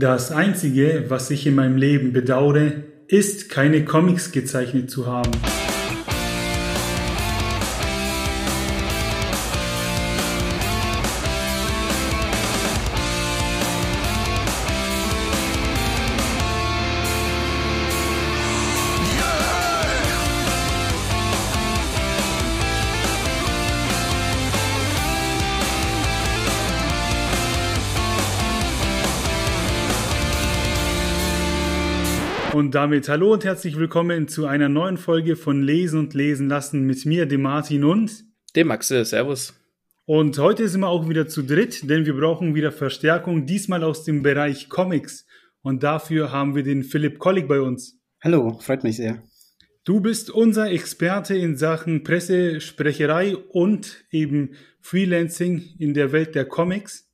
Das Einzige, was ich in meinem Leben bedauere, ist, keine Comics gezeichnet zu haben. Und damit hallo und herzlich willkommen zu einer neuen Folge von Lesen und Lesen lassen mit mir, dem Martin und dem Maxe. Servus. Und heute sind wir auch wieder zu dritt, denn wir brauchen wieder Verstärkung, diesmal aus dem Bereich Comics. Und dafür haben wir den Philipp Kollig bei uns. Hallo, freut mich sehr. Du bist unser Experte in Sachen Pressesprecherei und eben Freelancing in der Welt der Comics.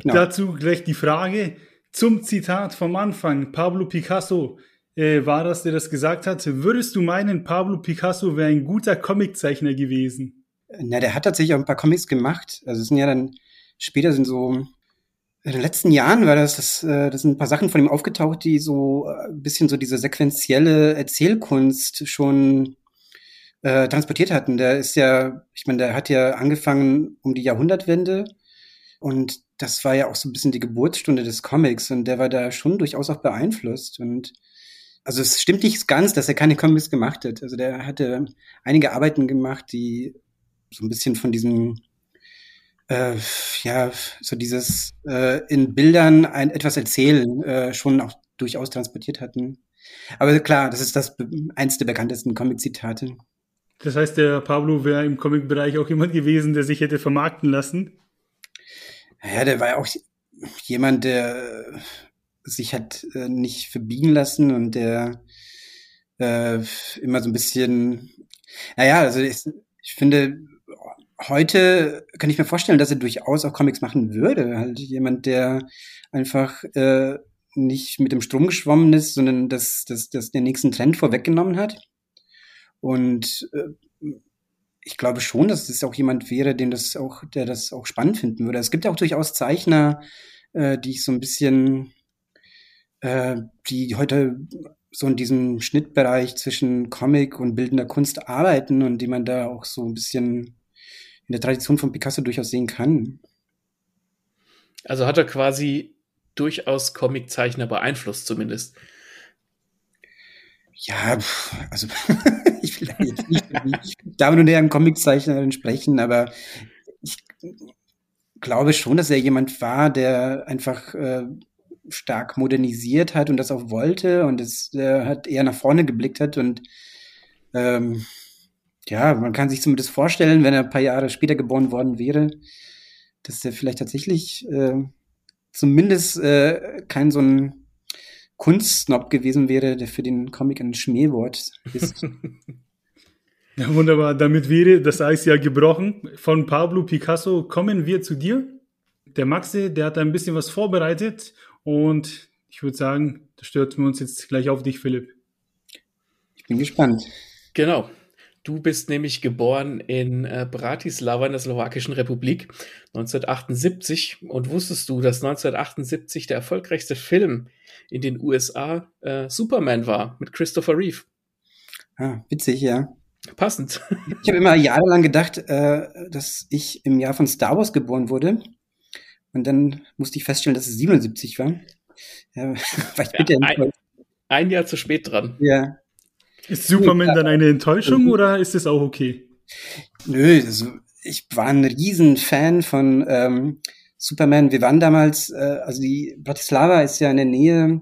Genau. Dazu gleich die Frage zum Zitat vom Anfang. Pablo Picasso äh, war das, der das gesagt hat. Würdest du meinen, Pablo Picasso wäre ein guter Comiczeichner gewesen? Na, der hat tatsächlich auch ein paar Comics gemacht. Also es sind ja dann später sind so in den letzten Jahren war das, das, äh, das sind ein paar Sachen von ihm aufgetaucht, die so äh, ein bisschen so diese sequentielle Erzählkunst schon äh, transportiert hatten. Der ist ja, ich meine, der hat ja angefangen um die Jahrhundertwende und das war ja auch so ein bisschen die Geburtsstunde des Comics und der war da schon durchaus auch beeinflusst und also es stimmt nicht ganz, dass er keine Comics gemacht hat. Also der hatte einige Arbeiten gemacht, die so ein bisschen von diesem äh, ja, so dieses äh, in Bildern ein etwas erzählen äh, schon auch durchaus transportiert hatten. Aber klar, das ist das eins der bekanntesten Comic-Zitate. Das heißt, der Pablo wäre im Comic-Bereich auch jemand gewesen, der sich hätte vermarkten lassen? Ja, der war ja auch jemand, der sich hat äh, nicht verbiegen lassen und der äh, immer so ein bisschen, naja, also ich, ich finde, heute kann ich mir vorstellen, dass er durchaus auch Comics machen würde. Halt jemand, der einfach äh, nicht mit dem Strom geschwommen ist, sondern das, das, das den nächsten Trend vorweggenommen hat. Und äh, ich glaube schon, dass das auch jemand wäre, den das auch, der das auch spannend finden würde. Es gibt ja auch durchaus Zeichner, äh, die ich so ein bisschen äh, die heute so in diesem Schnittbereich zwischen Comic und bildender Kunst arbeiten und die man da auch so ein bisschen in der Tradition von Picasso durchaus sehen kann. Also hat er quasi durchaus Comiczeichner beeinflusst, zumindest. Ja, also ich will jetzt nicht Damen und Herren Comiczeichnerin sprechen, aber ich glaube schon, dass er jemand war, der einfach äh, stark modernisiert hat und das auch wollte und es äh, hat eher nach vorne geblickt hat und ähm, ja, man kann sich zumindest vorstellen, wenn er ein paar Jahre später geboren worden wäre, dass er vielleicht tatsächlich äh, zumindest äh, kein so ein Kunstsnob gewesen wäre, der für den Comic ein Schmähwort ist. ja, wunderbar. Damit wäre das Eis ja gebrochen. Von Pablo Picasso kommen wir zu dir. Der Maxe, der hat ein bisschen was vorbereitet und ich würde sagen, da stürzen wir uns jetzt gleich auf dich, Philipp. Ich bin gespannt. Genau. Du bist nämlich geboren in äh, Bratislava in der Slowakischen Republik 1978 und wusstest du, dass 1978 der erfolgreichste Film in den USA äh, Superman war mit Christopher Reeve? Ah, witzig, ja. Passend. Ich habe immer jahrelang gedacht, äh, dass ich im Jahr von Star Wars geboren wurde. Und dann musste ich feststellen, dass es 77 war. Ja, war ich bitte ja, ein, ein, Jahr zu spät dran. Ja. Ist Superman dann eine Enttäuschung mhm. oder ist es auch okay? Nö, also ich war ein Riesenfan von ähm, Superman. Wir waren damals, äh, also die Bratislava ist ja in der Nähe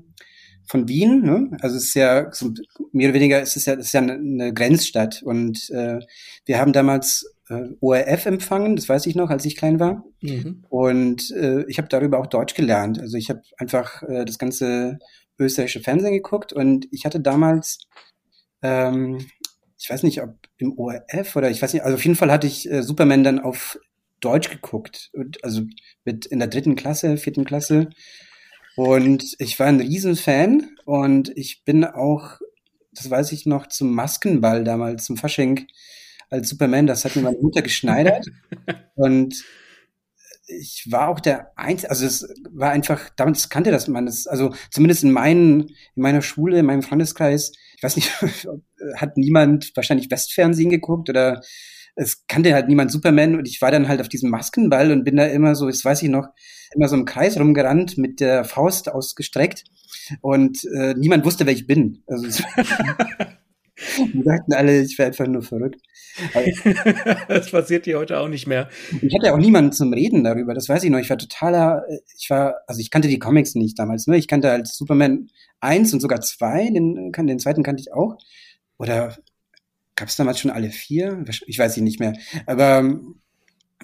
von Wien, ne? Also es ist ja so, mehr oder weniger ist es ja, ist ja eine, eine Grenzstadt. Und äh, wir haben damals äh, ORF empfangen, das weiß ich noch, als ich klein war. Mhm. Und äh, ich habe darüber auch Deutsch gelernt. Also ich habe einfach äh, das ganze österreichische Fernsehen geguckt und ich hatte damals, ähm, ich weiß nicht, ob im ORF oder ich weiß nicht, also auf jeden Fall hatte ich äh, Superman dann auf Deutsch geguckt. Und, also mit in der dritten Klasse, vierten Klasse. Und ich war ein Riesenfan und ich bin auch, das weiß ich noch, zum Maskenball damals, zum Fasching als Superman, das hat mir meine Mutter geschneidert. und ich war auch der Einzige, also es war einfach, damals kannte das man, das, also zumindest in, meinen, in meiner Schule, in meinem Freundeskreis, ich weiß nicht, hat niemand wahrscheinlich Westfernsehen geguckt oder es kannte halt niemand Superman und ich war dann halt auf diesem Maskenball und bin da immer so, das weiß ich noch, immer so im Kreis rumgerannt mit der Faust ausgestreckt und äh, niemand wusste, wer ich bin. Also Die sagten alle, ich wäre einfach nur verrückt. das passiert dir heute auch nicht mehr. Ich hatte auch niemanden zum Reden darüber, das weiß ich noch. Ich war totaler, ich war, also ich kannte die Comics nicht damals, ne? Ich kannte halt Superman 1 und sogar 2, den, den zweiten kannte ich auch. Oder gab es damals schon alle vier? Ich weiß nicht mehr. Aber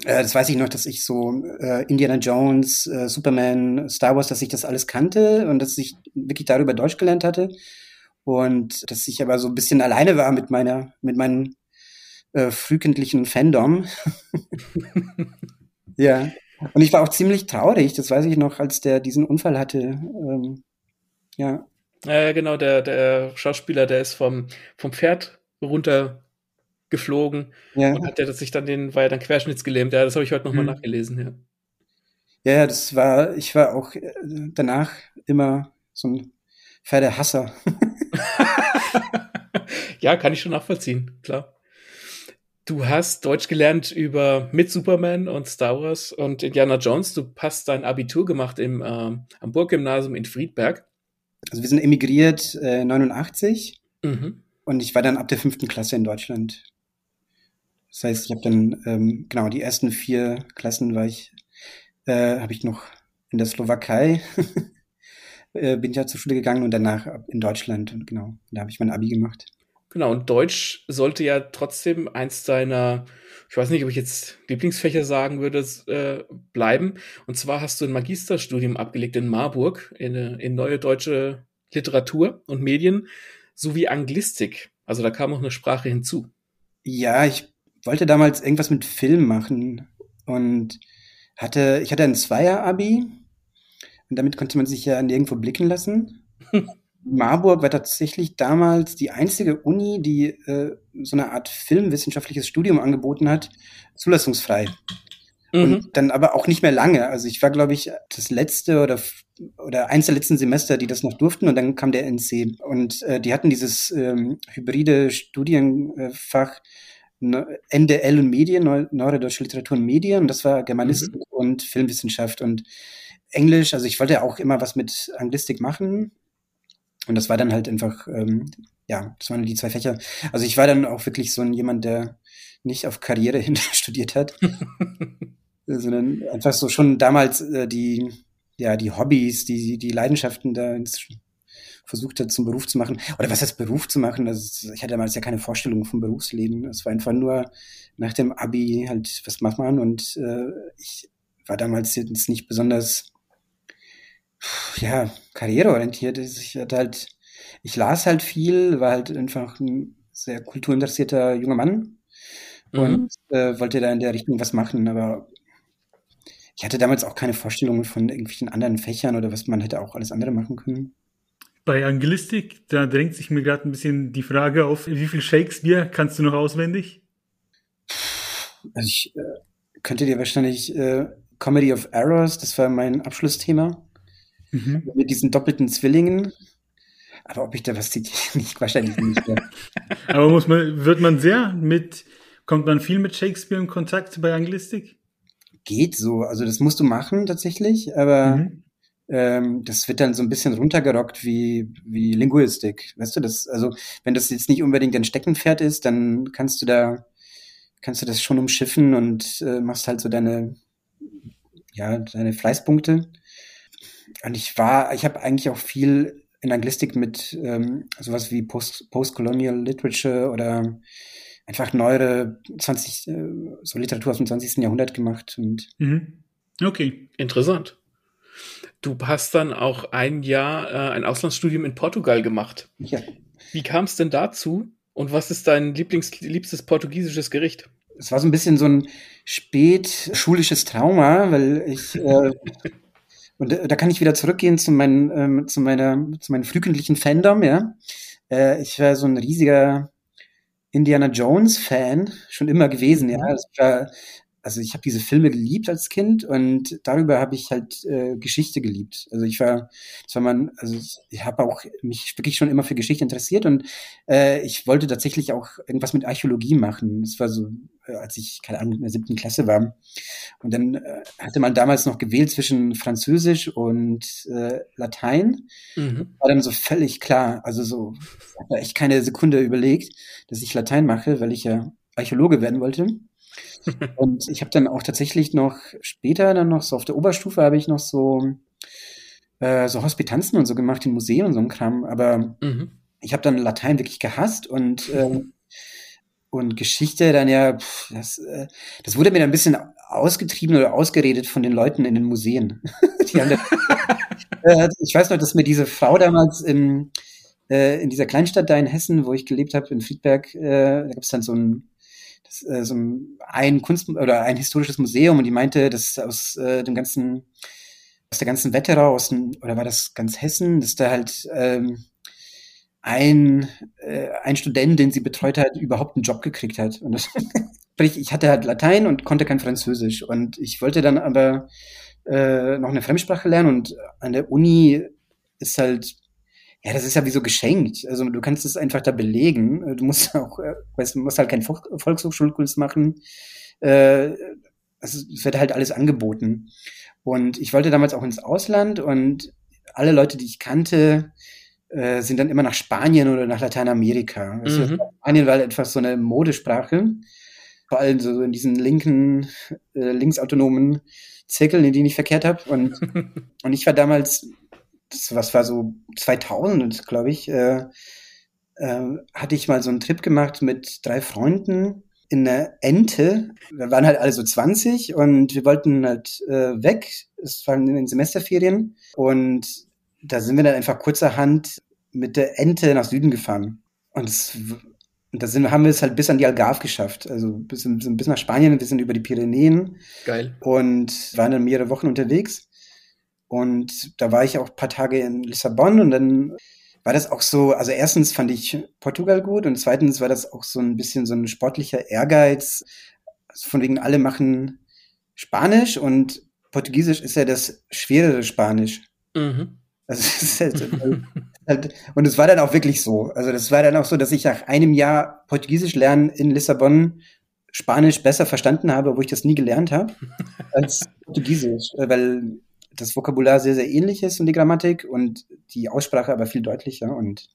äh, das weiß ich noch, dass ich so äh, Indiana Jones, äh, Superman, Star Wars, dass ich das alles kannte und dass ich wirklich darüber Deutsch gelernt hatte. Und dass ich aber so ein bisschen alleine war mit meiner, mit meinem äh, frühkindlichen Fandom. ja. Und ich war auch ziemlich traurig, das weiß ich noch, als der diesen Unfall hatte. Ähm, ja. Ja, genau, der, der Schauspieler, der ist vom, vom Pferd runtergeflogen ja. und hat der sich dann den, war ja dann querschnittsgelähmt. Ja, das habe ich heute nochmal mhm. nachgelesen, ja. Ja, das war, ich war auch äh, danach immer so ein Pferdehasser. ja, kann ich schon nachvollziehen, klar. Du hast Deutsch gelernt über mit Superman und Star Wars und Indiana Jones. Du hast dein Abitur gemacht im äh, am Burggymnasium in Friedberg. Also wir sind emigriert äh, 89 mhm. und ich war dann ab der fünften Klasse in Deutschland. Das heißt, ich habe dann ähm, genau die ersten vier Klassen war ich äh, habe ich noch in der Slowakei äh, bin ich ja zur Schule gegangen und danach in Deutschland und genau, da habe ich mein Abi gemacht. Genau, und Deutsch sollte ja trotzdem eins deiner, ich weiß nicht, ob ich jetzt Lieblingsfächer sagen würde, äh, bleiben. Und zwar hast du ein Magisterstudium abgelegt in Marburg in, in neue deutsche Literatur und Medien sowie Anglistik. Also da kam auch eine Sprache hinzu. Ja, ich wollte damals irgendwas mit Film machen und hatte, ich hatte ein Zweier-Abi und damit konnte man sich ja nirgendwo blicken lassen. Marburg war tatsächlich damals die einzige Uni, die äh, so eine Art filmwissenschaftliches Studium angeboten hat, zulassungsfrei. Mhm. Und dann aber auch nicht mehr lange. Also ich war, glaube ich, das letzte oder oder eins der letzten Semester, die das noch durften, und dann kam der NC. Und äh, die hatten dieses ähm, hybride Studienfach NDL und Medien, Neue Deutsche Literatur und Medien, und das war Germanistik mhm. und Filmwissenschaft und Englisch. Also ich wollte auch immer was mit Anglistik machen, und das war dann halt einfach, ähm, ja, das waren die zwei Fächer. Also ich war dann auch wirklich so ein jemand, der nicht auf Karriere hin studiert hat, sondern einfach so schon damals äh, die, ja, die Hobbys, die, die Leidenschaften da versucht hat, zum Beruf zu machen. Oder was heißt Beruf zu machen? Also ich hatte damals ja keine Vorstellung vom Berufsleben. Es war einfach nur nach dem Abi halt, was macht man? Und äh, ich war damals jetzt nicht besonders ja, karriereorientiert ist. Ich hatte halt, ich las halt viel, war halt einfach ein sehr kulturinteressierter junger Mann und mhm. äh, wollte da in der Richtung was machen, aber ich hatte damals auch keine Vorstellungen von irgendwelchen anderen Fächern oder was man hätte auch alles andere machen können. Bei Anglistik, da drängt sich mir gerade ein bisschen die Frage auf, wie viel Shakespeare kannst du noch auswendig? Also ich äh, könnte dir wahrscheinlich äh, Comedy of Errors, das war mein Abschlussthema. Mhm. Mit diesen doppelten Zwillingen. Aber ob ich da was zitiere, nicht, wahrscheinlich nicht. Ja. Aber muss man, wird man sehr mit, kommt man viel mit Shakespeare in Kontakt bei Anglistik? Geht so. Also das musst du machen tatsächlich, aber mhm. ähm, das wird dann so ein bisschen runtergerockt wie, wie Linguistik. Weißt du, das, also wenn das jetzt nicht unbedingt ein Steckenpferd ist, dann kannst du da, kannst du das schon umschiffen und äh, machst halt so deine, ja, deine Fleißpunkte. Und ich war, ich habe eigentlich auch viel in Anglistik mit ähm, sowas wie Post, Postcolonial Literature oder einfach neuere 20, äh, so Literatur aus dem 20. Jahrhundert gemacht. Und mhm. Okay, interessant. Du hast dann auch ein Jahr äh, ein Auslandsstudium in Portugal gemacht. Ja. Wie kam es denn dazu? Und was ist dein Lieblings, liebstes portugiesisches Gericht? Es war so ein bisschen so ein spät schulisches Trauma, weil ich äh, Und da kann ich wieder zurückgehen zu, meinen, ähm, zu, meiner, zu meinem frühkindlichen Fandom, ja. Äh, ich war so ein riesiger Indiana Jones-Fan, schon immer gewesen, ja. Mhm. Das war also ich habe diese Filme geliebt als Kind und darüber habe ich halt äh, Geschichte geliebt. Also ich war, das war man, also ich habe auch mich wirklich schon immer für Geschichte interessiert und äh, ich wollte tatsächlich auch irgendwas mit Archäologie machen. Das war so, äh, als ich keine Ahnung in der siebten Klasse war. Und dann äh, hatte man damals noch gewählt zwischen Französisch und äh, Latein. Mhm. War dann so völlig klar. Also so, ich habe echt keine Sekunde überlegt, dass ich Latein mache, weil ich ja Archäologe werden wollte. Und ich habe dann auch tatsächlich noch später dann noch so auf der Oberstufe habe ich noch so äh, so Hospitanzen und so gemacht in Museen und so ein Kram, aber mhm. ich habe dann Latein wirklich gehasst und äh, und Geschichte dann ja, pff, das, äh, das wurde mir dann ein bisschen ausgetrieben oder ausgeredet von den Leuten in den Museen. dann, äh, ich weiß noch, dass mir diese Frau damals in, äh, in dieser Kleinstadt da in Hessen, wo ich gelebt habe, in Friedberg, äh, da gab es dann so ein so ein Kunst oder ein historisches Museum und die meinte, dass aus äh, dem ganzen aus der ganzen Wetterau aus dem, oder war das ganz Hessen, dass da halt ähm, ein äh, ein Student, den sie betreut hat, überhaupt einen Job gekriegt hat. Und das ich hatte halt Latein und konnte kein Französisch. Und ich wollte dann aber äh, noch eine Fremdsprache lernen und an der Uni ist halt ja, das ist ja wie so geschenkt. Also du kannst es einfach da belegen. Du musst auch, äh, weißt, du musst halt keinen Volkshochschulkurs machen. Äh, also es wird halt alles angeboten. Und ich wollte damals auch ins Ausland und alle Leute, die ich kannte, äh, sind dann immer nach Spanien oder nach Lateinamerika. Mhm. Also Spanien war halt etwas so eine Modesprache. Vor allem so in diesen linken, äh, linksautonomen Zirkeln, in denen ich verkehrt habe. Und, und ich war damals das, was war so 2000, glaube ich, äh, äh, hatte ich mal so einen Trip gemacht mit drei Freunden in der Ente. Wir waren halt alle so 20 und wir wollten halt äh, weg. Es waren in den Semesterferien und da sind wir dann einfach kurzerhand mit der Ente nach Süden gefahren. Und das, da sind, haben wir es halt bis an die Algarve geschafft. Also bis, bis nach Spanien, wir sind über die Pyrenäen. Geil. Und waren dann mehrere Wochen unterwegs. Und da war ich auch paar Tage in Lissabon und dann war das auch so, also erstens fand ich Portugal gut und zweitens war das auch so ein bisschen so ein sportlicher Ehrgeiz. Also von wegen alle machen Spanisch und Portugiesisch ist ja das schwerere Spanisch. Mhm. Also es halt, halt, und es war dann auch wirklich so. Also das war dann auch so, dass ich nach einem Jahr Portugiesisch lernen in Lissabon Spanisch besser verstanden habe, wo ich das nie gelernt habe, als Portugiesisch. Weil das Vokabular sehr, sehr ähnlich ist und die Grammatik und die Aussprache aber viel deutlicher. Und,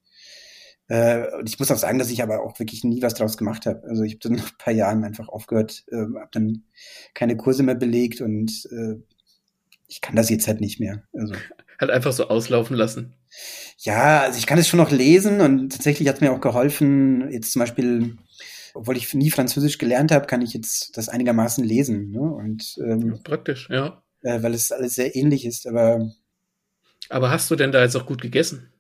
äh, und ich muss auch sagen, dass ich aber auch wirklich nie was draus gemacht habe. Also ich habe dann nach ein paar Jahren einfach aufgehört, äh, habe dann keine Kurse mehr belegt und äh, ich kann das jetzt halt nicht mehr. Also halt einfach so auslaufen lassen. Ja, also ich kann es schon noch lesen und tatsächlich hat es mir auch geholfen, jetzt zum Beispiel, obwohl ich nie Französisch gelernt habe, kann ich jetzt das einigermaßen lesen. Ne? Und ähm, praktisch, ja äh, weil es alles sehr ähnlich ist. Aber aber hast du denn da jetzt auch gut gegessen?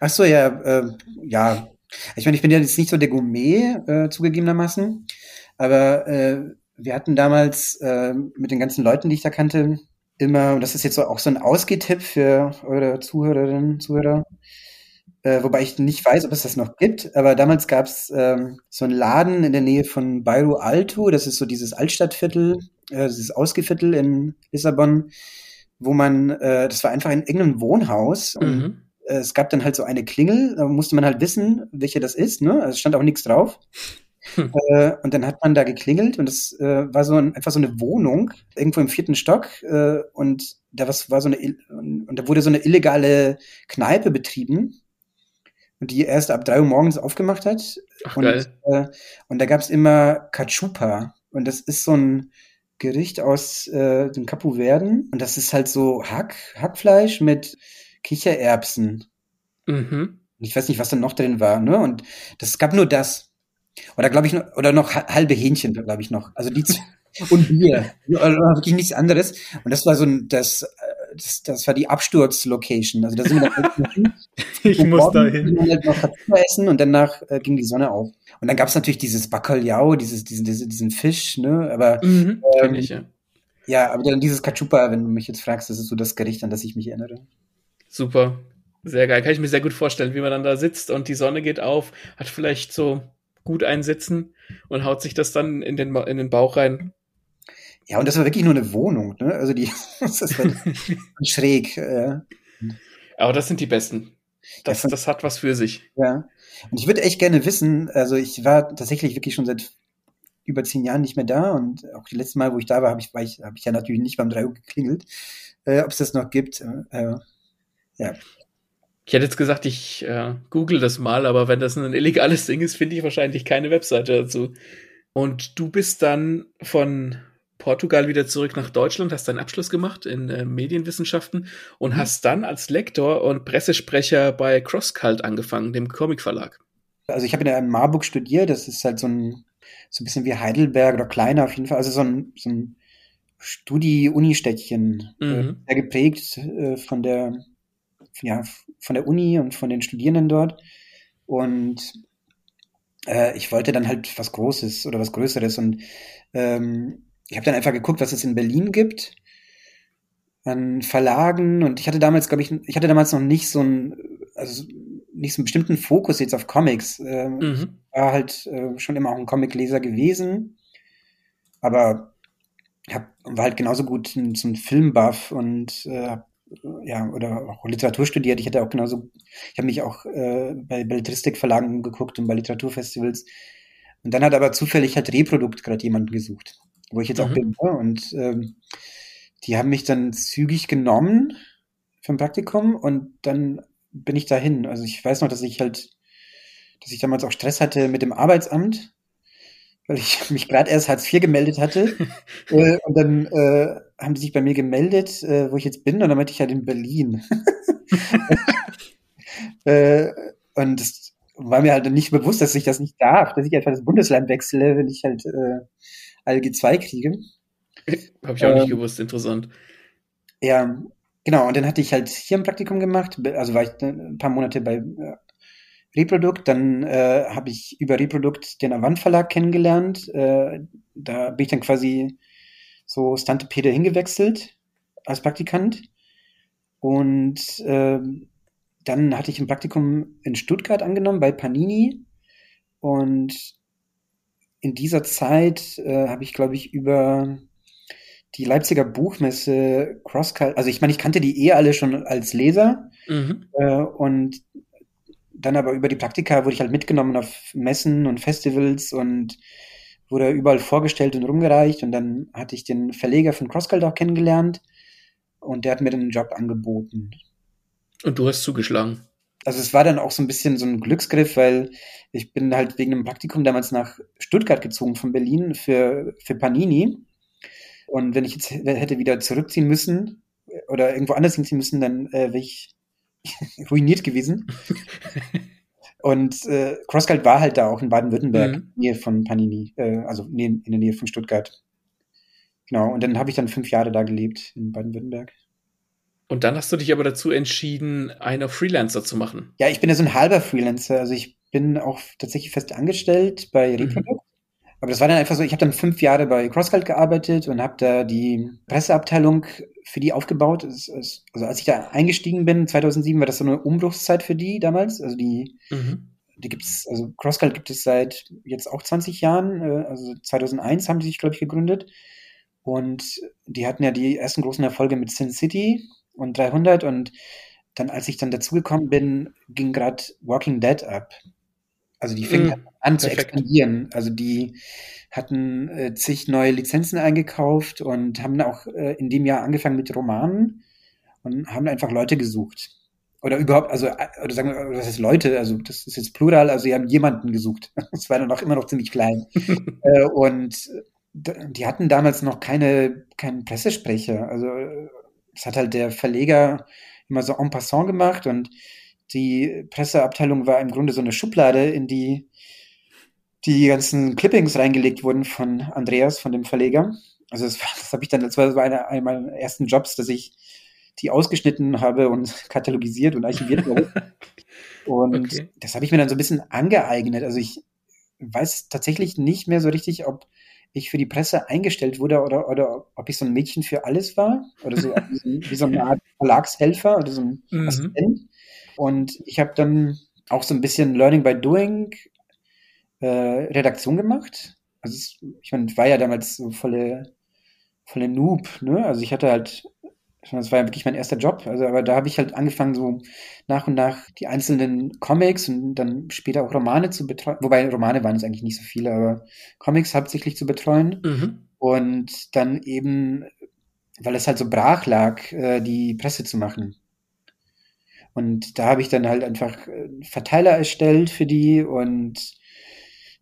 Ach so, ja, äh, ja. Ich meine, ich bin ja jetzt nicht so der Gourmet äh, zugegebenermaßen, aber äh, wir hatten damals äh, mit den ganzen Leuten, die ich da kannte, immer, und das ist jetzt so auch so ein Ausgehtipp für eure Zuhörerinnen, Zuhörer, äh, wobei ich nicht weiß, ob es das noch gibt, aber damals gab es ähm, so einen Laden in der Nähe von Bairro Alto, das ist so dieses Altstadtviertel, äh, dieses Ausgeviertel in Lissabon, wo man, äh, das war einfach in irgendeinem Wohnhaus und mhm. äh, es gab dann halt so eine Klingel, da musste man halt wissen, welche das ist, ne? Also es stand auch nichts drauf. Hm. Äh, und dann hat man da geklingelt und es äh, war so ein, einfach so eine Wohnung irgendwo im vierten Stock äh, und da was war so eine und da wurde so eine illegale Kneipe betrieben und die erst ab drei Uhr morgens aufgemacht hat. Ach, und. Äh, und da gab's immer Cachupa. Und das ist so ein Gericht aus äh, den Verden. Und das ist halt so Hack, Hackfleisch mit Kichererbsen. Mhm. Ich weiß nicht, was da noch drin war, ne? Und das gab nur das. Oder glaube ich, noch, oder noch halbe Hähnchen, glaube ich noch. Also die und Bier. Oder wirklich nichts anderes. Und das war so ein, das das, das war die Absturzlocation. Also da sind wir dann hin. ich muss da hin. Halt noch essen und danach äh, ging die Sonne auf. Und dann gab es natürlich dieses Bacalhau, dieses, diesen, diesen, diesen Fisch, ne? Aber mhm, ähm, ich, ja. ja, aber dann dieses Cachupa, wenn du mich jetzt fragst, das ist so das Gericht, an das ich mich erinnere. Super. Sehr geil. Kann ich mir sehr gut vorstellen, wie man dann da sitzt und die Sonne geht auf, hat vielleicht so gut einsitzen und haut sich das dann in den, in den Bauch rein. Ja, und das war wirklich nur eine Wohnung, ne? Also die, das ist halt schräg. Äh. Aber das sind die besten. Das, das hat was für sich. Ja. Und ich würde echt gerne wissen, also ich war tatsächlich wirklich schon seit über zehn Jahren nicht mehr da und auch die letzte Mal, wo ich da war, habe ich, war ich, hab ich ja natürlich nicht beim 3 Uhr geklingelt, äh, ob es das noch gibt. Äh, ja. Ich hätte jetzt gesagt, ich äh, google das mal, aber wenn das ein illegales Ding ist, finde ich wahrscheinlich keine Webseite dazu. Und du bist dann von Portugal wieder zurück nach Deutschland, hast deinen Abschluss gemacht in äh, Medienwissenschaften und mhm. hast dann als Lektor und Pressesprecher bei CrossCult angefangen, dem Comicverlag. Also ich habe in Marburg studiert, das ist halt so ein, so ein bisschen wie Heidelberg oder kleiner auf jeden Fall, also so ein, so ein Studi-Uni-Städtchen, äh, mhm. sehr geprägt äh, von der, ja, von der Uni und von den Studierenden dort. Und äh, ich wollte dann halt was Großes oder was Größeres und ähm, ich habe dann einfach geguckt, was es in Berlin gibt an Verlagen und ich hatte damals, glaube ich, ich hatte damals noch nicht so ein, also nicht so einen bestimmten Fokus jetzt auf Comics. Ähm, mhm. war halt äh, schon immer auch ein Comicleser gewesen, aber hab, war halt genauso gut ein, so ein Filmbuff und äh, ja, oder auch Literatur studiert. Ich hatte auch genauso, ich habe mich auch äh, bei Belletristikverlagen geguckt und bei Literaturfestivals. Und dann hat aber zufällig halt Reprodukt gerade jemanden gesucht wo ich jetzt mhm. auch bin. Ne? Und ähm, die haben mich dann zügig genommen vom Praktikum und dann bin ich dahin. Also ich weiß noch, dass ich halt, dass ich damals auch Stress hatte mit dem Arbeitsamt, weil ich mich gerade erst Hartz IV gemeldet hatte. äh, und dann äh, haben die sich bei mir gemeldet, äh, wo ich jetzt bin, und dann meinte ich halt in Berlin. äh, und das war mir halt nicht bewusst, dass ich das nicht darf, dass ich einfach das Bundesland wechsle, wenn ich halt äh, ALG 2 kriege. Habe ich auch ähm, nicht gewusst, interessant. Ja, genau. Und dann hatte ich halt hier ein Praktikum gemacht, also war ich ein paar Monate bei äh, Reprodukt. Dann äh, habe ich über Reprodukt den Avant Verlag kennengelernt. Äh, da bin ich dann quasi so Stantepede hingewechselt als Praktikant. Und äh, dann hatte ich ein Praktikum in Stuttgart angenommen bei Panini. Und in dieser Zeit äh, habe ich, glaube ich, über die Leipziger Buchmesse Crosscut, also ich meine, ich kannte die eh alle schon als Leser mhm. äh, und dann aber über die Praktika wurde ich halt mitgenommen auf Messen und Festivals und wurde überall vorgestellt und rumgereicht und dann hatte ich den Verleger von Crosscult auch kennengelernt und der hat mir dann einen Job angeboten. Und du hast zugeschlagen? Also es war dann auch so ein bisschen so ein Glücksgriff, weil ich bin halt wegen einem Praktikum damals nach Stuttgart gezogen von Berlin für, für Panini. Und wenn ich jetzt hätte wieder zurückziehen müssen oder irgendwo anders hinziehen müssen, dann äh, wäre ich ruiniert gewesen. Und äh, CrossCult war halt da auch in Baden-Württemberg, mhm. Nähe von Panini, äh, also in der Nähe von Stuttgart. Genau, und dann habe ich dann fünf Jahre da gelebt in Baden-Württemberg. Und dann hast du dich aber dazu entschieden, einen Freelancer zu machen. Ja, ich bin ja so ein halber Freelancer. Also ich bin auch tatsächlich fest angestellt bei mhm. Reproduct. Mhm. Aber das war dann einfach so, ich habe dann fünf Jahre bei CrossCult gearbeitet und habe da die Presseabteilung für die aufgebaut. Also als ich da eingestiegen bin, 2007, war das so eine Umbruchszeit für die damals. Also die, mhm. die gibt's, also CrossCult gibt es seit jetzt auch 20 Jahren. Äh, also 2001 haben die sich, glaube ich, gegründet. Und die hatten ja die ersten großen Erfolge mit Sin City, und 300 und dann, als ich dann dazugekommen bin, ging gerade Walking Dead ab. Also die fingen mm, an zu perfekt. expandieren. Also die hatten äh, zig neue Lizenzen eingekauft und haben auch äh, in dem Jahr angefangen mit Romanen und haben einfach Leute gesucht. Oder überhaupt, also, äh, oder sagen wir, das ist Leute, also das ist jetzt plural, also sie haben jemanden gesucht. Das war dann auch immer noch ziemlich klein. äh, und die hatten damals noch keine, keinen Pressesprecher. Also das hat halt der Verleger immer so en passant gemacht und die Presseabteilung war im Grunde so eine Schublade, in die die ganzen Clippings reingelegt wurden von Andreas, von dem Verleger. Also das, das habe ich dann, das war einer, einer meiner ersten Jobs, dass ich die ausgeschnitten habe und katalogisiert und archiviert habe. und okay. das habe ich mir dann so ein bisschen angeeignet. Also ich weiß tatsächlich nicht mehr so richtig, ob ich für die Presse eingestellt wurde oder, oder ob ich so ein Mädchen für alles war oder so wie so eine Art Verlagshelfer oder so ein mhm. Assistent. Und ich habe dann auch so ein bisschen Learning by Doing äh, Redaktion gemacht. Also es, ich meine, war ja damals so volle, voll ein Noob, ne? Also ich hatte halt, das war ja wirklich mein erster Job, also aber da habe ich halt angefangen, so nach und nach die einzelnen Comics und dann später auch Romane zu betreuen, wobei Romane waren es eigentlich nicht so viele, aber Comics hauptsächlich zu betreuen mhm. und dann eben, weil es halt so brach lag, äh, die Presse zu machen. Und da habe ich dann halt einfach äh, Verteiler erstellt für die und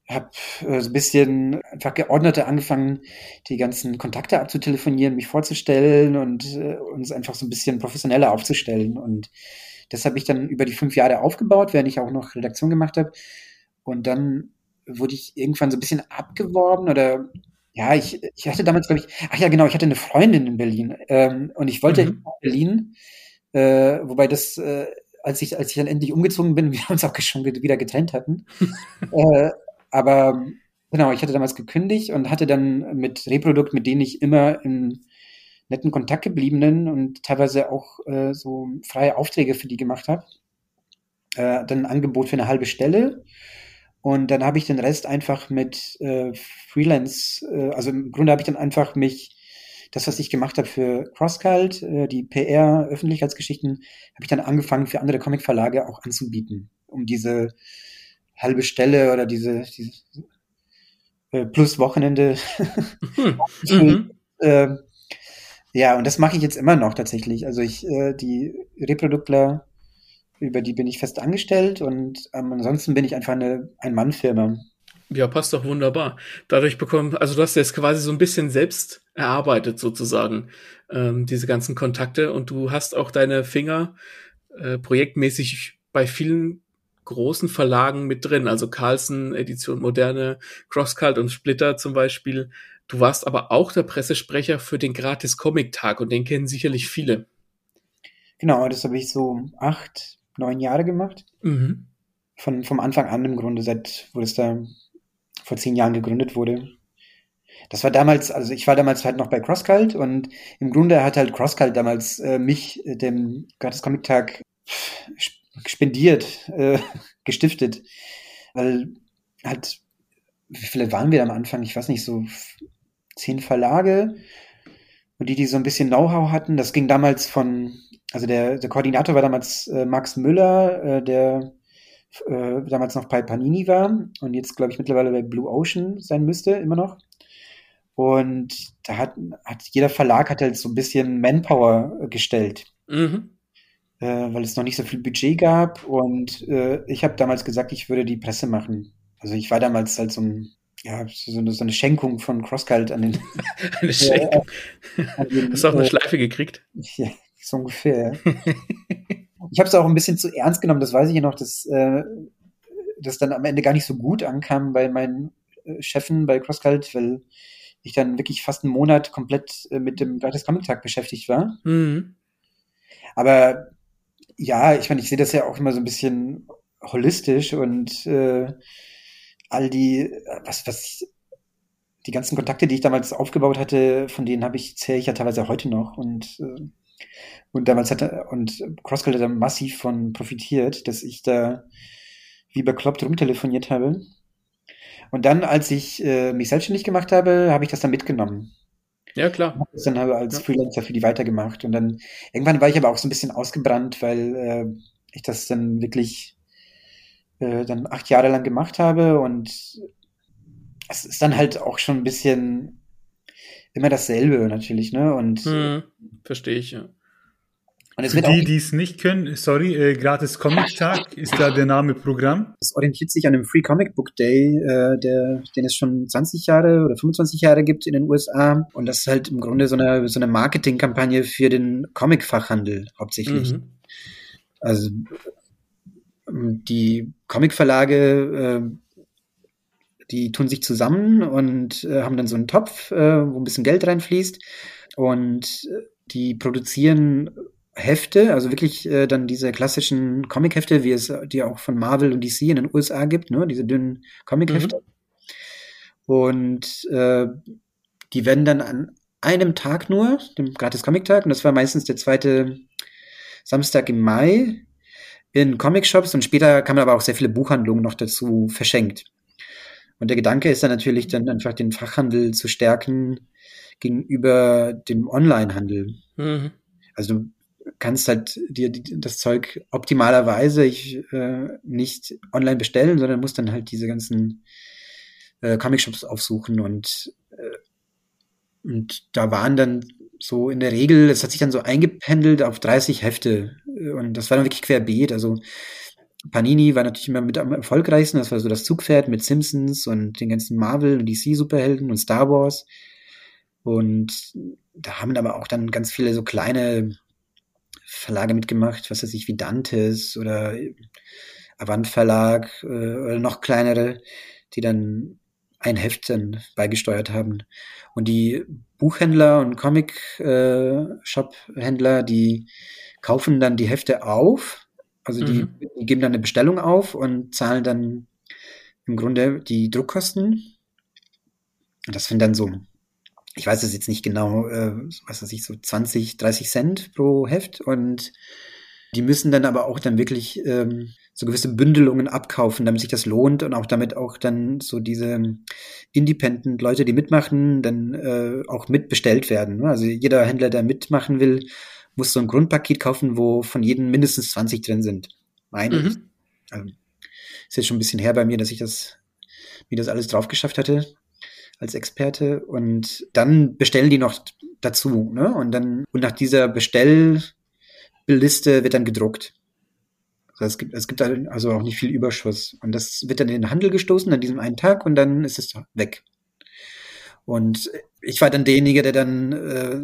habe äh, so ein bisschen einfach geordneter angefangen, die ganzen Kontakte abzutelefonieren, mich vorzustellen und äh, uns einfach so ein bisschen professioneller aufzustellen. Und das habe ich dann über die fünf Jahre aufgebaut, während ich auch noch Redaktion gemacht habe. Und dann wurde ich irgendwann so ein bisschen abgeworben oder ja, ich, ich hatte damals, glaube ich, ach ja, genau, ich hatte eine Freundin in Berlin ähm, und ich wollte mhm. in Berlin äh, wobei das, äh, als ich, als ich dann endlich umgezogen bin, wir uns auch schon wieder getrennt hatten. äh, aber genau, ich hatte damals gekündigt und hatte dann mit Reprodukt, mit denen ich immer in netten Kontakt gebliebenen und teilweise auch äh, so freie Aufträge für die gemacht habe, äh, dann ein Angebot für eine halbe Stelle. Und dann habe ich den Rest einfach mit äh, Freelance, äh, also im Grunde habe ich dann einfach mich das, was ich gemacht habe für CrossCult, äh, die PR, Öffentlichkeitsgeschichten, habe ich dann angefangen für andere Comicverlage auch anzubieten, um diese halbe Stelle oder diese, diese äh, plus Wochenende. mhm. äh, ja, und das mache ich jetzt immer noch tatsächlich. Also ich, äh, die Reproduktler, über die bin ich fest angestellt und ähm, ansonsten bin ich einfach eine Ein-Mann-Firma. Ja, passt doch wunderbar. Dadurch bekommen, also du hast jetzt quasi so ein bisschen selbst erarbeitet sozusagen, ähm, diese ganzen Kontakte und du hast auch deine Finger äh, projektmäßig bei vielen großen Verlagen mit drin, also Carlsen, Edition Moderne, Crosscult und Splitter zum Beispiel. Du warst aber auch der Pressesprecher für den Gratis Comic Tag und den kennen sicherlich viele. Genau, das habe ich so acht, neun Jahre gemacht. Mhm. Von, vom Anfang an im Grunde, seit, wo es da vor zehn Jahren gegründet wurde. Das war damals, also ich war damals halt noch bei CrossCult und im Grunde hat halt CrossCult damals äh, mich äh, dem Gratis Comic Tag spendiert, äh, gestiftet, weil halt, wie viele waren wir am Anfang? Ich weiß nicht, so zehn Verlage und die, die so ein bisschen Know-how hatten. Das ging damals von, also der, der Koordinator war damals äh, Max Müller, äh, der äh, damals noch bei Panini war und jetzt, glaube ich, mittlerweile bei Blue Ocean sein müsste, immer noch. Und da hat, hat jeder Verlag hat halt so ein bisschen Manpower gestellt. Mhm. Äh, weil es noch nicht so viel Budget gab. Und äh, ich habe damals gesagt, ich würde die Presse machen. Also ich war damals halt so ein ja, so eine, so eine Schenkung von Crosscult an den. eine Schenkung. Äh, Hast du auch eine Schleife gekriegt? Ja, so ungefähr. Ich habe es auch ein bisschen zu ernst genommen, das weiß ich ja noch, dass äh, das dann am Ende gar nicht so gut ankam bei meinen äh, Chefen bei CrossCult, weil ich dann wirklich fast einen Monat komplett äh, mit dem Gratis Comic beschäftigt war. Mhm. Aber ja, ich meine, ich sehe das ja auch immer so ein bisschen holistisch und äh, all die, was, was, die ganzen Kontakte, die ich damals aufgebaut hatte, von denen habe ich, zähle ich ja teilweise heute noch und äh, und damals hat und Crosscult hat da massiv von profitiert, dass ich da wie bekloppt rumtelefoniert habe. Und dann, als ich äh, mich selbstständig gemacht habe, habe ich das dann mitgenommen. Ja, klar. Habe das dann als ja. Freelancer für die weitergemacht. Und dann, irgendwann war ich aber auch so ein bisschen ausgebrannt, weil äh, ich das dann wirklich äh, dann acht Jahre lang gemacht habe. Und es ist dann halt auch schon ein bisschen immer dasselbe natürlich, ne? Und hm, verstehe ich, ja. Und Für die, die es nicht können, sorry, äh, gratis Comic Tag ist da der Name Programm. Es orientiert sich an dem Free Comic Book Day, äh, der, den es schon 20 Jahre oder 25 Jahre gibt in den USA. Und das ist halt im Grunde so eine, so eine Marketingkampagne für den Comic-Fachhandel hauptsächlich. Mhm. Also die Comicverlage, äh, die tun sich zusammen und äh, haben dann so einen Topf, äh, wo ein bisschen Geld reinfließt. Und äh, die produzieren Hefte, also wirklich äh, dann diese klassischen Comic-Hefte, wie es die auch von Marvel und DC in den USA gibt, ne? diese dünnen Comic-Hefte. Mhm. Und äh, die werden dann an einem Tag nur, dem Gratis-Comic-Tag, und das war meistens der zweite Samstag im Mai, in Comic-Shops und später kamen aber auch sehr viele Buchhandlungen noch dazu verschenkt. Und der Gedanke ist dann natürlich dann einfach den Fachhandel zu stärken, gegenüber dem Onlinehandel. Mhm. Also kannst halt dir das Zeug optimalerweise ich, äh, nicht online bestellen, sondern musst dann halt diese ganzen äh, Comic-Shops aufsuchen und, äh, und da waren dann so in der Regel, es hat sich dann so eingependelt auf 30 Hefte und das war dann wirklich querbeet, also Panini war natürlich immer mit am erfolgreichsten, das war so das Zugpferd mit Simpsons und den ganzen Marvel und DC Superhelden und Star Wars. Und da haben aber auch dann ganz viele so kleine Verlage mitgemacht, was weiß ich, wie Dantes oder Avant Verlag äh, oder noch kleinere, die dann ein Heft dann beigesteuert haben. Und die Buchhändler und Comic-Shop-Händler, äh, die kaufen dann die Hefte auf, also die, mhm. die geben dann eine Bestellung auf und zahlen dann im Grunde die Druckkosten. Und das sind dann so ich weiß es jetzt nicht genau, äh, was weiß ich, so 20, 30 Cent pro Heft und die müssen dann aber auch dann wirklich ähm, so gewisse Bündelungen abkaufen, damit sich das lohnt und auch damit auch dann so diese Independent Leute, die mitmachen, dann äh, auch mitbestellt werden. Ne? Also jeder Händler, der mitmachen will, muss so ein Grundpaket kaufen, wo von jedem mindestens 20 drin sind. Meine mhm. Also, ist jetzt schon ein bisschen her bei mir, dass ich das, wie das alles drauf geschafft hatte als Experte und dann bestellen die noch dazu, ne? Und dann und nach dieser Bestellliste wird dann gedruckt. Also es gibt es gibt also auch nicht viel Überschuss und das wird dann in den Handel gestoßen an diesem einen Tag und dann ist es weg. Und ich war dann derjenige, der dann äh,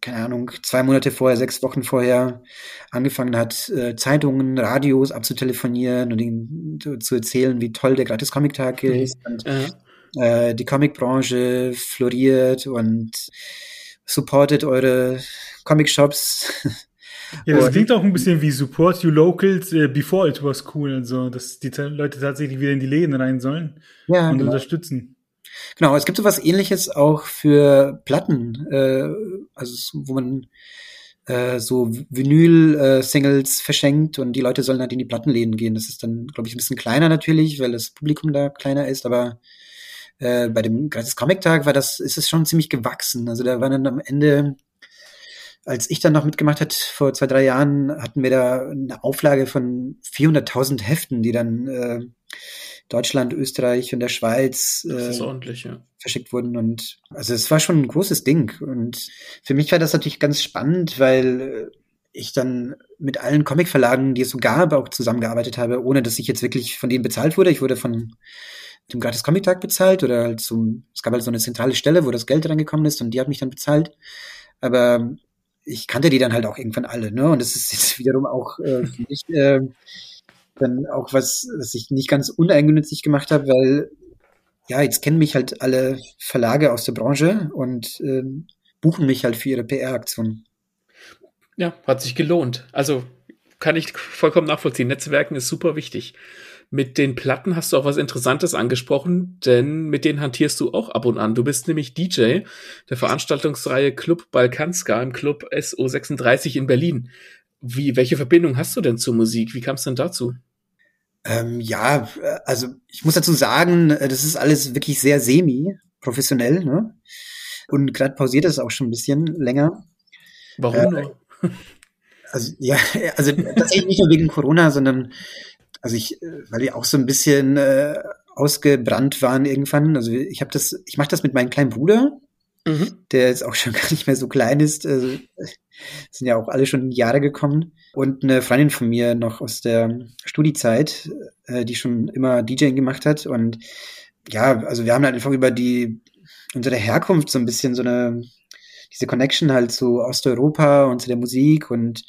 keine Ahnung, zwei Monate vorher, sechs Wochen vorher angefangen hat, äh, Zeitungen, Radios abzutelefonieren und ihnen zu, erzählen, wie toll der Gratis Comic Tag ist. Mhm. Und, äh äh, die Comicbranche floriert und supportet eure Comic-Shops. Ja, das klingt auch ein bisschen wie Support You Locals uh, before it was cool. Also, dass die Leute tatsächlich wieder in die Läden rein sollen ja, und genau. unterstützen. Genau, es gibt so was ähnliches auch für Platten, äh, also wo man äh, so Vinyl-Singles äh, verschenkt und die Leute sollen halt in die Plattenläden gehen. Das ist dann, glaube ich, ein bisschen kleiner natürlich, weil das Publikum da kleiner ist, aber äh, bei dem Gratis Comic Tag war das, ist es schon ziemlich gewachsen. Also da waren dann am Ende, als ich dann noch mitgemacht hat, vor zwei, drei Jahren, hatten wir da eine Auflage von 400.000 Heften, die dann äh, Deutschland, Österreich und der Schweiz äh, ja. verschickt wurden. Und also es war schon ein großes Ding. Und für mich war das natürlich ganz spannend, weil äh, ich dann mit allen Comicverlagen, die es so gab, auch zusammengearbeitet habe, ohne dass ich jetzt wirklich von denen bezahlt wurde. Ich wurde von dem gratis Comic Tag bezahlt oder halt so, es gab halt so eine zentrale Stelle, wo das Geld reingekommen ist und die hat mich dann bezahlt. Aber ich kannte die dann halt auch irgendwann alle, ne? Und das ist jetzt wiederum auch äh, für mich äh, dann auch was, was ich nicht ganz uneigennützig gemacht habe, weil ja, jetzt kennen mich halt alle Verlage aus der Branche und äh, buchen mich halt für ihre PR-Aktionen. Ja, hat sich gelohnt. Also kann ich vollkommen nachvollziehen. Netzwerken ist super wichtig. Mit den Platten hast du auch was Interessantes angesprochen, denn mit denen hantierst du auch ab und an. Du bist nämlich DJ der Veranstaltungsreihe Club Balkanska im Club SO36 in Berlin. Wie, welche Verbindung hast du denn zur Musik? Wie kam es denn dazu? Ähm, ja, also ich muss dazu sagen, das ist alles wirklich sehr semi-professionell, ne? Und gerade pausiert es auch schon ein bisschen länger. Warum? Äh, also ja, also tatsächlich nicht nur wegen Corona, sondern also ich, äh, weil die auch so ein bisschen äh, ausgebrannt waren irgendwann. Also ich habe das, ich mache das mit meinem kleinen Bruder, mhm. der jetzt auch schon gar nicht mehr so klein ist. Also, sind ja auch alle schon Jahre gekommen. Und eine Freundin von mir noch aus der Studiezeit, äh, die schon immer DJing gemacht hat. Und ja, also wir haben halt einfach über die unsere Herkunft so ein bisschen so eine diese Connection halt zu Osteuropa und zu der Musik und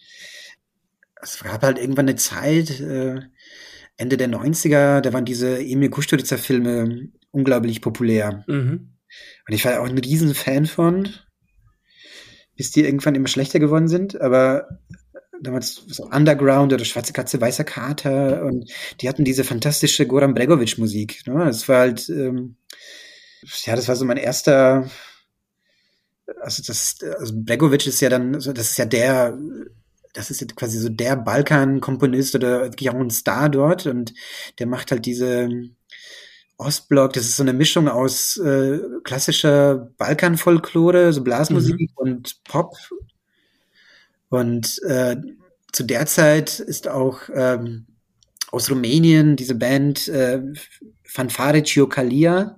es gab halt irgendwann eine Zeit, äh, Ende der 90er, da waren diese Emil Kusturica Filme unglaublich populär. Mhm. Und ich war ja auch ein riesen Fan von, bis die irgendwann immer schlechter geworden sind, aber damals so Underground oder Schwarze Katze, Weißer Kater und die hatten diese fantastische Goran Bregovic Musik. Ne? Das war halt, ähm, ja, das war so mein erster, also das, also Bregovic ist ja dann, das ist ja der das ist jetzt quasi so der Balkan-Komponist oder wirklich auch ein Star dort und der macht halt diese Ostblock. Das ist so eine Mischung aus äh, klassischer Balkanfolklore, so Blasmusik mhm. und Pop. Und äh, zu der Zeit ist auch ähm, aus Rumänien diese Band äh, Fanfare Ciocalia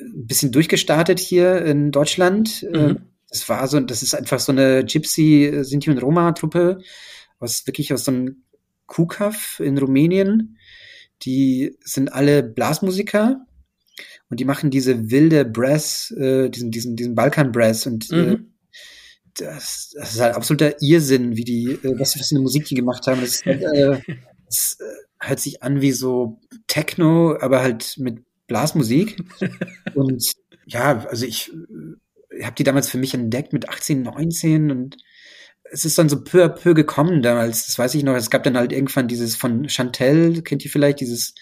ein bisschen durchgestartet hier in Deutschland. Mhm. Äh, das war so, das ist einfach so eine Gypsy, Sinti und Roma-Truppe, was wirklich aus so einem Kukav in Rumänien. Die sind alle Blasmusiker und die machen diese wilde Brass, äh, diesen, diesen, diesen Balkan-Brass und äh, mhm. äh, das, das ist halt absoluter Irrsinn, wie die, äh, was für eine Musik die gemacht haben. Das, äh, das äh, hört sich an wie so Techno, aber halt mit Blasmusik. und ja, also ich, äh, habe die damals für mich entdeckt mit 18, 19 und es ist dann so peu à peu gekommen damals, das weiß ich noch. Es gab dann halt irgendwann dieses von Chantel, kennt ihr vielleicht, dieses,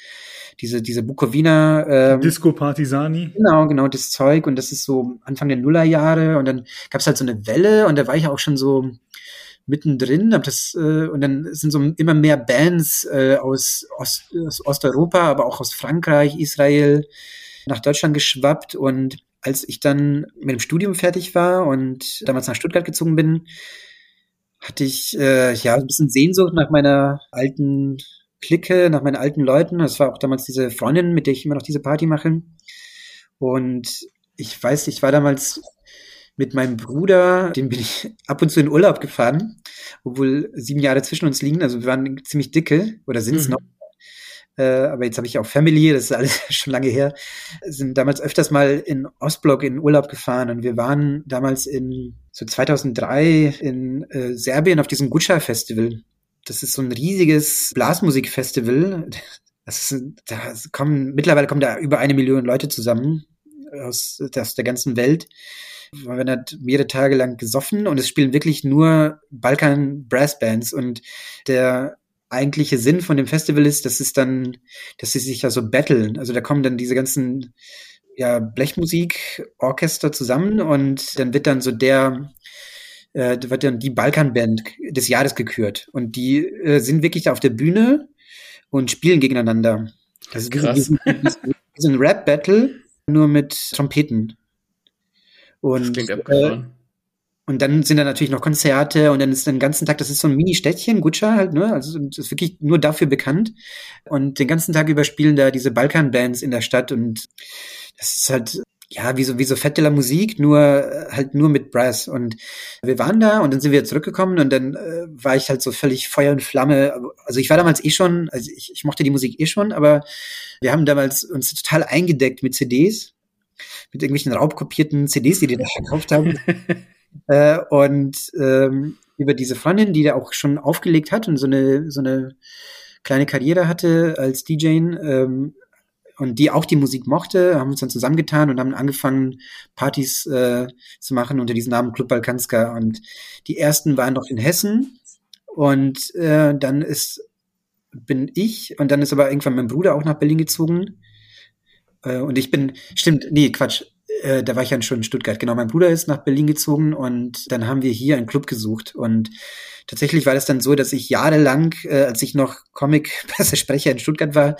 diese, diese Bukowina. Ähm, Disco Partisani. Genau, genau, das Zeug. Und das ist so Anfang der Nullerjahre. Und dann gab es halt so eine Welle und da war ich auch schon so mittendrin. Hab das, äh, und dann sind so immer mehr Bands äh, aus, Ost, aus Osteuropa, aber auch aus Frankreich, Israel nach Deutschland geschwappt. Und als ich dann mit dem Studium fertig war und damals nach Stuttgart gezogen bin, hatte ich äh, ja ein bisschen Sehnsucht nach meiner alten Clique, nach meinen alten Leuten. Das war auch damals diese Freundin, mit der ich immer noch diese Party mache. Und ich weiß, ich war damals mit meinem Bruder, den bin ich ab und zu in Urlaub gefahren, obwohl sieben Jahre zwischen uns liegen. Also wir waren ziemlich dicke oder sind es mhm. noch. Äh, aber jetzt habe ich auch Family, das ist alles schon lange her. Sind damals öfters mal in Ostblock in Urlaub gefahren und wir waren damals in so 2003 in äh, Serbien auf diesem Gutscha Festival. Das ist so ein riesiges Blasmusikfestival. Das ist, da kommen mittlerweile kommen da über eine Million Leute zusammen aus, aus der ganzen Welt. Man wird halt mehrere Tage lang gesoffen und es spielen wirklich nur Balkan Brass Bands und der eigentliche Sinn von dem Festival ist, dass es dann, dass sie sich ja so battlen. Also da kommen dann diese ganzen ja, Blechmusik-Orchester zusammen und dann wird dann so der, äh, wird dann die Balkan-Band des Jahres gekürt. Und die äh, sind wirklich da auf der Bühne und spielen gegeneinander. Das ist krass. Das ist ein Rap-Battle, nur mit Trompeten. Und äh, und dann sind da natürlich noch Konzerte und dann ist den ganzen Tag, das ist so ein Mini-Städtchen, Gutscha halt, ne? Also das ist wirklich nur dafür bekannt. Und den ganzen Tag über spielen da diese Balkan-Bands in der Stadt und das ist halt, ja, wie so, wie so fette Musik, nur halt nur mit Brass. Und wir waren da und dann sind wir zurückgekommen und dann äh, war ich halt so völlig Feuer und Flamme. Also ich war damals eh schon, also ich, ich mochte die Musik eh schon, aber wir haben damals uns total eingedeckt mit CDs, mit irgendwelchen raubkopierten CDs, die die da verkauft haben. Äh, und ähm, über diese Freundin, die da auch schon aufgelegt hat und so eine, so eine kleine Karriere hatte als DJ ähm, und die auch die Musik mochte, haben uns dann zusammengetan und haben angefangen, Partys äh, zu machen unter diesem Namen Club Balkanska. Und die ersten waren noch in Hessen und äh, dann ist bin ich und dann ist aber irgendwann mein Bruder auch nach Berlin gezogen. Äh, und ich bin, stimmt, nee, Quatsch, äh, da war ich ja schon in Stuttgart. Genau, mein Bruder ist nach Berlin gezogen und dann haben wir hier einen Club gesucht. Und tatsächlich war das dann so, dass ich jahrelang, äh, als ich noch Comic-Pressesprecher in Stuttgart war,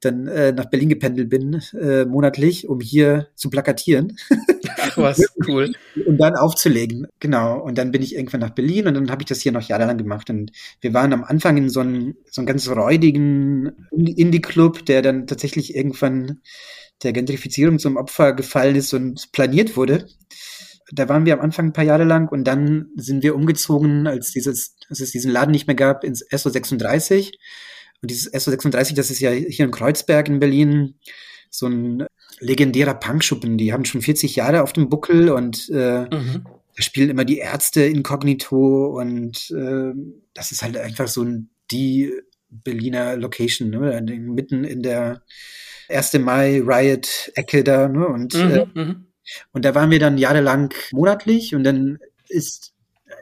dann äh, nach Berlin gependelt bin, monatlich, um hier zu plakatieren. Was, cool. und dann aufzulegen. Genau. Und dann bin ich irgendwann nach Berlin und dann habe ich das hier noch jahrelang gemacht. Und wir waren am Anfang in so einem, so einem ganz räudigen Indie-Club, der dann tatsächlich irgendwann der Gentrifizierung zum Opfer gefallen ist und planiert wurde. Da waren wir am Anfang ein paar Jahre lang und dann sind wir umgezogen, als dieses, als es diesen Laden nicht mehr gab, ins SO36. Und dieses SO36, das ist ja hier in Kreuzberg in Berlin so ein legendärer Punkschuppen. Die haben schon 40 Jahre auf dem Buckel und äh, mhm. da spielen immer die Ärzte inkognito und äh, das ist halt einfach so ein, die Berliner Location, ne? mitten in der 1. Mai Riot Ecke da, ne? Und, mhm, äh, mhm. und da waren wir dann jahrelang monatlich und dann ist,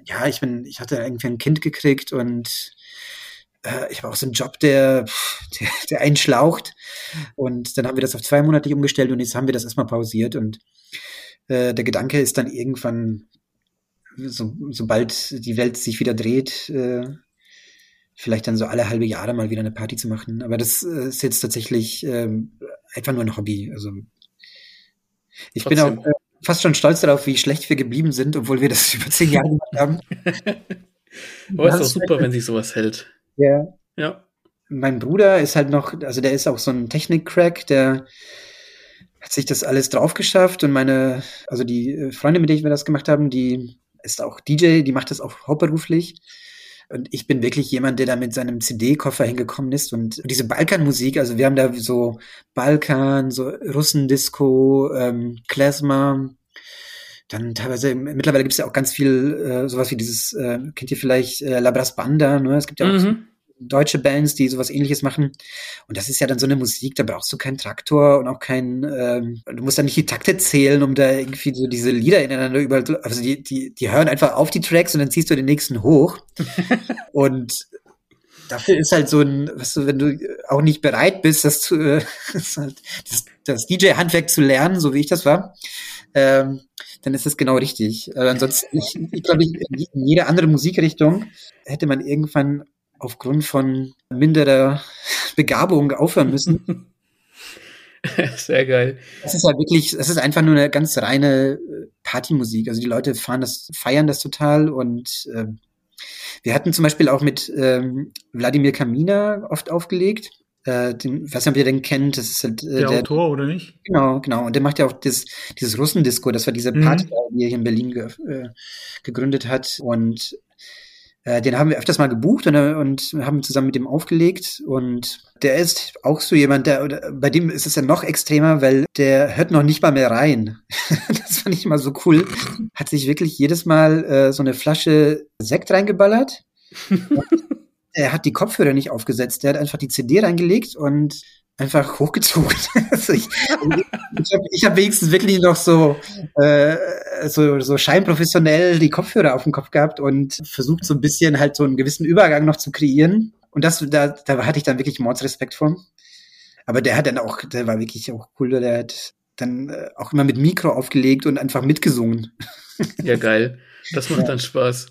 ja, ich bin, ich hatte irgendwie ein Kind gekriegt und äh, ich habe auch so einen Job, der, der, der einschlaucht. Und dann haben wir das auf zwei monatlich umgestellt und jetzt haben wir das erstmal pausiert. Und äh, der Gedanke ist dann irgendwann, so, sobald die Welt sich wieder dreht, äh, vielleicht dann so alle halbe Jahre mal wieder eine Party zu machen. Aber das äh, ist jetzt tatsächlich ähm, einfach nur ein Hobby. Also ich Trotzdem. bin auch äh, fast schon stolz darauf, wie schlecht wir geblieben sind, obwohl wir das über zehn Jahre gemacht haben. Aber ist doch super, wenn sich sowas hält. Ja. Ja. Mein Bruder ist halt noch, also der ist auch so ein Technik-Crack, der hat sich das alles drauf geschafft und meine, also die äh, Freunde, mit denen wir das gemacht haben, die ist auch DJ, die macht das auch hauptberuflich. Und ich bin wirklich jemand, der da mit seinem CD-Koffer hingekommen ist und diese Balkanmusik, also wir haben da so Balkan, so Russendisco, ähm, Klezmer, dann teilweise, mittlerweile gibt es ja auch ganz viel, äh, sowas wie dieses, äh, kennt ihr vielleicht äh, Labras Banda, ne? Es gibt ja auch mhm. deutsche Bands, die sowas ähnliches machen. Und das ist ja dann so eine Musik, da brauchst du keinen Traktor und auch keinen, ähm, du musst da nicht die Takte zählen, um da irgendwie so diese Lieder ineinander überall, also die, die, die hören einfach auf die Tracks und dann ziehst du den nächsten hoch. und dafür ist halt so ein, was du, wenn du auch nicht bereit bist, das zu, äh, das, das DJ-Handwerk zu lernen, so wie ich das war, ähm, dann ist das genau richtig. Äh, ansonsten, ich, ich glaube, in jede andere Musikrichtung hätte man irgendwann aufgrund von minderer Begabung aufhören müssen. Sehr geil. Es ist halt wirklich, es ist einfach nur eine ganz reine äh, Partymusik. Also die Leute fahren das, feiern das total und äh, wir hatten zum Beispiel auch mit ähm, Wladimir Kamina oft aufgelegt. Äh, den, weiß nicht, ob ihr den kennt, das ist halt, äh, der, der Autor, oder nicht? Genau, genau. Und der macht ja auch das, dieses Russendisco, das war diese mhm. Party, mhm. die er hier in Berlin ge, äh, gegründet hat. Und äh, den haben wir öfters mal gebucht und, äh, und haben zusammen mit ihm aufgelegt. Und der ist auch so jemand, der, bei dem ist es ja noch extremer, weil der hört noch nicht mal mehr rein. das fand ich immer so cool. Hat sich wirklich jedes Mal äh, so eine Flasche Sekt reingeballert. er hat die Kopfhörer nicht aufgesetzt. Der hat einfach die CD reingelegt und einfach hochgezogen. also ich ich habe ich hab wenigstens wirklich noch so, äh, so, so scheinprofessionell die Kopfhörer auf dem Kopf gehabt und versucht so ein bisschen halt so einen gewissen Übergang noch zu kreieren. Und das, da, da hatte ich dann wirklich Mordsrespekt vor. Aber der hat dann auch, der war wirklich auch cool, der hat dann äh, auch immer mit Mikro aufgelegt und einfach mitgesungen. Ja, geil. Das macht ja. dann Spaß.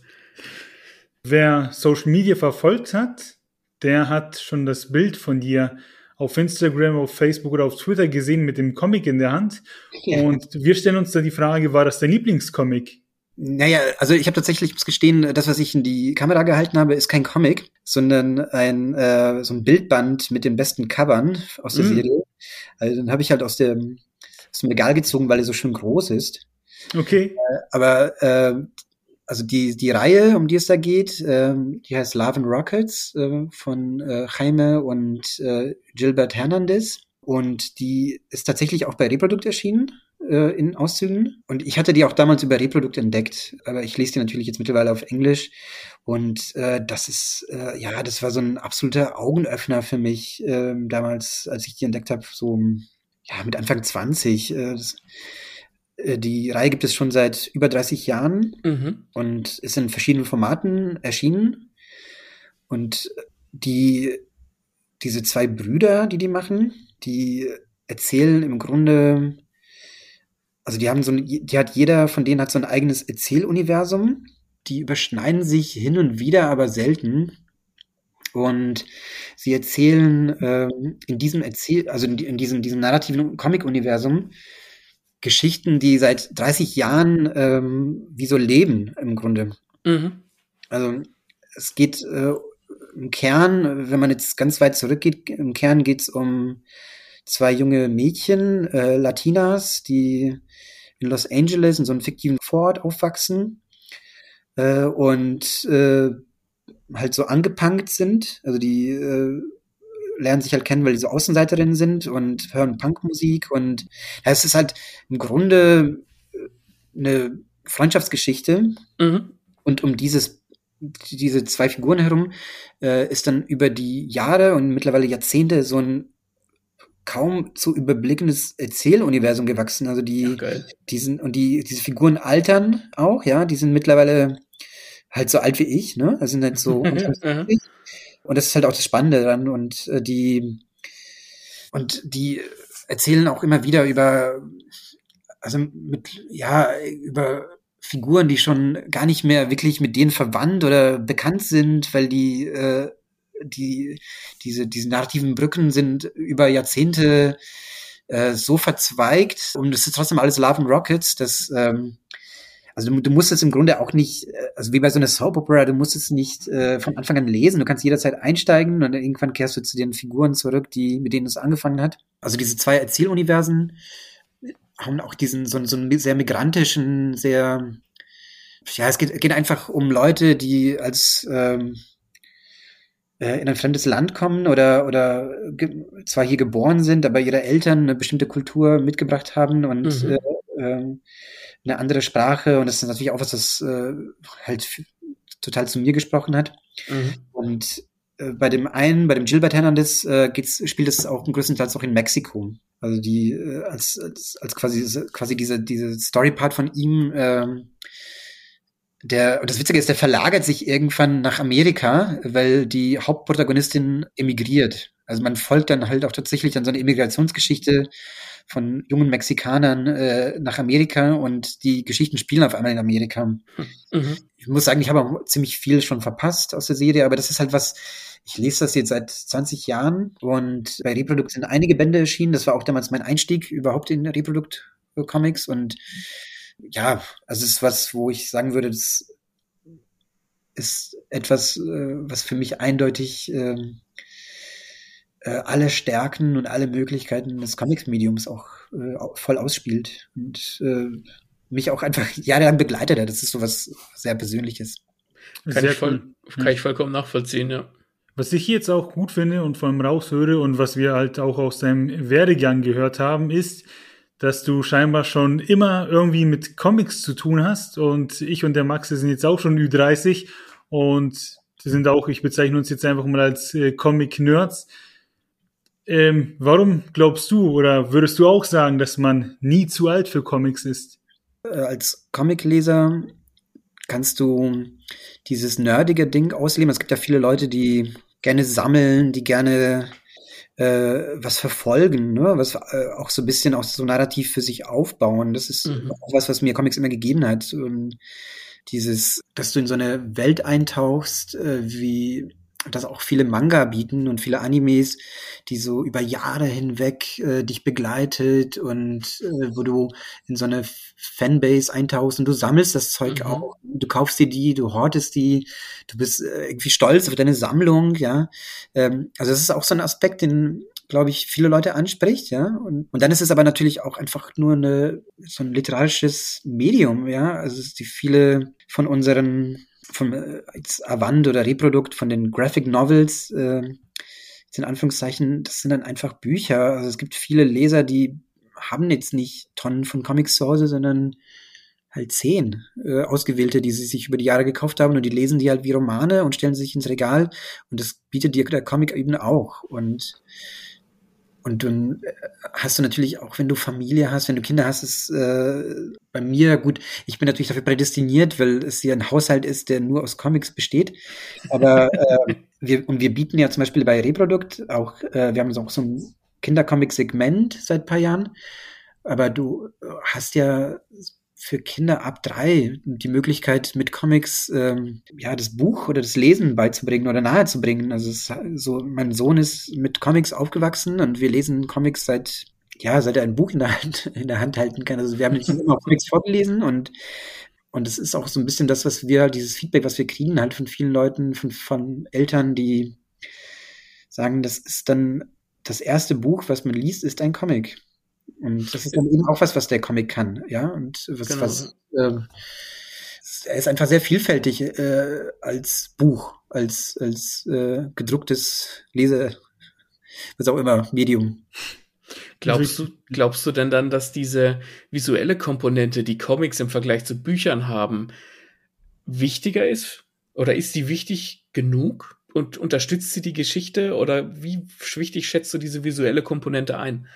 Wer Social Media verfolgt hat, der hat schon das Bild von dir auf Instagram, auf Facebook oder auf Twitter gesehen mit dem Comic in der Hand. Ja. Und wir stellen uns da die Frage, war das dein Lieblingscomic? Naja, also ich habe tatsächlich, ich muss gestehen, das, was ich in die Kamera gehalten habe, ist kein Comic, sondern ein äh, so ein Bildband mit den besten Covern aus der mm. Serie. Also dann habe ich halt aus dem, aus dem Regal gezogen, weil er so schön groß ist. Okay. Äh, aber äh, also die, die Reihe, um die es da geht, ähm, die heißt Love and Rockets äh, von äh, Jaime und äh, Gilbert Hernandez. Und die ist tatsächlich auch bei Reprodukt erschienen äh, in Auszügen. Und ich hatte die auch damals über Reprodukt entdeckt, aber ich lese die natürlich jetzt mittlerweile auf Englisch. Und äh, das ist, äh, ja, das war so ein absoluter Augenöffner für mich äh, damals, als ich die entdeckt habe, so ja, mit Anfang 20. Äh, das, äh, die Reihe gibt es schon seit über 30 Jahren mhm. und ist in verschiedenen Formaten erschienen. Und die, diese zwei Brüder, die die machen, die erzählen im Grunde, also die haben so, ein, die hat jeder von denen hat so ein eigenes Erzähluniversum. Die überschneiden sich hin und wieder, aber selten. Und sie erzählen ähm, in diesem Erzähl, also in, in diesem, diesem narrativen Comic-Universum Geschichten, die seit 30 Jahren ähm, wie so leben im Grunde. Mhm. Also es geht äh, im Kern, wenn man jetzt ganz weit zurückgeht, im Kern geht es um zwei junge Mädchen, äh, Latinas, die in Los Angeles in so einem fiktiven Vorort aufwachsen äh, und äh, halt so angepunkt sind. Also die äh, lernen sich halt kennen, weil die so Außenseiterinnen sind und hören Punkmusik und ja, es ist halt im Grunde äh, eine Freundschaftsgeschichte mhm. und um dieses diese zwei Figuren herum äh, ist dann über die Jahre und mittlerweile Jahrzehnte so ein kaum zu überblickendes Erzähluniversum gewachsen. Also die, ja, die sind, und die, diese Figuren altern auch, ja, die sind mittlerweile halt so alt wie ich, ne? Also sind halt so Und das ist halt auch das Spannende dran. Und äh, die, und die erzählen auch immer wieder über, also mit, ja, über Figuren, die schon gar nicht mehr wirklich mit denen verwandt oder bekannt sind, weil die, äh, die, diese, diese narrativen Brücken sind über Jahrzehnte äh, so verzweigt und es ist trotzdem alles Love and Rockets, dass ähm, also du, du musst es im Grunde auch nicht, äh, also wie bei so einer Soap Opera, du musst es nicht äh, von Anfang an lesen. Du kannst jederzeit einsteigen und dann irgendwann kehrst du zu den Figuren zurück, die mit denen es angefangen hat. Also diese zwei Erzähluniversen haben auch diesen so, so einen sehr migrantischen, sehr ja, es geht, geht einfach um Leute, die als ähm, äh, in ein fremdes Land kommen oder oder zwar hier geboren sind, aber ihre Eltern eine bestimmte Kultur mitgebracht haben und mhm. äh, äh, eine andere Sprache und das ist natürlich auch was, das äh, halt total zu mir gesprochen hat. Mhm. Und äh, bei dem einen, bei dem Gilbert Hernandez, äh, geht's, spielt es auch größtenteils auch in Mexiko. Also die äh, als, als, als quasi quasi diese diese Story-Part von ihm. Äh, der, und das Witzige ist, der verlagert sich irgendwann nach Amerika, weil die Hauptprotagonistin emigriert. Also man folgt dann halt auch tatsächlich dann so eine Immigrationsgeschichte von jungen Mexikanern äh, nach Amerika und die Geschichten spielen auf einmal in Amerika. Mhm. Ich muss sagen, ich habe auch ziemlich viel schon verpasst aus der Serie, aber das ist halt was, ich lese das jetzt seit 20 Jahren und bei Reprodukt sind einige Bände erschienen. Das war auch damals mein Einstieg überhaupt in Reprodukt-Comics und ja, also es ist was, wo ich sagen würde, das ist etwas, äh, was für mich eindeutig äh, äh, alle Stärken und alle Möglichkeiten des Comics-Mediums auch äh, voll ausspielt und äh, mich auch einfach jahrelang begleitet hat. Das ist so was sehr Persönliches. Kann, sehr ich, voll, kann ich vollkommen nachvollziehen, ja. Was ich jetzt auch gut finde und vor allem raushöre und was wir halt auch aus deinem Werdegang gehört haben, ist, dass du scheinbar schon immer irgendwie mit Comics zu tun hast und ich und der Max sind jetzt auch schon Ü30 und sind auch, ich bezeichne uns jetzt einfach mal als äh, Comic-Nerds. Ähm, warum glaubst du oder würdest du auch sagen, dass man nie zu alt für Comics ist? Äh, als Comicleser kannst du dieses nerdige Ding ausleben. Es gibt ja viele Leute, die gerne sammeln, die gerne äh, was verfolgen, ne? was äh, auch so ein bisschen auch so narrativ für sich aufbauen. Das ist mhm. auch was, was mir Comics immer gegeben hat. Und dieses, dass du in so eine Welt eintauchst, äh, wie das auch viele Manga bieten und viele Animes, die so über Jahre hinweg äh, dich begleitet und äh, wo du in so eine Fanbase eintauchst und du sammelst das Zeug mhm. auch. Du kaufst dir die, du hortest die, du bist äh, irgendwie stolz auf deine Sammlung, ja. Ähm, also das ist auch so ein Aspekt, den glaube ich, viele Leute anspricht, ja. Und, und dann ist es aber natürlich auch einfach nur eine, so ein literarisches Medium, ja. Also die viele von unseren von äh, jetzt Avant oder Reprodukt von den Graphic Novels, äh, in Anführungszeichen, das sind dann einfach Bücher. Also es gibt viele Leser, die haben jetzt nicht Tonnen von Comics zu Hause, sondern halt zehn äh, ausgewählte, die sie sich über die Jahre gekauft haben. Und die lesen die halt wie Romane und stellen sie sich ins Regal. Und das bietet dir der Comic eben auch. Und und dann äh, hast du natürlich auch, wenn du Familie hast, wenn du Kinder hast, ist äh, bei mir gut. Ich bin natürlich dafür prädestiniert, weil es hier ein Haushalt ist, der nur aus Comics besteht. Aber äh, wir und wir bieten ja zum Beispiel bei Reprodukt auch, äh, wir haben so auch so ein Kindercomic-Segment seit paar Jahren. Aber du hast ja für Kinder ab drei die Möglichkeit, mit Comics ähm, ja das Buch oder das Lesen beizubringen oder nahezubringen. Also es, so, mein Sohn ist mit Comics aufgewachsen und wir lesen Comics seit ja, seit er ein Buch in der Hand, in der Hand halten kann. Also wir haben immer Comics vorgelesen und und es ist auch so ein bisschen das, was wir, dieses Feedback, was wir kriegen, halt von vielen Leuten, von, von Eltern, die sagen, das ist dann das erste Buch, was man liest, ist ein Comic. Und das ist dann eben auch was, was der Comic kann, ja. Und was, genau. was äh, er ist einfach sehr vielfältig äh, als Buch, als, als äh, gedrucktes Lese, was auch immer, Medium. Glaubst du, glaubst du denn dann, dass diese visuelle Komponente, die Comics im Vergleich zu Büchern haben, wichtiger ist? Oder ist sie wichtig genug? Und unterstützt sie die Geschichte? Oder wie wichtig schätzt du diese visuelle Komponente ein?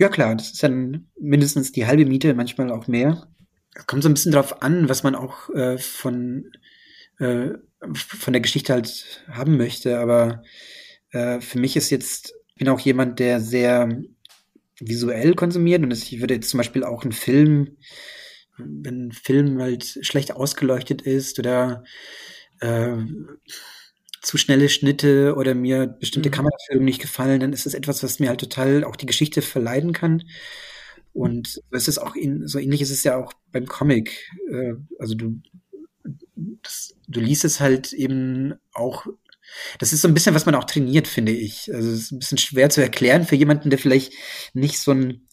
Ja klar, das ist dann mindestens die halbe Miete, manchmal auch mehr. Kommt so ein bisschen drauf an, was man auch äh, von, äh, von der Geschichte halt haben möchte. Aber äh, für mich ist jetzt, bin auch jemand, der sehr visuell konsumiert und ich würde jetzt zum Beispiel auch einen Film, wenn ein Film halt schlecht ausgeleuchtet ist oder äh, zu schnelle Schnitte oder mir bestimmte mhm. Kameraführungen nicht gefallen, dann ist das etwas, was mir halt total auch die Geschichte verleiden kann. Und es ist auch in, so ähnlich ist es ja auch beim Comic. Äh, also du, das, du liest es halt eben auch. Das ist so ein bisschen, was man auch trainiert, finde ich. Also es ist ein bisschen schwer zu erklären für jemanden, der vielleicht nicht so ein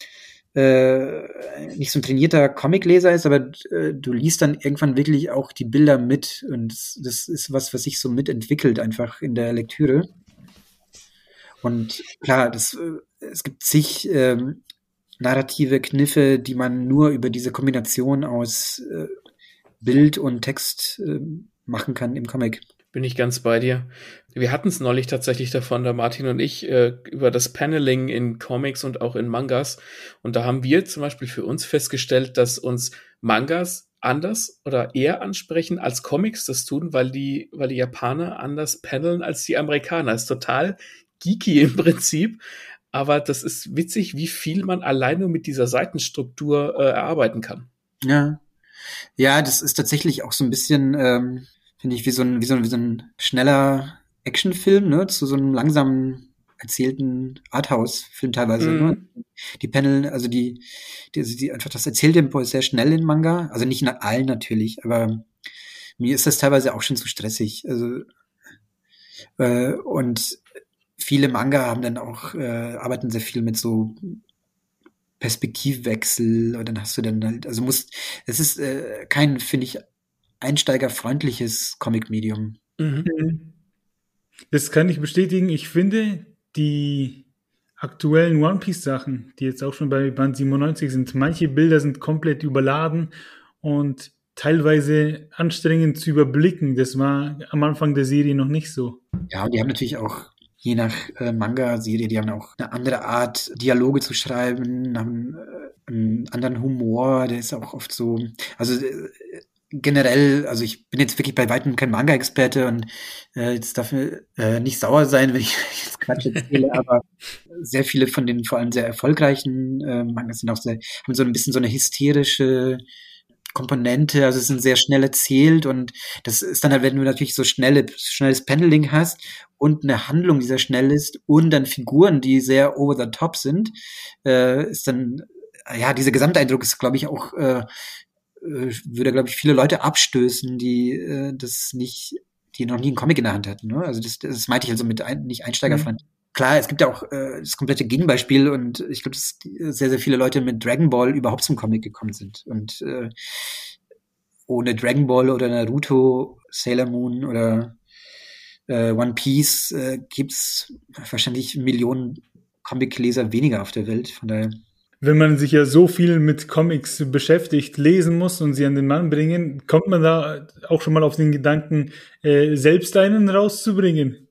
äh, nicht so ein trainierter Comicleser ist, aber äh, du liest dann irgendwann wirklich auch die Bilder mit und das, das ist was, was sich so mitentwickelt einfach in der Lektüre. Und klar, das, äh, es gibt zig ähm, narrative Kniffe, die man nur über diese Kombination aus äh, Bild und Text äh, machen kann im Comic. Bin ich ganz bei dir. Wir hatten es neulich tatsächlich davon, der Martin und ich, äh, über das Paneling in Comics und auch in Mangas. Und da haben wir zum Beispiel für uns festgestellt, dass uns Mangas anders oder eher ansprechen als Comics das tun, weil die, weil die Japaner anders paneln als die Amerikaner. Ist total geeky im Prinzip. Aber das ist witzig, wie viel man alleine mit dieser Seitenstruktur äh, erarbeiten kann. Ja. Ja, das ist tatsächlich auch so ein bisschen, ähm, finde ich, wie so ein, wie so ein, wie so ein schneller Actionfilm, ne, zu so einem langsamen erzählten Arthouse-Film teilweise. Mm. Ne? Die Panel, also die, die, die einfach das Erzähltempo ist sehr schnell in Manga, also nicht in allen natürlich, aber mir ist das teilweise auch schon zu stressig. Also äh, und viele Manga haben dann auch äh, arbeiten sehr viel mit so Perspektivwechsel und dann hast du dann halt, also muss, es ist äh, kein, finde ich, einsteigerfreundliches Comic-Medium. Mhm. mhm. Das kann ich bestätigen. Ich finde, die aktuellen One Piece Sachen, die jetzt auch schon bei Band 97 sind, manche Bilder sind komplett überladen und teilweise anstrengend zu überblicken. Das war am Anfang der Serie noch nicht so. Ja, und die haben natürlich auch je nach äh, Manga-Serie, die haben auch eine andere Art, Dialoge zu schreiben, haben äh, einen anderen Humor, der ist auch oft so, also äh, generell, also ich bin jetzt wirklich bei weitem kein Manga-Experte und äh, jetzt darf mir äh, nicht sauer sein, wenn ich jetzt Quatsch erzähle, aber sehr viele von den vor allem sehr erfolgreichen äh, Mangas sind auch sehr, haben so ein bisschen so eine hysterische Komponente, also es sind sehr schnell erzählt und das ist dann halt, wenn du natürlich so schnelle, schnelles Pendeling hast und eine Handlung, die sehr schnell ist und dann Figuren, die sehr over the top sind, äh, ist dann, ja, dieser Gesamteindruck ist, glaube ich, auch äh, äh, würde, glaube ich, viele Leute abstößen, die äh, das nicht, die noch nie einen Comic in der Hand hatten. Ne? Also das, das meinte ich also mit ein, nicht Einsteigerfreund. Mhm. Klar, es gibt ja auch äh, das komplette Gegenbeispiel und ich glaube, dass sehr, sehr viele Leute mit Dragon Ball überhaupt zum Comic gekommen sind. Und äh, ohne Dragon Ball oder Naruto, Sailor Moon oder äh, One Piece äh, gibt's wahrscheinlich Millionen Comic-Leser weniger auf der Welt. Von daher wenn man sich ja so viel mit Comics beschäftigt, lesen muss und sie an den Mann bringen, kommt man da auch schon mal auf den Gedanken, äh, selbst einen rauszubringen?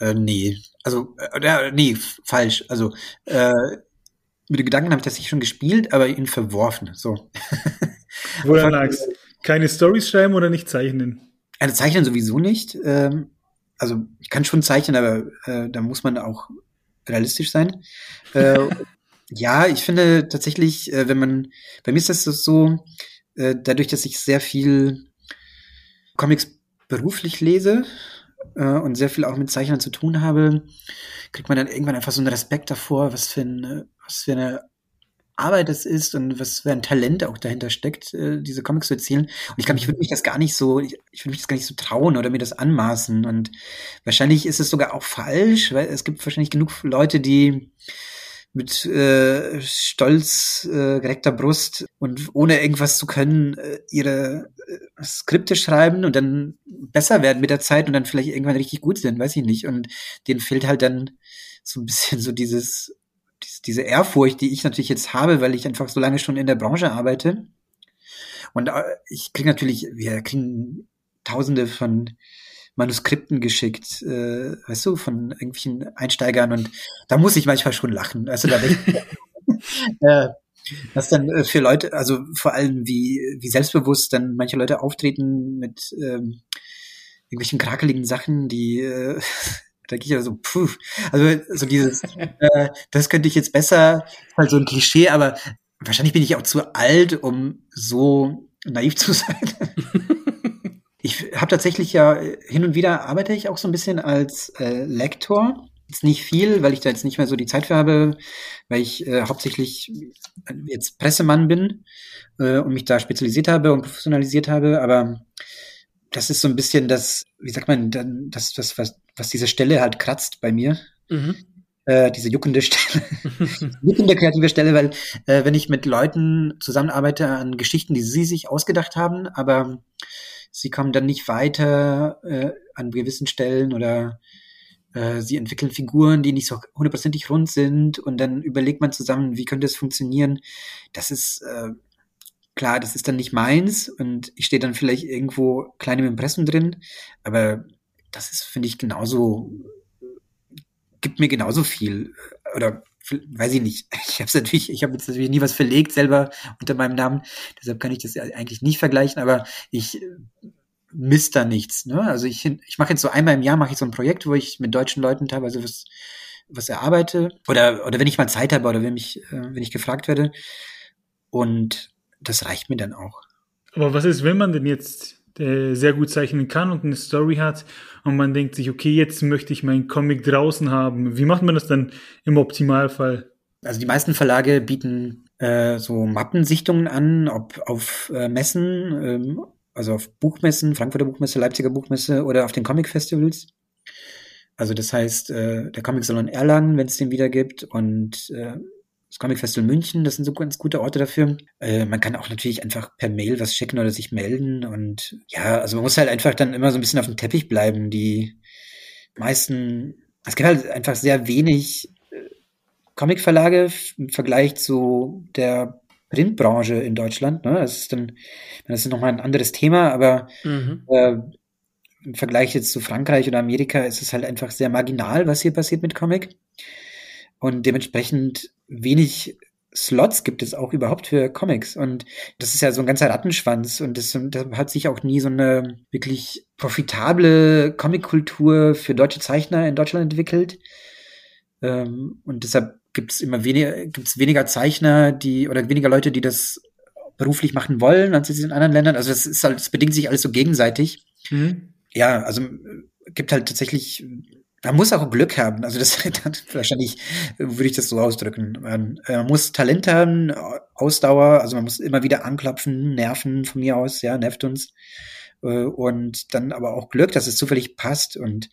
Äh, nee, also, äh, nee, falsch. Also, äh, mit den Gedanken habe ich das nicht schon gespielt, aber ihn verworfen. So. Woran lag's? Keine Stories schreiben oder nicht zeichnen? Also zeichnen sowieso nicht. Ähm, also ich kann schon zeichnen, aber äh, da muss man auch realistisch sein. Äh, ja, ich finde tatsächlich, äh, wenn man, bei mir ist das so, äh, dadurch, dass ich sehr viel Comics beruflich lese äh, und sehr viel auch mit Zeichnern zu tun habe, kriegt man dann irgendwann einfach so einen Respekt davor, was für eine, was für eine Arbeit es ist und was für ein Talent auch dahinter steckt, äh, diese Comics zu erzählen. Und ich glaube, ich würde mich das gar nicht so, ich, ich würde mich das gar nicht so trauen oder mir das anmaßen. Und wahrscheinlich ist es sogar auch falsch, weil es gibt wahrscheinlich genug Leute, die mit äh, stolz äh, gereckter Brust und ohne irgendwas zu können äh, ihre äh, Skripte schreiben und dann besser werden mit der Zeit und dann vielleicht irgendwann richtig gut sind, weiß ich nicht. Und denen fehlt halt dann so ein bisschen so dieses diese Ehrfurcht, die ich natürlich jetzt habe, weil ich einfach so lange schon in der Branche arbeite. Und äh, ich kriege natürlich, wir kriegen tausende von Manuskripten geschickt, äh, weißt du, von irgendwelchen Einsteigern und da muss ich manchmal schon lachen. Also da äh, was dann äh, für Leute, also vor allem wie, wie selbstbewusst dann manche Leute auftreten mit ähm, irgendwelchen krakeligen Sachen, die äh, da gehe ich ja so, puh, also so dieses, äh, das könnte ich jetzt besser, halt so ein Klischee, aber wahrscheinlich bin ich auch zu alt, um so naiv zu sein. Ich habe tatsächlich ja hin und wieder arbeite ich auch so ein bisschen als äh, Lektor. Jetzt nicht viel, weil ich da jetzt nicht mehr so die Zeit für habe, weil ich äh, hauptsächlich jetzt Pressemann bin äh, und mich da spezialisiert habe und professionalisiert habe. Aber das ist so ein bisschen das, wie sagt man, das, das was, was diese Stelle halt kratzt bei mir. Mhm. Äh, diese juckende Stelle, juckende kreative Stelle, weil äh, wenn ich mit Leuten zusammenarbeite an Geschichten, die sie sich ausgedacht haben, aber sie kommen dann nicht weiter äh, an gewissen Stellen oder äh, sie entwickeln Figuren, die nicht so hundertprozentig rund sind und dann überlegt man zusammen, wie könnte es funktionieren. Das ist äh, klar, das ist dann nicht meins und ich stehe dann vielleicht irgendwo klein im Impressum drin, aber das ist, finde ich, genauso, gibt mir genauso viel. Oder weiß ich nicht. Ich habe natürlich, ich habe jetzt natürlich nie was verlegt selber unter meinem Namen, deshalb kann ich das eigentlich nicht vergleichen, aber ich misst da nichts. Ne? Also ich, ich mache jetzt so einmal im Jahr mache ich so ein Projekt, wo ich mit deutschen Leuten teilweise was, was erarbeite. Oder, oder wenn ich mal Zeit habe oder wenn mich, äh, wenn ich gefragt werde. Und das reicht mir dann auch. Aber was ist, wenn man denn jetzt äh, sehr gut zeichnen kann und eine Story hat und man denkt sich, okay, jetzt möchte ich meinen Comic draußen haben. Wie macht man das dann im Optimalfall? Also die meisten Verlage bieten äh, so Mappensichtungen an, ob auf äh, Messen, ähm, also auf Buchmessen, Frankfurter Buchmesse, Leipziger Buchmesse oder auf den Comic-Festivals. Also das heißt, äh, der Comic-Salon Erlangen, wenn es den wieder gibt, und äh, das Comic Festival München, das sind so ganz gute Orte dafür. Äh, man kann auch natürlich einfach per Mail was schicken oder sich melden. Und ja, also man muss halt einfach dann immer so ein bisschen auf dem Teppich bleiben. Die meisten, es gibt halt einfach sehr wenig äh, Comicverlage im Vergleich zu der Printbranche in Deutschland. Ne? Das ist dann, das ist nochmal ein anderes Thema, aber mhm. äh, im Vergleich jetzt zu Frankreich oder Amerika ist es halt einfach sehr marginal, was hier passiert mit Comic. Und dementsprechend wenig Slots gibt es auch überhaupt für Comics. Und das ist ja so ein ganzer Rattenschwanz. Und das, das hat sich auch nie so eine wirklich profitable Comickultur für deutsche Zeichner in Deutschland entwickelt. Ähm, und deshalb gibt es immer weniger, gibt es weniger Zeichner, die oder weniger Leute, die das beruflich machen wollen, als es in anderen Ländern. Also das ist halt, das bedingt sich alles so gegenseitig. Mhm. Ja, also gibt halt tatsächlich man muss auch Glück haben. Also das wahrscheinlich würde ich das so ausdrücken. Man, äh, man, muss Talent haben, Ausdauer, also man muss immer wieder anklopfen, nerven von mir aus, ja, nervt uns. Äh, und dann aber auch Glück, dass es zufällig passt und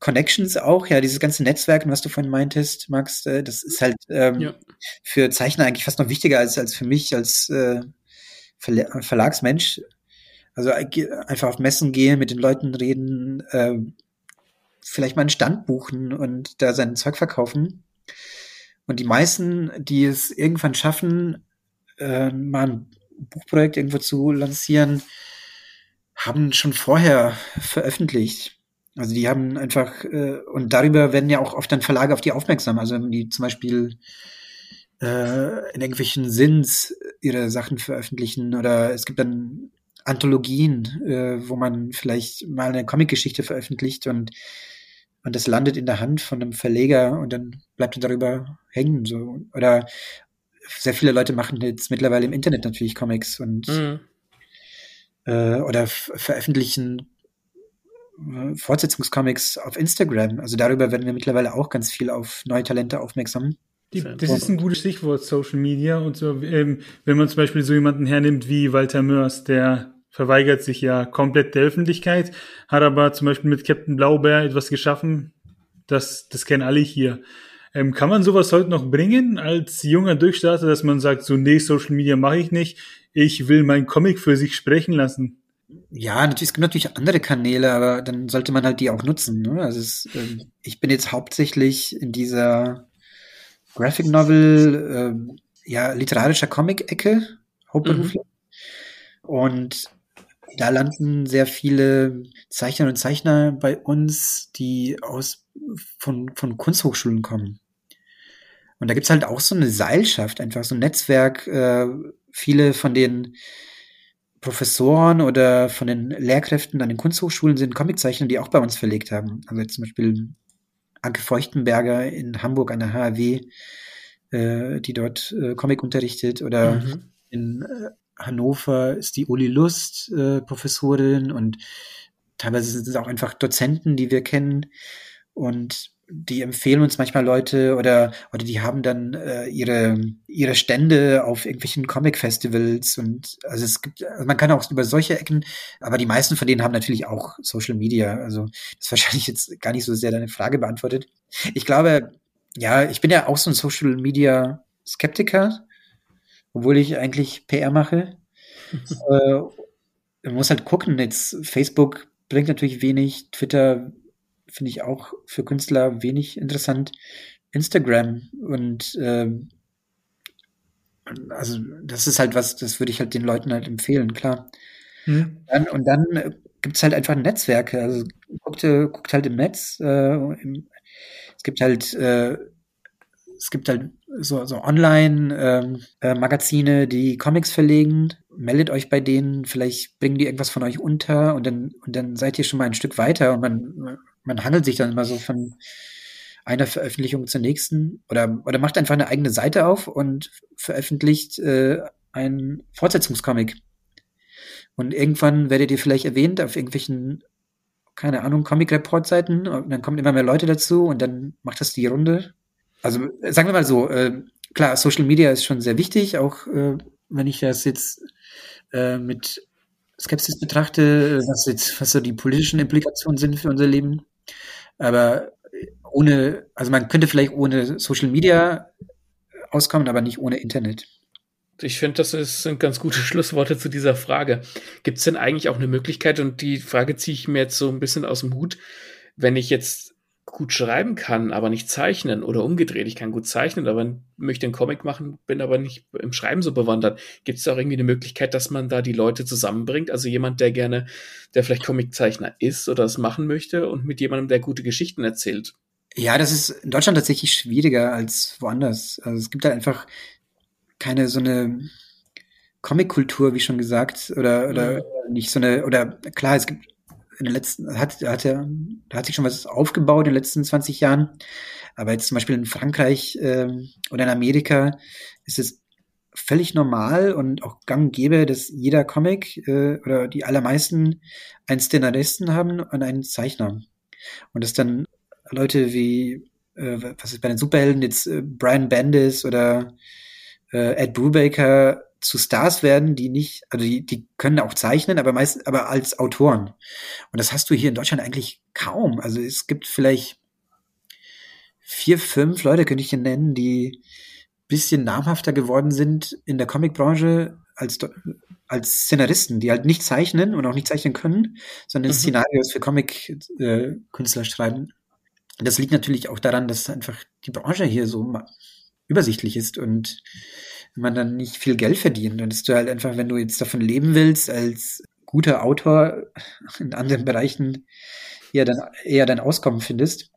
Connections auch, ja, dieses ganze Netzwerk, was du vorhin meintest, Max, äh, das ist halt ähm, ja. für Zeichner eigentlich fast noch wichtiger als, als für mich als äh, Verlagsmensch. Also einfach auf Messen gehen, mit den Leuten reden, äh, vielleicht mal einen Stand buchen und da sein Zeug verkaufen. Und die meisten, die es irgendwann schaffen, äh, mal ein Buchprojekt irgendwo zu lancieren, haben schon vorher veröffentlicht. Also die haben einfach, äh, und darüber werden ja auch oft dann Verlage auf die aufmerksam. Also wenn die zum Beispiel äh, in irgendwelchen Sins ihre Sachen veröffentlichen oder es gibt dann Anthologien, äh, wo man vielleicht mal eine Comicgeschichte veröffentlicht und und das landet in der Hand von einem Verleger und dann bleibt er darüber hängen. So. Oder sehr viele Leute machen jetzt mittlerweile im Internet natürlich Comics und mhm. äh, oder veröffentlichen äh, Fortsetzungscomics auf Instagram. Also darüber werden wir mittlerweile auch ganz viel auf neue Talente aufmerksam. Die, das ist ein gutes Stichwort, Social Media. Und so, ähm, wenn man zum Beispiel so jemanden hernimmt wie Walter Mörs, der verweigert sich ja komplett der Öffentlichkeit, hat aber zum Beispiel mit Captain Blaubeer etwas geschaffen, das, das kennen alle hier. Ähm, kann man sowas heute noch bringen als junger Durchstarter, dass man sagt, so nee, Social Media mache ich nicht, ich will mein Comic für sich sprechen lassen? Ja, natürlich, es gibt natürlich andere Kanäle, aber dann sollte man halt die auch nutzen. Ne? Also es, ähm, ich bin jetzt hauptsächlich in dieser Graphic Novel, ähm, ja, literarischer Comic-Ecke, hauptberuflich. Mhm. Und da landen sehr viele Zeichner und Zeichner bei uns, die aus von, von Kunsthochschulen kommen. Und da gibt's halt auch so eine Seilschaft, einfach so ein Netzwerk. Äh, viele von den Professoren oder von den Lehrkräften an den Kunsthochschulen sind Comiczeichner, die auch bei uns verlegt haben. Also zum Beispiel Anke Feuchtenberger in Hamburg an der HAW, äh, die dort äh, Comic unterrichtet, oder mhm. in äh, Hannover ist die Uli Lust äh, Professorin und teilweise sind es auch einfach Dozenten, die wir kennen und die empfehlen uns manchmal Leute oder oder die haben dann äh, ihre ihre Stände auf irgendwelchen Comic Festivals und also es gibt also man kann auch über solche Ecken, aber die meisten von denen haben natürlich auch Social Media. Also das ist wahrscheinlich jetzt gar nicht so sehr deine Frage beantwortet. Ich glaube, ja, ich bin ja auch so ein Social Media Skeptiker, obwohl ich eigentlich PR mache. äh, man muss halt gucken. Jetzt Facebook bringt natürlich wenig, Twitter finde ich auch für Künstler wenig interessant. Instagram und ähm, also das ist halt was, das würde ich halt den Leuten halt empfehlen, klar. Hm. Dann, und dann äh, gibt's halt einfach Netzwerke. Also guckt, äh, guckt halt im Netz. Äh, im, es gibt halt äh, es gibt halt so, so Online-Magazine, ähm, äh, die Comics verlegen. Meldet euch bei denen, vielleicht bringen die irgendwas von euch unter und dann, und dann seid ihr schon mal ein Stück weiter und man, man handelt sich dann immer so von einer Veröffentlichung zur nächsten oder, oder macht einfach eine eigene Seite auf und veröffentlicht äh, einen Fortsetzungscomic. Und irgendwann werdet ihr vielleicht erwähnt auf irgendwelchen, keine Ahnung, Comic-Report-Seiten und dann kommen immer mehr Leute dazu und dann macht das die Runde. Also sagen wir mal so, äh, klar, Social Media ist schon sehr wichtig, auch äh, wenn ich das jetzt äh, mit Skepsis betrachte, was jetzt, was so die politischen Implikationen sind für unser Leben. Aber ohne, also man könnte vielleicht ohne Social Media auskommen, aber nicht ohne Internet. Ich finde, das ist, sind ganz gute Schlussworte zu dieser Frage. Gibt es denn eigentlich auch eine Möglichkeit, und die Frage ziehe ich mir jetzt so ein bisschen aus dem Hut, wenn ich jetzt gut schreiben kann, aber nicht zeichnen oder umgedreht. Ich kann gut zeichnen, aber möchte einen Comic machen, bin aber nicht im Schreiben so bewandert. Gibt es da auch irgendwie eine Möglichkeit, dass man da die Leute zusammenbringt? Also jemand, der gerne, der vielleicht Comiczeichner ist oder es machen möchte und mit jemandem, der gute Geschichten erzählt. Ja, das ist in Deutschland tatsächlich schwieriger als woanders. Also es gibt da einfach keine so eine Comic-Kultur, wie schon gesagt, oder, oder mhm. nicht so eine, oder klar, es gibt in den letzten, hat, hat er, da hat sich schon was aufgebaut in den letzten 20 Jahren. Aber jetzt zum Beispiel in Frankreich ähm, oder in Amerika ist es völlig normal und auch gang und gäbe, dass jeder Comic äh, oder die allermeisten einen Szenaristen haben und einen Zeichner. Und dass dann Leute wie, äh, was ist bei den Superhelden jetzt, äh, Brian Bendis oder äh, Ed Brubaker zu Stars werden, die nicht, also die, die können auch zeichnen, aber meist, aber als Autoren. Und das hast du hier in Deutschland eigentlich kaum. Also es gibt vielleicht vier, fünf Leute, könnte ich hier nennen, die bisschen namhafter geworden sind in der Comicbranche als, als Szenaristen, die halt nicht zeichnen und auch nicht zeichnen können, sondern mhm. Szenarios für Comic-Künstler äh, schreiben. Das liegt natürlich auch daran, dass einfach die Branche hier so übersichtlich ist und wenn man dann nicht viel Geld verdient, dann ist du halt einfach, wenn du jetzt davon leben willst, als guter Autor in anderen Bereichen eher dann eher dein Auskommen findest.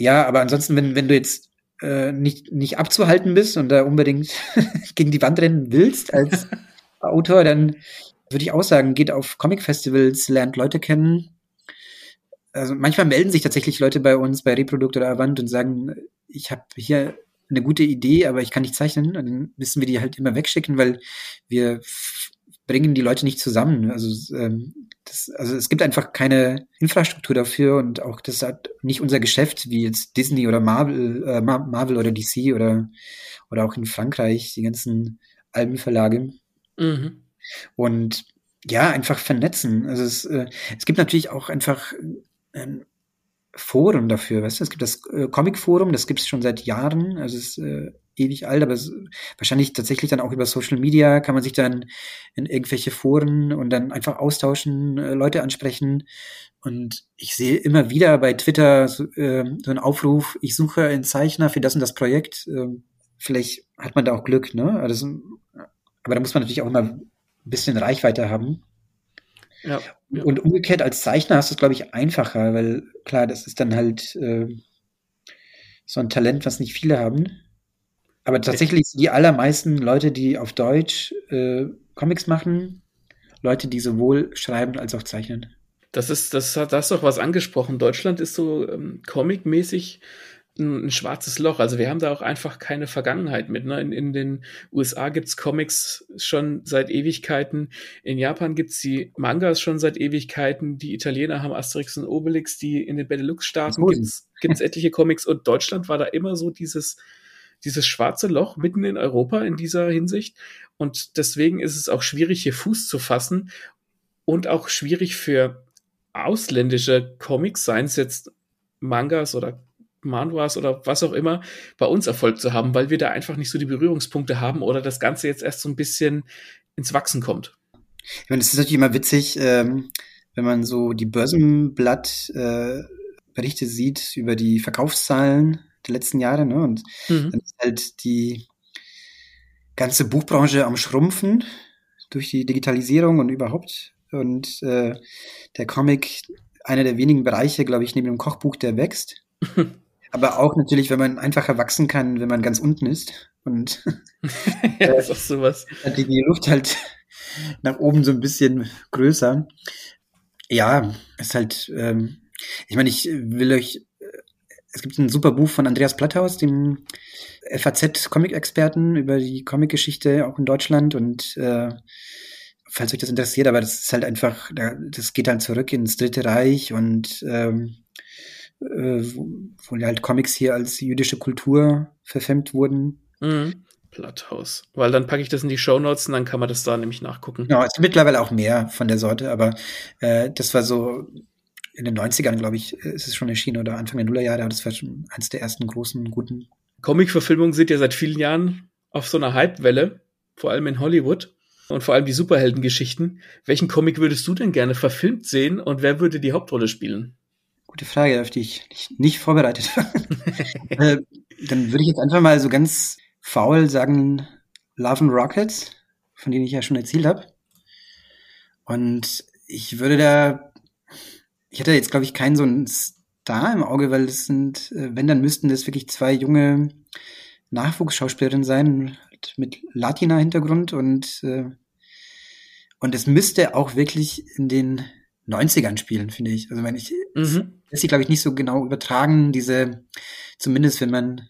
Ja, aber ansonsten, wenn, wenn du jetzt äh, nicht, nicht abzuhalten bist und da unbedingt gegen die Wand rennen willst als Autor, dann würde ich auch sagen, geht auf Comic-Festivals, lernt Leute kennen. Also manchmal melden sich tatsächlich Leute bei uns bei Reprodukt oder Avant und sagen, ich habe hier eine gute Idee, aber ich kann nicht zeichnen. dann müssen wir die halt immer wegschicken, weil wir bringen die Leute nicht zusammen. Also, ähm, das, also es gibt einfach keine Infrastruktur dafür und auch das hat nicht unser Geschäft wie jetzt Disney oder Marvel, äh, Marvel oder DC oder oder auch in Frankreich die ganzen Albenverlage. Mhm. Und ja, einfach vernetzen. Also es, äh, es gibt natürlich auch einfach ähm, Forum dafür, weißt du? Es gibt das äh, Comic-Forum, das gibt es schon seit Jahren, also es ist äh, ewig alt, aber es, wahrscheinlich tatsächlich dann auch über Social Media kann man sich dann in irgendwelche Foren und dann einfach austauschen, äh, Leute ansprechen. Und ich sehe immer wieder bei Twitter so, äh, so einen Aufruf, ich suche einen Zeichner für das und das Projekt. Äh, vielleicht hat man da auch Glück, ne? Also, aber da muss man natürlich auch immer ein bisschen Reichweite haben. Ja, ja. Und umgekehrt als Zeichner hast du es, glaube ich, einfacher, weil klar, das ist dann halt äh, so ein Talent, was nicht viele haben. Aber tatsächlich sind die allermeisten Leute, die auf Deutsch äh, Comics machen, Leute, die sowohl schreiben als auch zeichnen. Das ist, das hat das doch was angesprochen. Deutschland ist so ähm, comic-mäßig ein, ein, schwarzes Loch. Also wir haben da auch einfach keine Vergangenheit mit. Ne? In, in den USA gibt's Comics schon seit Ewigkeiten. In Japan gibt's die Mangas schon seit Ewigkeiten. Die Italiener haben Asterix und Obelix. Die in den Benelux-Staaten gibt's, gibt's etliche Comics. Und Deutschland war da immer so dieses dieses schwarze Loch mitten in Europa in dieser Hinsicht. Und deswegen ist es auch schwierig, hier Fuß zu fassen und auch schwierig für ausländische Comics, seien es jetzt Mangas oder Manhwas oder was auch immer, bei uns Erfolg zu haben, weil wir da einfach nicht so die Berührungspunkte haben oder das Ganze jetzt erst so ein bisschen ins Wachsen kommt. Ich meine, es ist natürlich immer witzig, ähm, wenn man so die Börsenblatt-Berichte äh, sieht über die Verkaufszahlen der letzten Jahre, ne? Und mhm. dann ist halt die ganze Buchbranche am Schrumpfen durch die Digitalisierung und überhaupt. Und äh, der Comic, einer der wenigen Bereiche, glaube ich, neben dem Kochbuch, der wächst. Aber auch natürlich, wenn man einfacher wachsen kann, wenn man ganz unten ist. Und ja, ist auch sowas. Die, Luft halt nach oben so ein bisschen größer. Ja, ist halt, ähm, ich meine, ich will euch es gibt ein super Buch von Andreas Platthaus, dem FAZ-Comic-Experten über die Comic-Geschichte auch in Deutschland und äh, falls euch das interessiert, aber das ist halt einfach, das geht dann zurück ins Dritte Reich und ähm, äh, wo, wo halt Comics hier als jüdische Kultur verfemmt wurden. Mhm. Platthaus. Weil dann packe ich das in die Show Notes und dann kann man das da nämlich nachgucken. Ja, es gibt mittlerweile auch mehr von der Sorte, aber äh, das war so in den 90ern, glaube ich, ist es schon erschienen oder Anfang der Nullerjahre, aber das war schon eines der ersten großen, guten. Comic-Verfilmungen sind ja seit vielen Jahren auf so einer Hype-Welle, vor allem in Hollywood und vor allem die Superheldengeschichten. Welchen Comic würdest du denn gerne verfilmt sehen und wer würde die Hauptrolle spielen? Gute Frage, auf die ich nicht vorbereitet war. äh, dann würde ich jetzt einfach mal so ganz faul sagen, Love and Rockets, von denen ich ja schon erzählt habe. Und ich würde da ich hatte jetzt, glaube ich, keinen so einen Star im Auge, weil es sind, äh, wenn, dann müssten das wirklich zwei junge Nachwuchsschauspielerinnen sein mit Latina-Hintergrund und äh, und es müsste auch wirklich in den 90ern spielen, finde ich. Also wenn ich mhm. Lässt sich, glaube ich, nicht so genau übertragen, diese, zumindest wenn man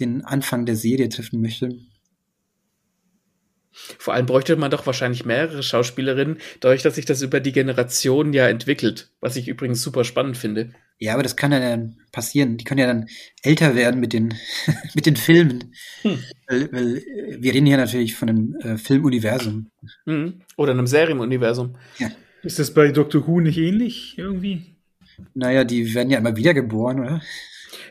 den Anfang der Serie treffen möchte. Vor allem bräuchte man doch wahrscheinlich mehrere Schauspielerinnen, dadurch, dass sich das über die Generationen ja entwickelt, was ich übrigens super spannend finde. Ja, aber das kann ja dann passieren. Die können ja dann älter werden mit den, mit den Filmen. Hm. Weil, weil wir reden hier natürlich von einem äh, Filmuniversum. Hm. Oder einem Serienuniversum. Ja. Ist das bei Doctor Who nicht ähnlich irgendwie? Naja, die werden ja immer wiedergeboren, oder?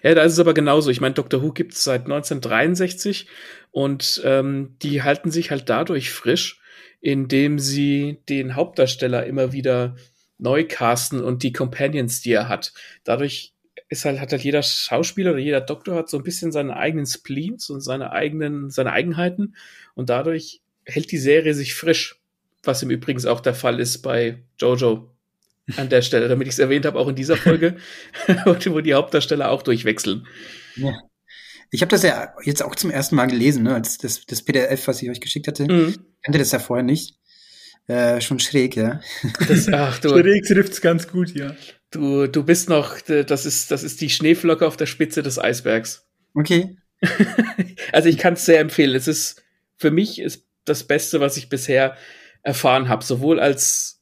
Ja, da ist es aber genauso. Ich meine, Doctor Who gibt es seit 1963 und ähm, die halten sich halt dadurch frisch, indem sie den Hauptdarsteller immer wieder neu casten und die Companions, die er hat. Dadurch ist halt, hat halt jeder Schauspieler oder jeder Doktor hat so ein bisschen seine eigenen Spleens und seine eigenen, seine Eigenheiten und dadurch hält die Serie sich frisch. Was im Übrigen auch der Fall ist bei Jojo an der Stelle, damit ich es erwähnt habe, auch in dieser Folge, wo die Hauptdarsteller auch durchwechseln. Ja. Ich habe das ja jetzt auch zum ersten Mal gelesen, ne, als das, das PDF, was ich euch geschickt hatte. Mhm. Ich kannte das ja vorher nicht. Äh, schon schräg, ja. Das, ach, du, schräg trifft's ganz gut, ja. Du, du bist noch, das ist, das ist die Schneeflocke auf der Spitze des Eisbergs. Okay. also ich kann es sehr empfehlen. Es ist für mich ist das Beste, was ich bisher erfahren habe, sowohl als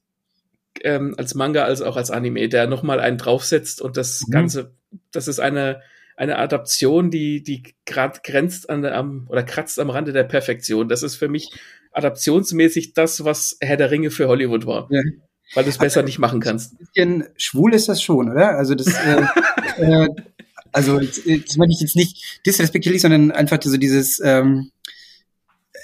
ähm, als Manga als auch als Anime, der nochmal einen draufsetzt und das mhm. Ganze, das ist eine, eine Adaption, die, die gerade grenzt an am, oder kratzt am Rande der Perfektion. Das ist für mich adaptionsmäßig das, was Herr der Ringe für Hollywood war. Ja. Weil du es besser nicht machen kannst. Ein bisschen schwul ist das schon, oder? Also das, äh, äh, also das meine ich jetzt nicht disrespektierlich, sondern einfach so dieses, ähm,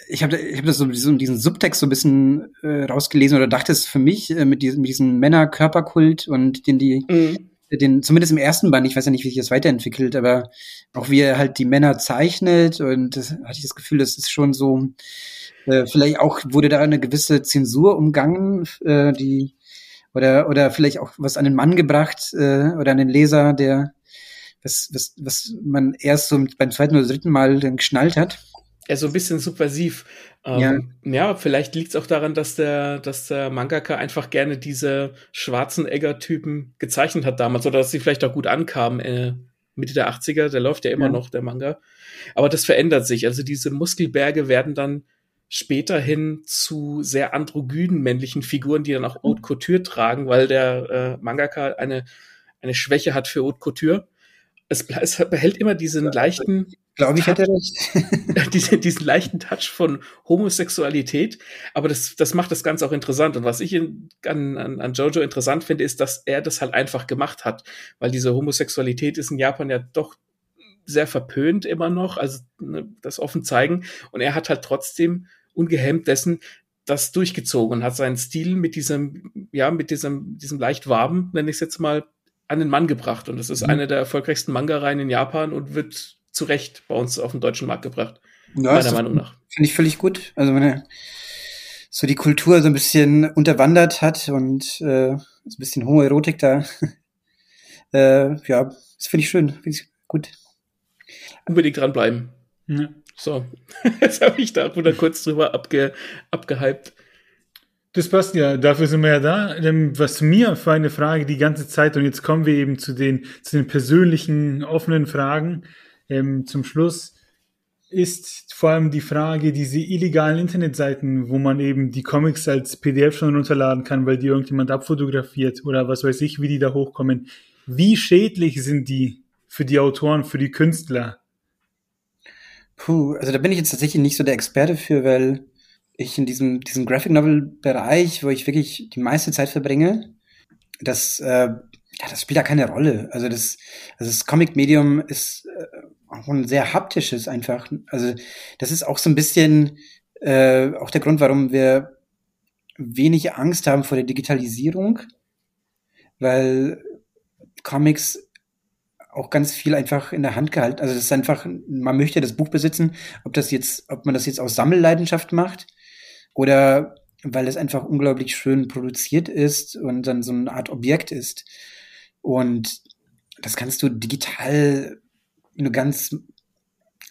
ich habe ich hab das so diesen, diesen Subtext so ein bisschen äh, rausgelesen oder dachte es für mich äh, mit, diesem, mit diesem Männerkörperkult und den die mhm. den zumindest im ersten Band, ich weiß ja nicht, wie sich das weiterentwickelt, aber auch wie er halt die Männer zeichnet und das hatte ich das Gefühl, das ist schon so äh, vielleicht auch wurde da eine gewisse Zensur umgangen, äh, die oder oder vielleicht auch was an den Mann gebracht äh, oder an den Leser, der was was was man erst so beim zweiten oder dritten Mal dann geschnallt hat ja, so ein bisschen subversiv. Ähm, ja. ja, vielleicht liegt es auch daran, dass der, dass der Mangaka einfach gerne diese schwarzen Egger-Typen gezeichnet hat damals oder dass sie vielleicht auch gut ankamen. Äh, Mitte der 80er, der läuft ja immer ja. noch, der Manga. Aber das verändert sich. Also diese Muskelberge werden dann später hin zu sehr androgynen männlichen Figuren, die dann auch Haute Couture tragen, weil der äh, Mangaka eine, eine Schwäche hat für Haute Couture. Es, es behält immer diesen leichten Glaube ich, hätte recht. diesen, diesen leichten Touch von Homosexualität. Aber das, das macht das Ganze auch interessant. Und was ich in, an, an, an Jojo interessant finde, ist, dass er das halt einfach gemacht hat. Weil diese Homosexualität ist in Japan ja doch sehr verpönt immer noch, also ne, das offen zeigen. Und er hat halt trotzdem ungehemmt dessen das durchgezogen und hat seinen Stil mit diesem, ja, mit diesem, diesem leicht warben, nenne ich es jetzt mal, an den Mann gebracht. Und das ist mhm. eine der erfolgreichsten Manga-Reihen in Japan und wird zu Recht bei uns auf den deutschen Markt gebracht. Ja, meiner Meinung nach. Finde ich völlig gut. Also wenn er so die Kultur so ein bisschen unterwandert hat und äh, so ein bisschen Homoerotik da, äh, ja, das finde ich schön, finde ich gut. Unbedingt dranbleiben. Ja. So, jetzt habe ich da wieder kurz drüber abge, abgehypt. Das passt ja, dafür sind wir ja da. Was mir für eine Frage die ganze Zeit, und jetzt kommen wir eben zu den, zu den persönlichen, offenen Fragen, ähm, zum Schluss ist vor allem die Frage, diese illegalen Internetseiten, wo man eben die Comics als PDF schon runterladen kann, weil die irgendjemand abfotografiert oder was weiß ich, wie die da hochkommen. Wie schädlich sind die für die Autoren, für die Künstler? Puh, also da bin ich jetzt tatsächlich nicht so der Experte für, weil ich in diesem, diesem Graphic Novel Bereich, wo ich wirklich die meiste Zeit verbringe, das, äh, ja, das spielt da keine Rolle. Also das, also das Comic-Medium ist äh, auch ein sehr haptisches einfach. Also das ist auch so ein bisschen äh, auch der Grund, warum wir wenig Angst haben vor der Digitalisierung, weil Comics auch ganz viel einfach in der Hand gehalten. Also das ist einfach, man möchte das Buch besitzen, ob das jetzt, ob man das jetzt aus Sammelleidenschaft macht oder weil es einfach unglaublich schön produziert ist und dann so eine Art Objekt ist. Und das kannst du digital nur ganz,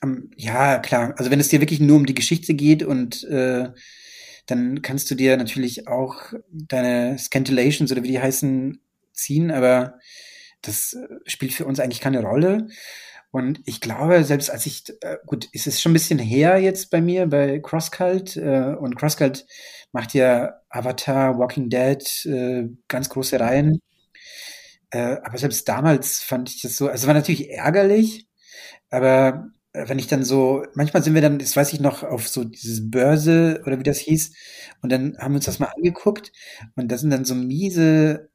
ähm, ja, klar, also wenn es dir wirklich nur um die Geschichte geht und äh, dann kannst du dir natürlich auch deine Scantillations oder wie die heißen ziehen, aber das äh, spielt für uns eigentlich keine Rolle. Und ich glaube, selbst als ich, äh, gut, ist es schon ein bisschen her jetzt bei mir, bei CrossCult, äh, und CrossCult macht ja Avatar, Walking Dead, äh, ganz große Reihen. Äh, aber selbst damals fand ich das so, also war natürlich ärgerlich, aber äh, wenn ich dann so, manchmal sind wir dann, das weiß ich noch, auf so dieses Börse oder wie das hieß, und dann haben wir uns das mal angeguckt und das sind dann so miese,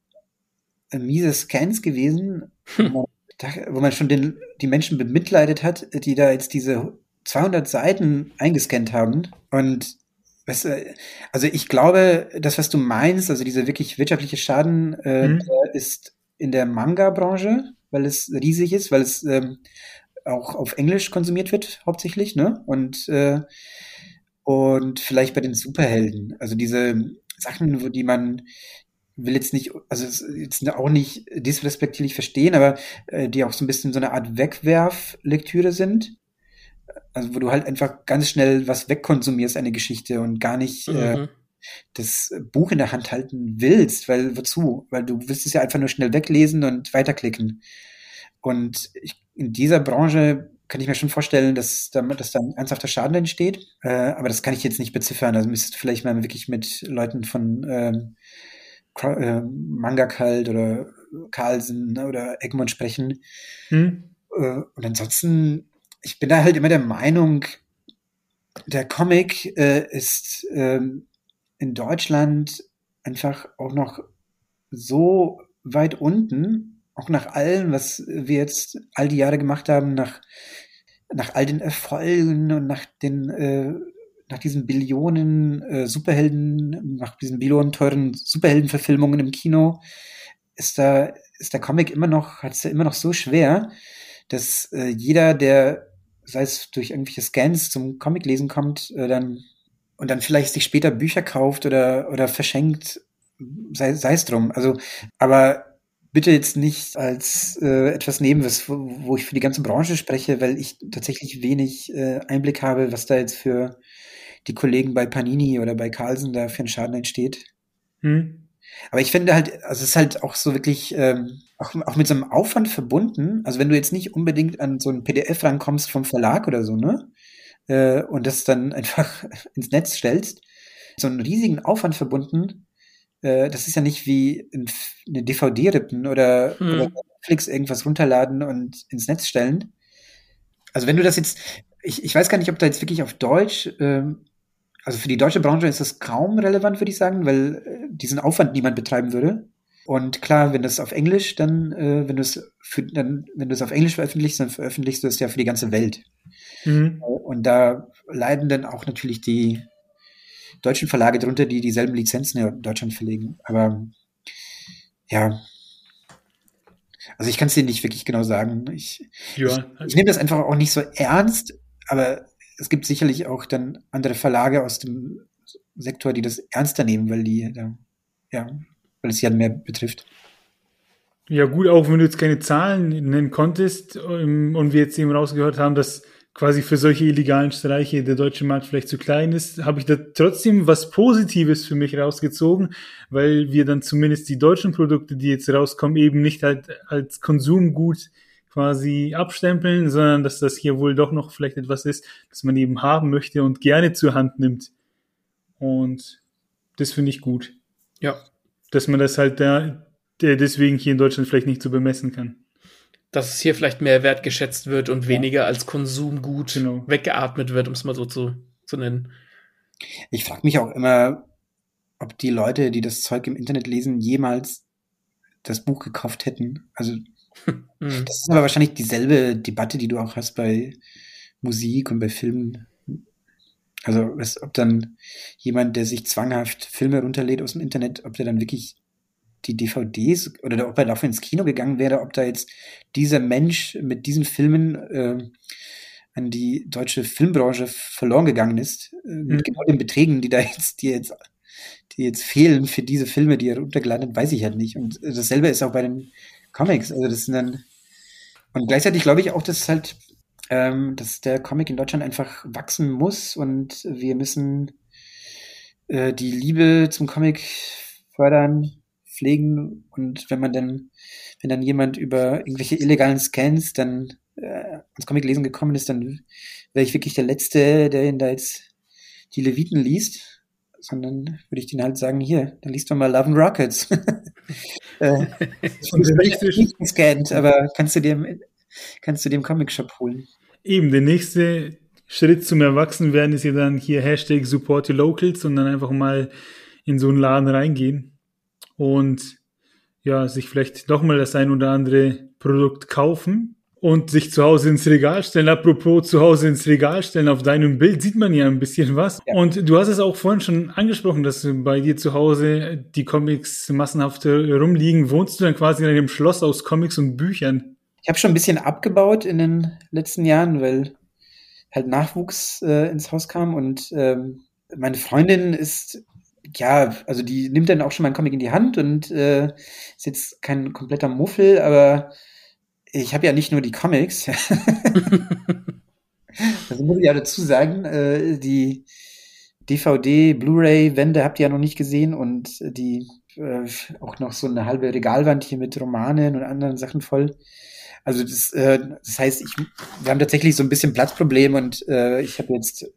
äh, miese Scans gewesen, hm. wo, man, wo man schon den, die Menschen bemitleidet hat, die da jetzt diese 200 Seiten eingescannt haben und Weißt du, also ich glaube, das, was du meinst, also dieser wirklich wirtschaftliche Schaden, äh, mhm. ist in der Manga-Branche, weil es riesig ist, weil es ähm, auch auf Englisch konsumiert wird, hauptsächlich, ne? Und, äh, und vielleicht bei den Superhelden. Also diese Sachen, wo die man will jetzt nicht, also jetzt auch nicht disrespektierlich verstehen, aber äh, die auch so ein bisschen so eine Art Wegwerflektüre sind. Also wo du halt einfach ganz schnell was wegkonsumierst, eine Geschichte und gar nicht äh, mhm. äh, das Buch in der Hand halten willst, weil wozu? Weil du willst es ja einfach nur schnell weglesen und weiterklicken. Und ich, in dieser Branche kann ich mir schon vorstellen, dass da, dass da ein ernsthafter Schaden entsteht. Äh, aber das kann ich jetzt nicht beziffern. Also müsstest du vielleicht mal wirklich mit Leuten von ähm, äh, Manga Kalt oder Carlsen oder Egmont sprechen. Hm. Äh, und ansonsten, ich bin da halt immer der Meinung, der Comic äh, ist ähm, in Deutschland einfach auch noch so weit unten, auch nach allem, was wir jetzt all die Jahre gemacht haben, nach, nach all den Erfolgen und nach den, äh, nach diesen Billionen äh, Superhelden, nach diesen Billionen teuren Superheldenverfilmungen im Kino, ist da, ist der Comic immer noch, hat es ja immer noch so schwer, dass äh, jeder, der, sei es durch irgendwelche Scans zum Comic lesen kommt, äh, dann und dann vielleicht sich später Bücher kauft oder, oder verschenkt, sei, sei es drum. Also, aber bitte jetzt nicht als äh, etwas nehmen, was, wo ich für die ganze Branche spreche, weil ich tatsächlich wenig äh, Einblick habe, was da jetzt für die Kollegen bei Panini oder bei Carlsen da für einen Schaden entsteht. Hm. Aber ich finde halt, also es ist halt auch so wirklich ähm, auch, auch mit so einem Aufwand verbunden. Also wenn du jetzt nicht unbedingt an so ein PDF rankommst vom Verlag oder so, ne? Äh, und das dann einfach ins Netz stellst, so einen riesigen Aufwand verbunden. Äh, das ist ja nicht wie eine DVD rippen oder, hm. oder Netflix irgendwas runterladen und ins Netz stellen. Also wenn du das jetzt, ich, ich weiß gar nicht, ob da jetzt wirklich auf Deutsch ähm, also für die deutsche Branche ist das kaum relevant, würde ich sagen, weil äh, diesen Aufwand niemand betreiben würde. Und klar, wenn das auf Englisch, dann, äh, wenn du es für, dann, wenn du es auf Englisch veröffentlichst, dann veröffentlichst du es ja für die ganze Welt. Mhm. Und da leiden dann auch natürlich die deutschen Verlage drunter, die dieselben Lizenzen in Deutschland verlegen. Aber ja, also ich kann es dir nicht wirklich genau sagen. Ich, ja. ich, ich nehme das einfach auch nicht so ernst, aber es gibt sicherlich auch dann andere Verlage aus dem Sektor, die das ernster nehmen, weil die, ja, weil es ja mehr betrifft. Ja, gut, auch wenn du jetzt keine Zahlen nennen konntest ähm, und wir jetzt eben rausgehört haben, dass quasi für solche illegalen Streiche der deutsche Markt vielleicht zu klein ist, habe ich da trotzdem was Positives für mich rausgezogen, weil wir dann zumindest die deutschen Produkte, die jetzt rauskommen, eben nicht halt als Konsumgut quasi abstempeln, sondern dass das hier wohl doch noch vielleicht etwas ist, das man eben haben möchte und gerne zur Hand nimmt. Und das finde ich gut. Ja. Dass man das halt da deswegen hier in Deutschland vielleicht nicht so bemessen kann. Dass es hier vielleicht mehr wertgeschätzt wird und weniger als Konsumgut genau. weggeatmet wird, um es mal so zu, zu nennen. Ich frage mich auch immer, ob die Leute, die das Zeug im Internet lesen, jemals das Buch gekauft hätten. Also Mhm. Das ist aber wahrscheinlich dieselbe Debatte, die du auch hast bei Musik und bei Filmen. Also, ob dann jemand, der sich zwanghaft Filme runterlädt aus dem Internet, ob der dann wirklich die DVDs oder ob er dafür ins Kino gegangen wäre, ob da jetzt dieser Mensch mit diesen Filmen äh, an die deutsche Filmbranche verloren gegangen ist, äh, mit mhm. genau den Beträgen, die da jetzt, die jetzt, die jetzt fehlen für diese Filme, die er runtergeladen hat, weiß ich halt nicht. Und dasselbe ist auch bei den Comics. Also das sind dann und gleichzeitig glaube ich auch, dass halt, ähm, dass der Comic in Deutschland einfach wachsen muss und wir müssen äh, die Liebe zum Comic fördern, pflegen und wenn man dann, wenn dann jemand über irgendwelche illegalen Scans dann äh, ans Comic lesen gekommen ist, dann wäre ich wirklich der Letzte, der ihn da jetzt die Leviten liest, sondern würde ich den halt sagen, hier, dann liest doch mal Love and Rockets. äh, nicht gescannt, aber kannst du dir kannst du dem Comic-Shop holen. Eben, der nächste Schritt zum Erwachsenwerden ist ja dann hier Hashtag Support your Locals und dann einfach mal in so einen Laden reingehen und ja, sich vielleicht nochmal das ein oder andere Produkt kaufen und sich zu Hause ins Regal stellen. Apropos zu Hause ins Regal stellen, auf deinem Bild sieht man ja ein bisschen was. Ja. Und du hast es auch vorhin schon angesprochen, dass bei dir zu Hause die Comics massenhaft rumliegen. Wohnst du dann quasi in einem Schloss aus Comics und Büchern? Ich habe schon ein bisschen abgebaut in den letzten Jahren, weil halt Nachwuchs äh, ins Haus kam und ähm, meine Freundin ist ja, also die nimmt dann auch schon mal einen Comic in die Hand und äh, ist jetzt kein kompletter Muffel, aber ich habe ja nicht nur die Comics. also muss ich ja dazu sagen, äh, die DVD, Blu-ray-Wände habt ihr ja noch nicht gesehen und die äh, auch noch so eine halbe Regalwand hier mit Romanen und anderen Sachen voll. Also das, äh, das heißt, ich, wir haben tatsächlich so ein bisschen Platzproblem und äh, ich habe jetzt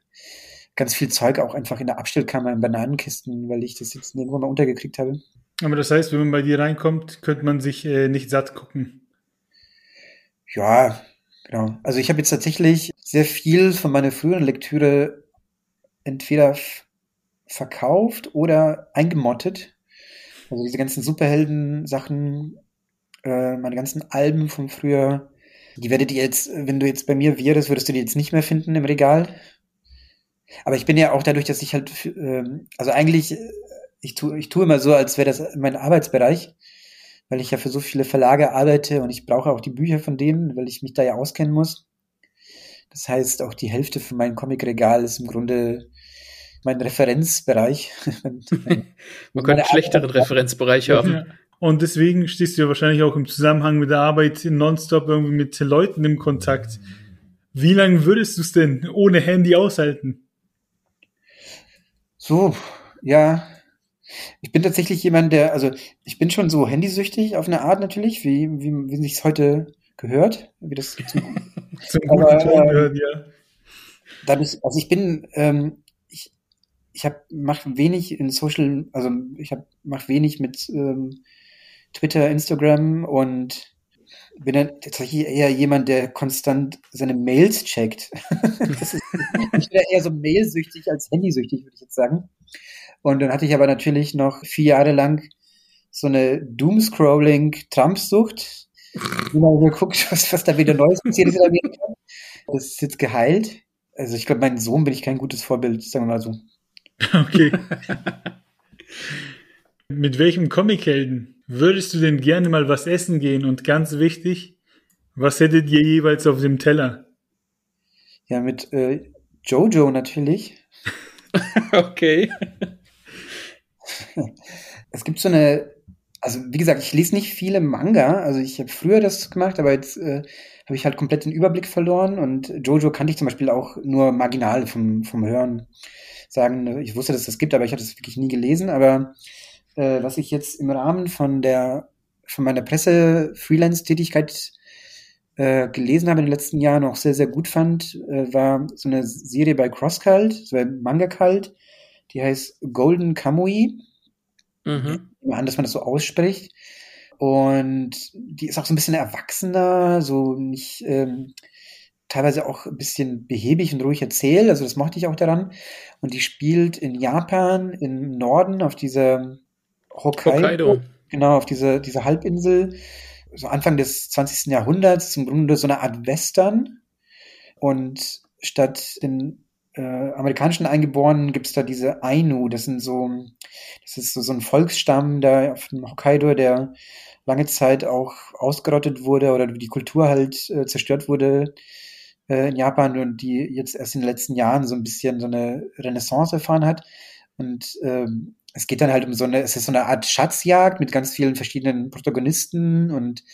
ganz viel Zeug auch einfach in der Abstellkammer in Bananenkisten, weil ich das jetzt nirgendwo mal untergekriegt habe. Aber das heißt, wenn man bei dir reinkommt, könnte man sich äh, nicht satt gucken. Ja, genau. Also ich habe jetzt tatsächlich sehr viel von meiner früheren Lektüre entweder verkauft oder eingemottet. Also diese ganzen Superhelden-Sachen, äh, meine ganzen Alben von früher, die werdet ihr jetzt, wenn du jetzt bei mir wärst, würdest du die jetzt nicht mehr finden im Regal. Aber ich bin ja auch dadurch, dass ich halt, äh, also eigentlich, ich tue, ich tue immer so, als wäre das mein Arbeitsbereich weil ich ja für so viele Verlage arbeite und ich brauche auch die Bücher von denen, weil ich mich da ja auskennen muss. Das heißt, auch die Hälfte von meinem Comicregal ist im Grunde mein Referenzbereich. Man könnte schlechteren Referenzbereich haben. Und deswegen stehst du ja wahrscheinlich auch im Zusammenhang mit der Arbeit nonstop irgendwie mit Leuten im Kontakt. Wie lange würdest du es denn ohne Handy aushalten? So, ja, Ich bin tatsächlich jemand, der, also ich bin schon so handysüchtig auf eine Art natürlich, wie, wie, wie sich es heute gehört, wie das zum, zum aber, Ton gehört, ja. Dadurch, also ich bin, ähm, ich, ich habe mach wenig in Social, also ich habe mach wenig mit ähm, Twitter, Instagram und bin dann tatsächlich eher jemand, der konstant seine Mails checkt. ist, ich bin eher so mailsüchtig als handysüchtig, würde ich jetzt sagen. Und dann hatte ich aber natürlich noch vier Jahre lang so eine Doomscrolling-Trump-Sucht. Immer geguckt, was, was da wieder Neues passiert ist in Amerika. Das ist jetzt geheilt. Also ich glaube, meinem Sohn bin ich kein gutes Vorbild, sagen wir mal so. Okay. Mit welchem Comichelden würdest du denn gerne mal was essen gehen? Und ganz wichtig, was hättet ihr jeweils auf dem Teller? Ja, mit äh, Jojo natürlich. okay. Es gibt so eine, also wie gesagt, ich lese nicht viele Manga. Also ich habe früher das gemacht, aber jetzt äh, habe ich halt komplett den Überblick verloren. Und Jojo kannte ich zum Beispiel auch nur marginal vom, vom Hören sagen. Ich wusste, dass es das gibt, aber ich hatte es wirklich nie gelesen. Aber äh, was ich jetzt im Rahmen von der von meiner Presse-Freelance-Tätigkeit äh, gelesen habe in den letzten Jahren, auch sehr, sehr gut fand, äh, war so eine Serie bei CrossCult, so ein Manga-Cult, die heißt Golden Kamui. Mhm. An, dass man das so ausspricht. Und die ist auch so ein bisschen erwachsener, so nicht ähm, teilweise auch ein bisschen behäbig und ruhig erzählt. Also das mochte ich auch daran. Und die spielt in Japan, im Norden, auf dieser Hokkaido. Hokkaido. Genau, auf dieser diese Halbinsel, so Anfang des 20. Jahrhunderts, im Grunde so eine Art Western. Und statt den äh, amerikanischen Eingeborenen gibt es da diese Ainu, das sind so, das ist so, so ein Volksstamm da auf dem Hokkaido, der lange Zeit auch ausgerottet wurde oder die Kultur halt äh, zerstört wurde äh, in Japan und die jetzt erst in den letzten Jahren so ein bisschen so eine Renaissance erfahren hat. Und ähm, es geht dann halt um so eine, es ist so eine Art Schatzjagd mit ganz vielen verschiedenen Protagonisten und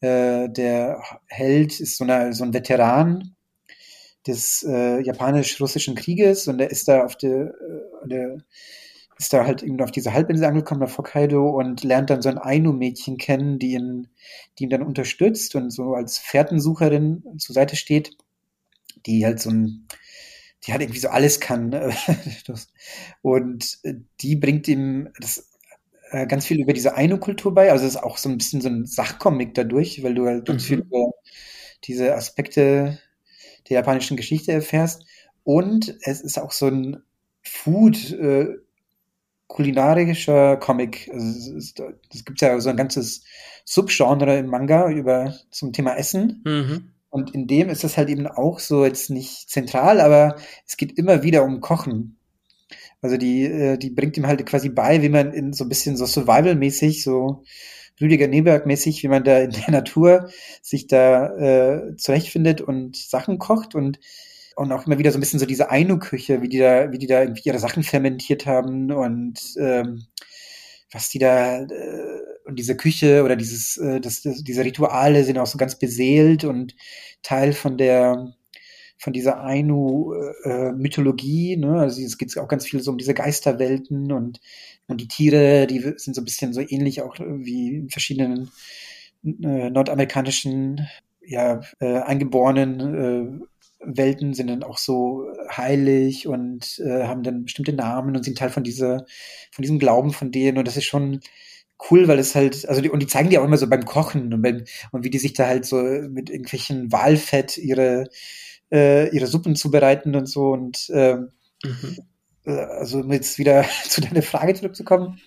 äh, der Held ist so, eine, so ein Veteran des äh, japanisch-russischen Krieges und der ist da auf der, äh, der ist da halt eben auf diese Halbinsel angekommen, auf Hokkaido und lernt dann so ein Ainu-Mädchen kennen, die ihn, die ihn dann unterstützt und so als Fährtensucherin zur Seite steht, die halt so ein die halt irgendwie so alles kann. und äh, die bringt ihm das äh, ganz viel über diese Ainu-Kultur bei. Also es ist auch so ein bisschen so ein Sachcomic dadurch, weil du halt ganz mhm. viel über diese Aspekte der japanischen Geschichte erfährst. Und es ist auch so ein Food, äh, kulinarischer Comic. Also es, es gibt ja so ein ganzes Subgenre im Manga über zum Thema Essen. Mhm. Und in dem ist das halt eben auch so jetzt nicht zentral, aber es geht immer wieder um Kochen. Also die, äh, die bringt ihm halt quasi bei, wie man in so ein bisschen so Survival-mäßig, so Rüdiger Neberg-mäßig, wie man da in der Natur sich da äh, zurechtfindet und Sachen kocht und und auch immer wieder so ein bisschen so diese Ainu-Küche, wie die da, wie die da irgendwie ihre Sachen fermentiert haben und ähm, was die da äh, und diese Küche oder dieses, äh, das, das, diese Rituale sind auch so ganz beseelt und Teil von der von dieser Ainu-Mythologie, äh, ne? Also es geht auch ganz viel so um diese Geisterwelten und, und die Tiere, die sind so ein bisschen so ähnlich auch wie in verschiedenen äh, nordamerikanischen ja, äh, eingeborenen äh, Welten sind dann auch so heilig und äh, haben dann bestimmte Namen und sind Teil von dieser, von diesem Glauben von denen. Und das ist schon cool, weil es halt, also die, und die zeigen die auch immer so beim Kochen und beim, und wie die sich da halt so mit irgendwelchen Walfett ihre, äh, ihre Suppen zubereiten und so. Und ähm, mhm. äh, also um jetzt wieder zu deiner Frage zurückzukommen,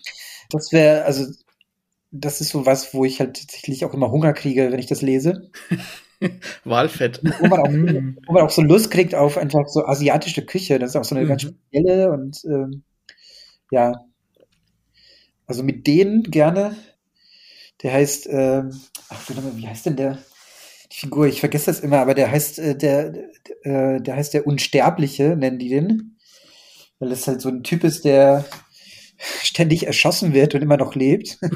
das wäre, also das ist so was, wo ich halt tatsächlich auch immer Hunger kriege, wenn ich das lese. Walfett. Wo man, auch, wo man, auch, so Lust kriegt auf einfach so asiatische Küche. Das ist auch so eine mhm. ganz spezielle und ähm, ja. Also mit denen gerne. Der heißt, ähm, ach, wie heißt denn der? Die Figur, ich vergesse das immer, aber der heißt, äh, der, äh, der heißt der Unsterbliche, nennen die den. Weil das halt so ein Typ ist, der ständig erschossen wird und immer noch lebt.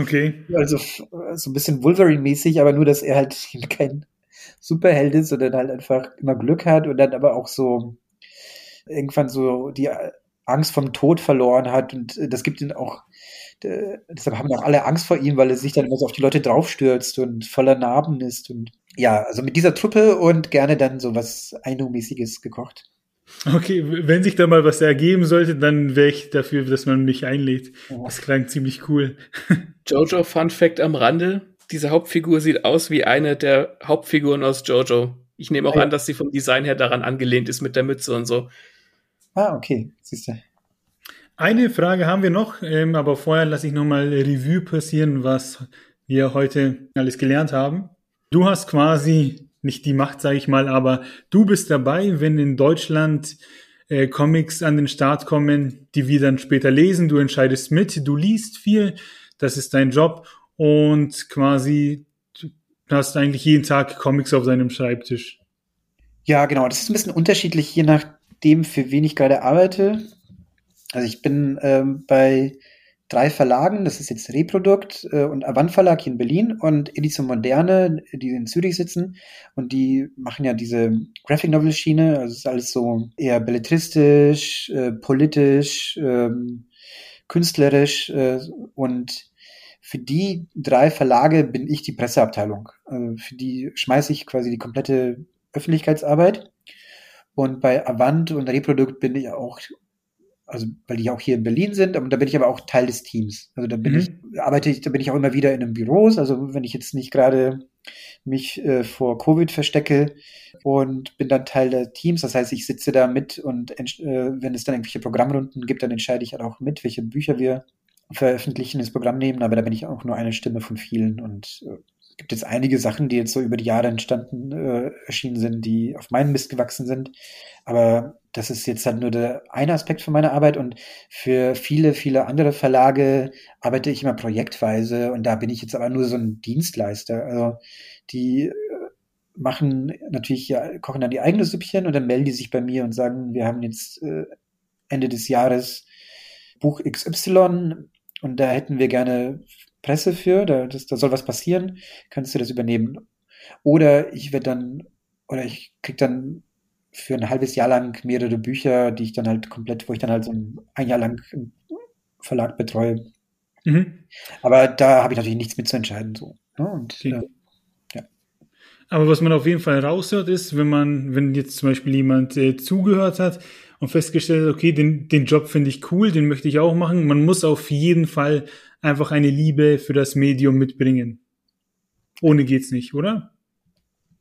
Okay. Also so ein bisschen Wolverine-mäßig, aber nur, dass er halt kein Superheld ist, sondern halt einfach immer Glück hat und dann aber auch so irgendwann so die Angst vom Tod verloren hat und äh, das gibt ihn auch, äh, deshalb haben auch alle Angst vor ihm, weil er sich dann immer so auf die Leute draufstürzt und voller Narben ist und ja, also mit dieser Truppe und gerne dann so was Ainu-mäßiges gekocht. Okay, wenn sich da mal was ergeben sollte, dann wäre ich dafür, dass man mich einlädt. Das klang ziemlich cool. Jojo Fun Fact am Rande. Diese Hauptfigur sieht aus wie eine der Hauptfiguren aus Jojo. Ich nehme auch ja. an, dass sie vom Design her daran angelehnt ist mit der Mütze und so. Ah, okay, siehst du. Eine Frage haben wir noch, ähm, aber vorher lasse ich nochmal Revue passieren, was wir heute alles gelernt haben. Du hast quasi nicht die Macht, sage ich mal, aber du bist dabei, wenn in Deutschland äh, Comics an den Start kommen, die wir dann später lesen. Du entscheidest mit, du liest viel, das ist dein Job und quasi du hast eigentlich jeden Tag Comics auf deinem Schreibtisch. Ja, genau. Das ist ein bisschen unterschiedlich, je nachdem, für wen ich gerade arbeite. Also ich bin ähm, bei drei Verlagen, das ist jetzt Reprodukt äh, und Avant Verlag hier in Berlin und Edition Moderne, die in Zürich sitzen und die machen ja diese Graphic Novel Schiene, also es ist alles so eher belletristisch, äh, politisch, ähm, künstlerisch äh, und für die drei Verlage bin ich die Presseabteilung. Also für die schmeiße ich quasi die komplette Öffentlichkeitsarbeit. Und bei Avant und Reprodukt bin ich auch also weil die auch hier in Berlin sind, aber da bin ich aber auch Teil des Teams. Also da bin mhm. ich, arbeite ich, da bin ich auch immer wieder in den Büros. Also wenn ich jetzt nicht gerade mich äh, vor Covid verstecke und bin dann Teil der Teams. Das heißt, ich sitze da mit und äh, wenn es dann irgendwelche Programmrunden gibt, dann entscheide ich halt auch mit, welche Bücher wir veröffentlichen, ins Programm nehmen. Aber da bin ich auch nur eine Stimme von vielen und äh, gibt jetzt einige Sachen, die jetzt so über die Jahre entstanden, äh, erschienen sind, die auf meinen Mist gewachsen sind. Aber das ist jetzt halt nur der eine Aspekt von meiner Arbeit und für viele, viele andere Verlage arbeite ich immer projektweise und da bin ich jetzt aber nur so ein Dienstleister. Also die äh, machen natürlich, ja, kochen dann die eigene Süppchen und dann melden die sich bei mir und sagen, wir haben jetzt äh, Ende des Jahres Buch XY und da hätten wir gerne Presse für, da, das, da soll was passieren, kannst du das übernehmen? Oder ich werde dann, oder ich krieg dann für ein halbes Jahr lang mehrere Bücher, die ich dann halt komplett, wo ich dann halt so ein, ein Jahr lang im Verlag betreue. Mhm. Aber da habe ich natürlich nichts mitzuentscheiden. So. Ne? Und, okay. äh, ja. Aber was man auf jeden Fall raushört, ist, wenn man, wenn jetzt zum Beispiel jemand äh, zugehört hat und festgestellt hat, okay, den, den Job finde ich cool, den möchte ich auch machen, man muss auf jeden Fall einfach eine Liebe für das Medium mitbringen. Ohne geht's nicht, oder?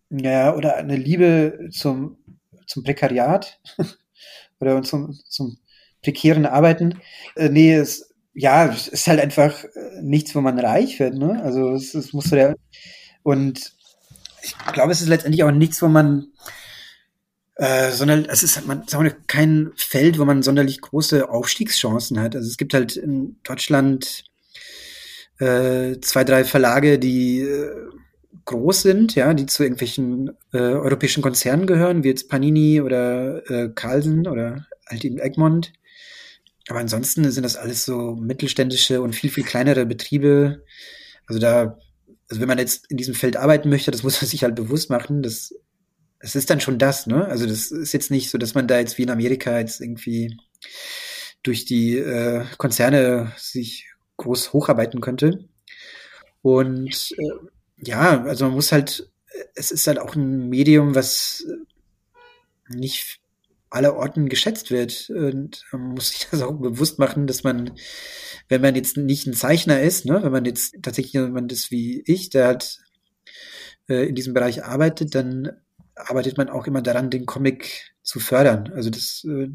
Ja, oder eine Liebe zum zum Prekariat oder zum, zum prekären Arbeiten. Äh, nee, es, ja, es ist halt einfach äh, nichts, wo man reich wird, ne? Also es, es muss so der und ich glaube, es ist letztendlich auch nichts, wo man äh, sondern es ist man sagt kein Feld, wo man sonderlich große Aufstiegschancen hat. Also es gibt halt in Deutschland äh, zwei, drei Verlage, die äh, groß sind, ja, die zu irgendwelchen äh, europäischen Konzernen gehören, wie jetzt Panini oder äh, Carlsen oder halt eben Egmont. Aber ansonsten sind das alles so mittelständische und viel, viel kleinere Betriebe. Also da, also wenn man jetzt in diesem Feld arbeiten möchte, das muss man sich halt bewusst machen, das, das ist dann schon das, ne? Also das ist jetzt nicht so, dass man da jetzt wie in Amerika jetzt irgendwie durch die äh, Konzerne sich groß hocharbeiten könnte. Und äh, ja, also man muss halt, es ist halt auch ein Medium, was nicht aller Orten geschätzt wird. Und man muss sich das auch bewusst machen, dass man, wenn man jetzt nicht ein Zeichner ist, ne, wenn man jetzt tatsächlich jemand ist wie ich, der halt äh, in diesem Bereich arbeitet, dann arbeitet man auch immer daran, den Comic zu fördern. Also das, äh,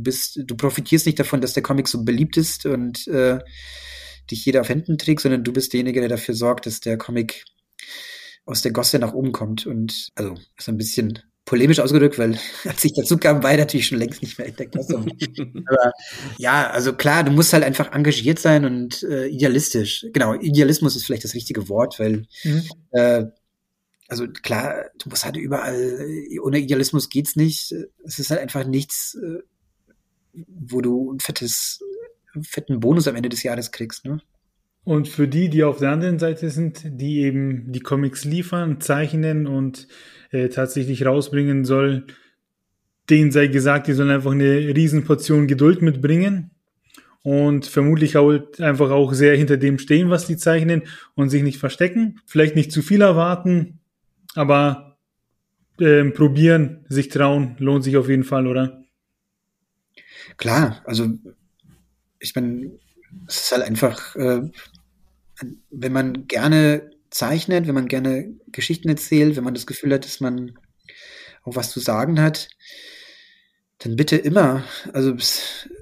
du, bist, du profitierst nicht davon, dass der Comic so beliebt ist und äh, dich jeder auf Händen trägt, sondern du bist derjenige, der dafür sorgt, dass der Comic aus der Gosse nach oben kommt. Und also ist ein bisschen polemisch ausgedrückt, weil als ich dazu kam, war er natürlich schon längst nicht mehr in der Gosse. Aber ja, also klar, du musst halt einfach engagiert sein und äh, idealistisch. Genau, Idealismus ist vielleicht das richtige Wort, weil mhm. äh, also klar, du musst halt überall, ohne Idealismus geht's nicht. Es ist halt einfach nichts, äh, wo du ein fettes fetten Bonus am Ende des Jahres kriegst. Ne? Und für die, die auf der anderen Seite sind, die eben die Comics liefern, zeichnen und äh, tatsächlich rausbringen soll, denen sei gesagt, die sollen einfach eine Riesenportion Geduld mitbringen und vermutlich halt einfach auch sehr hinter dem stehen, was die zeichnen und sich nicht verstecken. Vielleicht nicht zu viel erwarten, aber ähm, probieren, sich trauen, lohnt sich auf jeden Fall, oder? Klar, also ich meine, es ist halt einfach, äh, wenn man gerne zeichnet, wenn man gerne Geschichten erzählt, wenn man das Gefühl hat, dass man auch was zu sagen hat, dann bitte immer. Also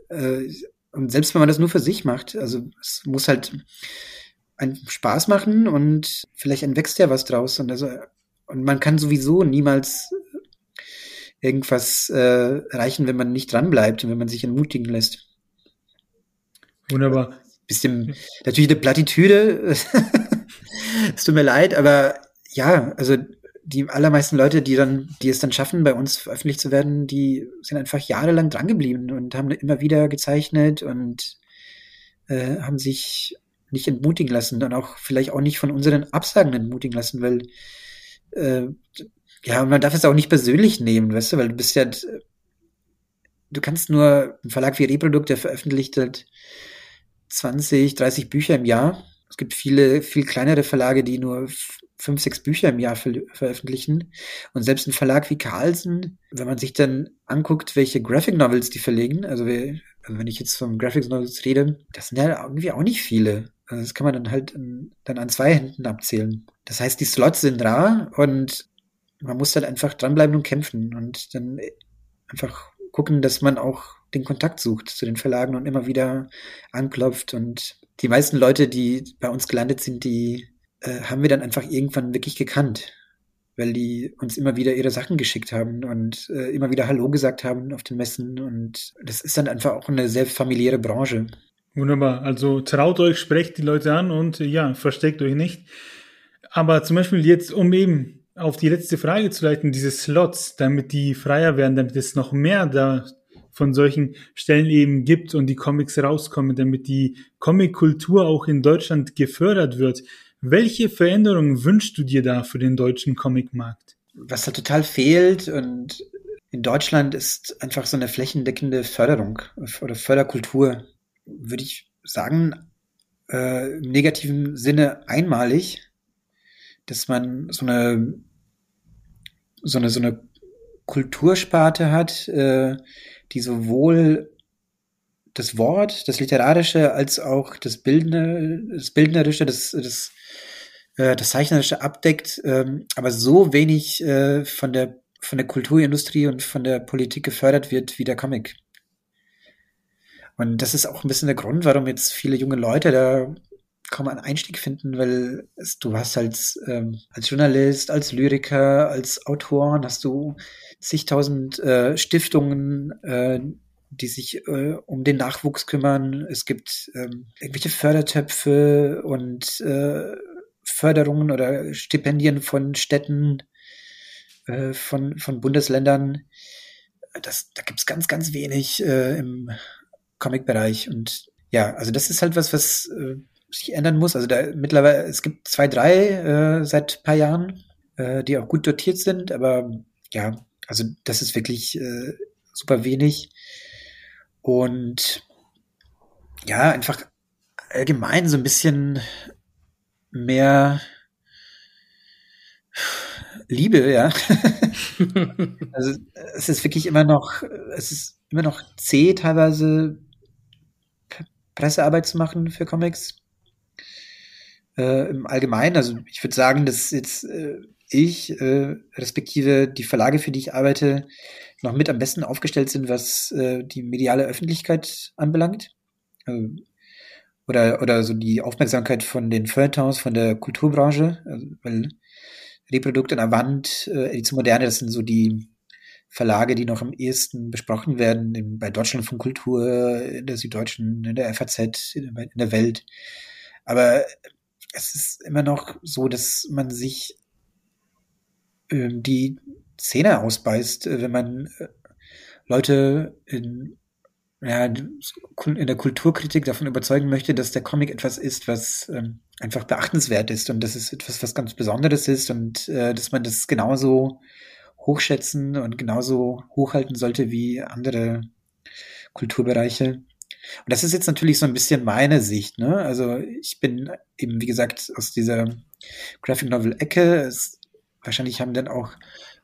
äh, und selbst wenn man das nur für sich macht, also es muss halt einen Spaß machen und vielleicht entwächst ja was draus. Und also und man kann sowieso niemals irgendwas äh, erreichen, wenn man nicht dranbleibt und wenn man sich entmutigen lässt. Wunderbar. Bisschen natürlich eine Plattitüde. es tut mir leid, aber ja, also die allermeisten Leute, die dann, die es dann schaffen, bei uns veröffentlicht zu werden, die sind einfach jahrelang drangeblieben und haben immer wieder gezeichnet und äh, haben sich nicht entmutigen lassen und auch vielleicht auch nicht von unseren Absagen entmutigen lassen, weil äh, ja, man darf es auch nicht persönlich nehmen, weißt du, weil du bist ja, du kannst nur, ein Verlag wie Reprodukt, der veröffentlicht halt 20, 30 Bücher im Jahr. Es gibt viele, viel kleinere Verlage, die nur fünf, sechs Bücher im Jahr ver veröffentlichen. Und selbst ein Verlag wie Carlsen, wenn man sich dann anguckt, welche Graphic Novels die verlegen, also, wir, wenn ich jetzt von Graphic Novels rede, das sind ja irgendwie auch nicht viele. Also das kann man dann halt an, dann an zwei Händen abzählen. Das heißt, die Slots sind rar und man muss halt einfach dranbleiben und kämpfen und dann einfach gucken, dass man auch den Kontakt sucht zu den Verlagen und immer wieder anklopft. Und die meisten Leute, die bei uns gelandet sind, die äh, haben wir dann einfach irgendwann wirklich gekannt, weil die uns immer wieder ihre Sachen geschickt haben und äh, immer wieder Hallo gesagt haben auf den Messen. Und das ist dann einfach auch eine sehr familiäre Branche. Wunderbar. Also traut euch, sprecht die Leute an und ja, versteckt euch nicht. Aber zum Beispiel jetzt, um eben auf die letzte Frage zu leiten, diese Slots, damit die freier werden, damit es noch mehr da von solchen Stellen eben gibt und die Comics rauskommen, damit die Comic-Kultur auch in Deutschland gefördert wird. Welche Veränderungen wünschst du dir da für den deutschen Comicmarkt? Was da total fehlt und in Deutschland ist einfach so eine flächendeckende Förderung oder Förderkultur, würde ich sagen, äh, im negativen Sinne einmalig, dass man so eine so eine so eine Kultursparte hat, äh, die sowohl das Wort, das Literarische, als auch das Bildende, das Bildnerische, das, das äh, das Zeichnerische abdeckt, ähm, aber so wenig äh, von der von der Kulturindustrie und von der Politik gefördert wird wie der Comic. Und das ist auch ein bisschen der Grund, warum jetzt viele junge Leute da kaum einen Einstieg finden, weil es, du hast als, ähm, als Journalist, als Lyriker, als Autor, hast du zigtausend äh, Stiftungen, äh, die sich äh, um den Nachwuchs kümmern. Es gibt ähm, irgendwelche Fördertöpfe und äh, Förderungen oder Stipendien von Städten, äh, von, von Bundesländern. Das, da gibt's ganz, ganz wenig äh, im Comic-Bereich. Und ja, also das ist halt was, was äh, sich ändern muss. Also da mittlerweile, es gibt zwei, drei äh, seit paar Jahren, äh, die auch gut dotiert sind, aber ja, also das ist wirklich äh, super wenig. Und ja, einfach allgemein so ein bisschen mehr Liebe, ja. also es ist wirklich immer noch, es ist immer noch zäh, teilweise Pressearbeit zu machen für Comics. Äh, Im Allgemeinen, also ich würde sagen, dass jetzt äh, ich, äh, respektive die Verlage, für die ich arbeite, noch mit am besten aufgestellt sind, was äh, die mediale Öffentlichkeit anbelangt. Also oder, oder so die Aufmerksamkeit von den Feuilletons, von der Kulturbranche, also, weil Reprodukt an der Wand, äh, Edition Moderne, das sind so die Verlage, die noch am ehesten besprochen werden, in, bei Deutschland von Kultur, in der Süddeutschen, in der FAZ, in, in der Welt. Aber es ist immer noch so, dass man sich äh, die Szene ausbeißt, äh, wenn man äh, Leute in ja, in der Kulturkritik davon überzeugen möchte, dass der Comic etwas ist, was ähm, einfach beachtenswert ist und dass es etwas, was ganz Besonderes ist und äh, dass man das genauso hochschätzen und genauso hochhalten sollte wie andere Kulturbereiche. Und das ist jetzt natürlich so ein bisschen meine Sicht. Ne? Also ich bin eben, wie gesagt, aus dieser Graphic Novel Ecke. wahrscheinlich haben dann auch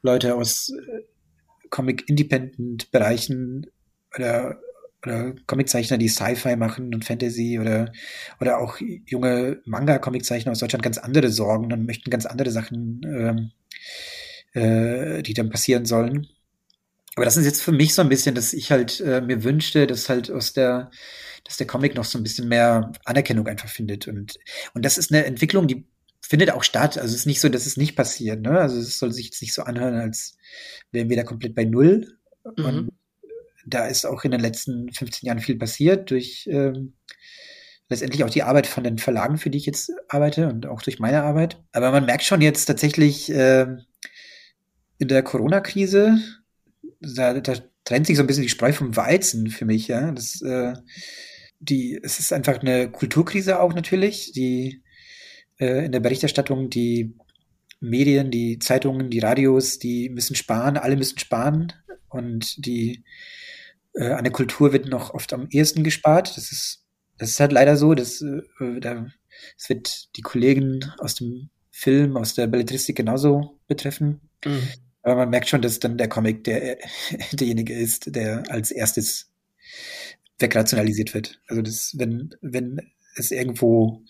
Leute aus äh, Comic Independent Bereichen oder oder Comiczeichner, die Sci-Fi machen und Fantasy oder, oder auch junge Manga-Comiczeichner aus Deutschland ganz andere Sorgen und möchten ganz andere Sachen, ähm, äh, die dann passieren sollen. Aber das ist jetzt für mich so ein bisschen, dass ich halt äh, mir wünschte, dass halt aus der, dass der Comic noch so ein bisschen mehr Anerkennung einfach findet. Und, und das ist eine Entwicklung, die findet auch statt. Also es ist nicht so, dass es nicht passiert. Ne? Also es soll sich jetzt nicht so anhören, als wären wir da komplett bei Null. Mhm. Und da ist auch in den letzten 15 Jahren viel passiert durch ähm, letztendlich auch die Arbeit von den Verlagen, für die ich jetzt arbeite und auch durch meine Arbeit. Aber man merkt schon jetzt tatsächlich äh, in der Corona-Krise, da, da trennt sich so ein bisschen die Spreu vom Weizen für mich. Ja, das äh, die es ist einfach eine Kulturkrise auch natürlich, die äh, in der Berichterstattung die Medien, die Zeitungen, die Radios, die müssen sparen, alle müssen sparen und die äh, an der Kultur wird noch oft am ehesten gespart. Das ist, das ist halt leider so. Das, äh, da, das wird die Kollegen aus dem Film, aus der Belletristik genauso betreffen. Mhm. Aber man merkt schon, dass dann der Comic der, derjenige ist, der als erstes wegrationalisiert wird. Also das, wenn, wenn es irgendwo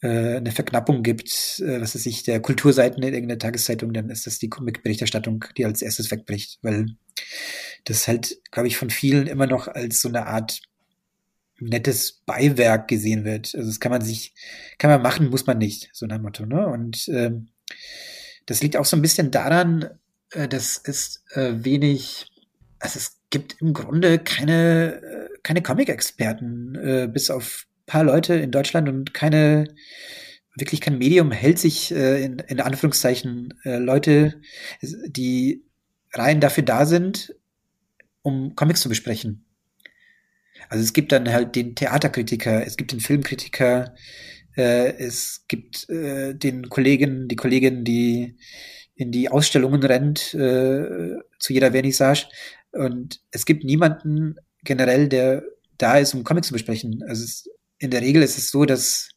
äh, eine Verknappung gibt, äh, was weiß ich, der Kulturseiten in irgendeiner Tageszeitung, dann ist das die Comic-Berichterstattung, die als erstes wegbricht, weil das halt, glaube ich, von vielen immer noch als so eine Art nettes Beiwerk gesehen wird. Also das kann man sich, kann man machen, muss man nicht, so nach Motto. Ne? Und ähm, das liegt auch so ein bisschen daran, äh, dass es äh, wenig, also es gibt im Grunde keine, äh, keine Comic-Experten, äh, bis auf paar Leute in Deutschland und keine, wirklich kein Medium hält sich äh, in, in Anführungszeichen äh, Leute, die rein dafür da sind, um Comics zu besprechen. Also es gibt dann halt den Theaterkritiker, es gibt den Filmkritiker, äh, es gibt äh, den Kollegen, die Kollegin, die in die Ausstellungen rennt äh, zu jeder Vernissage. Und es gibt niemanden generell, der da ist, um Comics zu besprechen. Also es, in der Regel ist es so, dass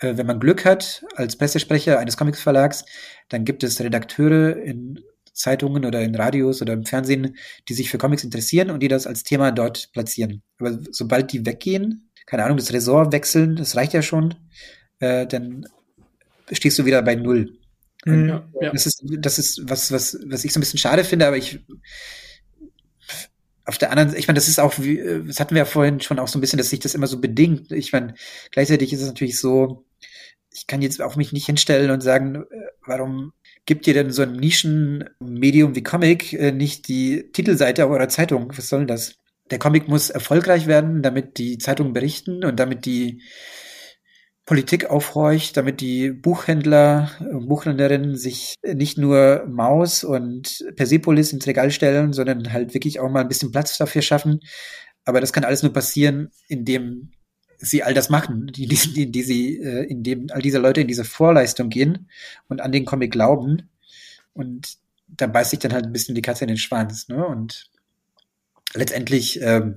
äh, wenn man Glück hat als Pressesprecher eines Comicsverlags, dann gibt es Redakteure in Zeitungen oder in Radios oder im Fernsehen, die sich für Comics interessieren und die das als Thema dort platzieren. Aber sobald die weggehen, keine Ahnung, das Ressort wechseln, das reicht ja schon, äh, dann stehst du wieder bei Null. Mhm. Ja, ja. Das ist, das ist was, was, was ich so ein bisschen schade finde, aber ich, auf der anderen, ich meine, das ist auch, wie, das hatten wir ja vorhin schon auch so ein bisschen, dass sich das immer so bedingt. Ich meine, gleichzeitig ist es natürlich so, ich kann jetzt auch mich nicht hinstellen und sagen, äh, warum gibt ihr denn so ein Nischenmedium wie Comic äh, nicht die Titelseite eurer Zeitung? Was soll denn das? Der Comic muss erfolgreich werden, damit die Zeitungen berichten und damit die Politik aufhorcht, damit die Buchhändler und Buchhändlerinnen sich nicht nur Maus und Persepolis ins Regal stellen, sondern halt wirklich auch mal ein bisschen Platz dafür schaffen. Aber das kann alles nur passieren, indem sie all das machen, die, die, die sie, äh, indem all diese Leute in diese Vorleistung gehen und an den Comic glauben. Und da beißt sich dann halt ein bisschen die Katze in den Schwanz. Ne? Und letztendlich ähm,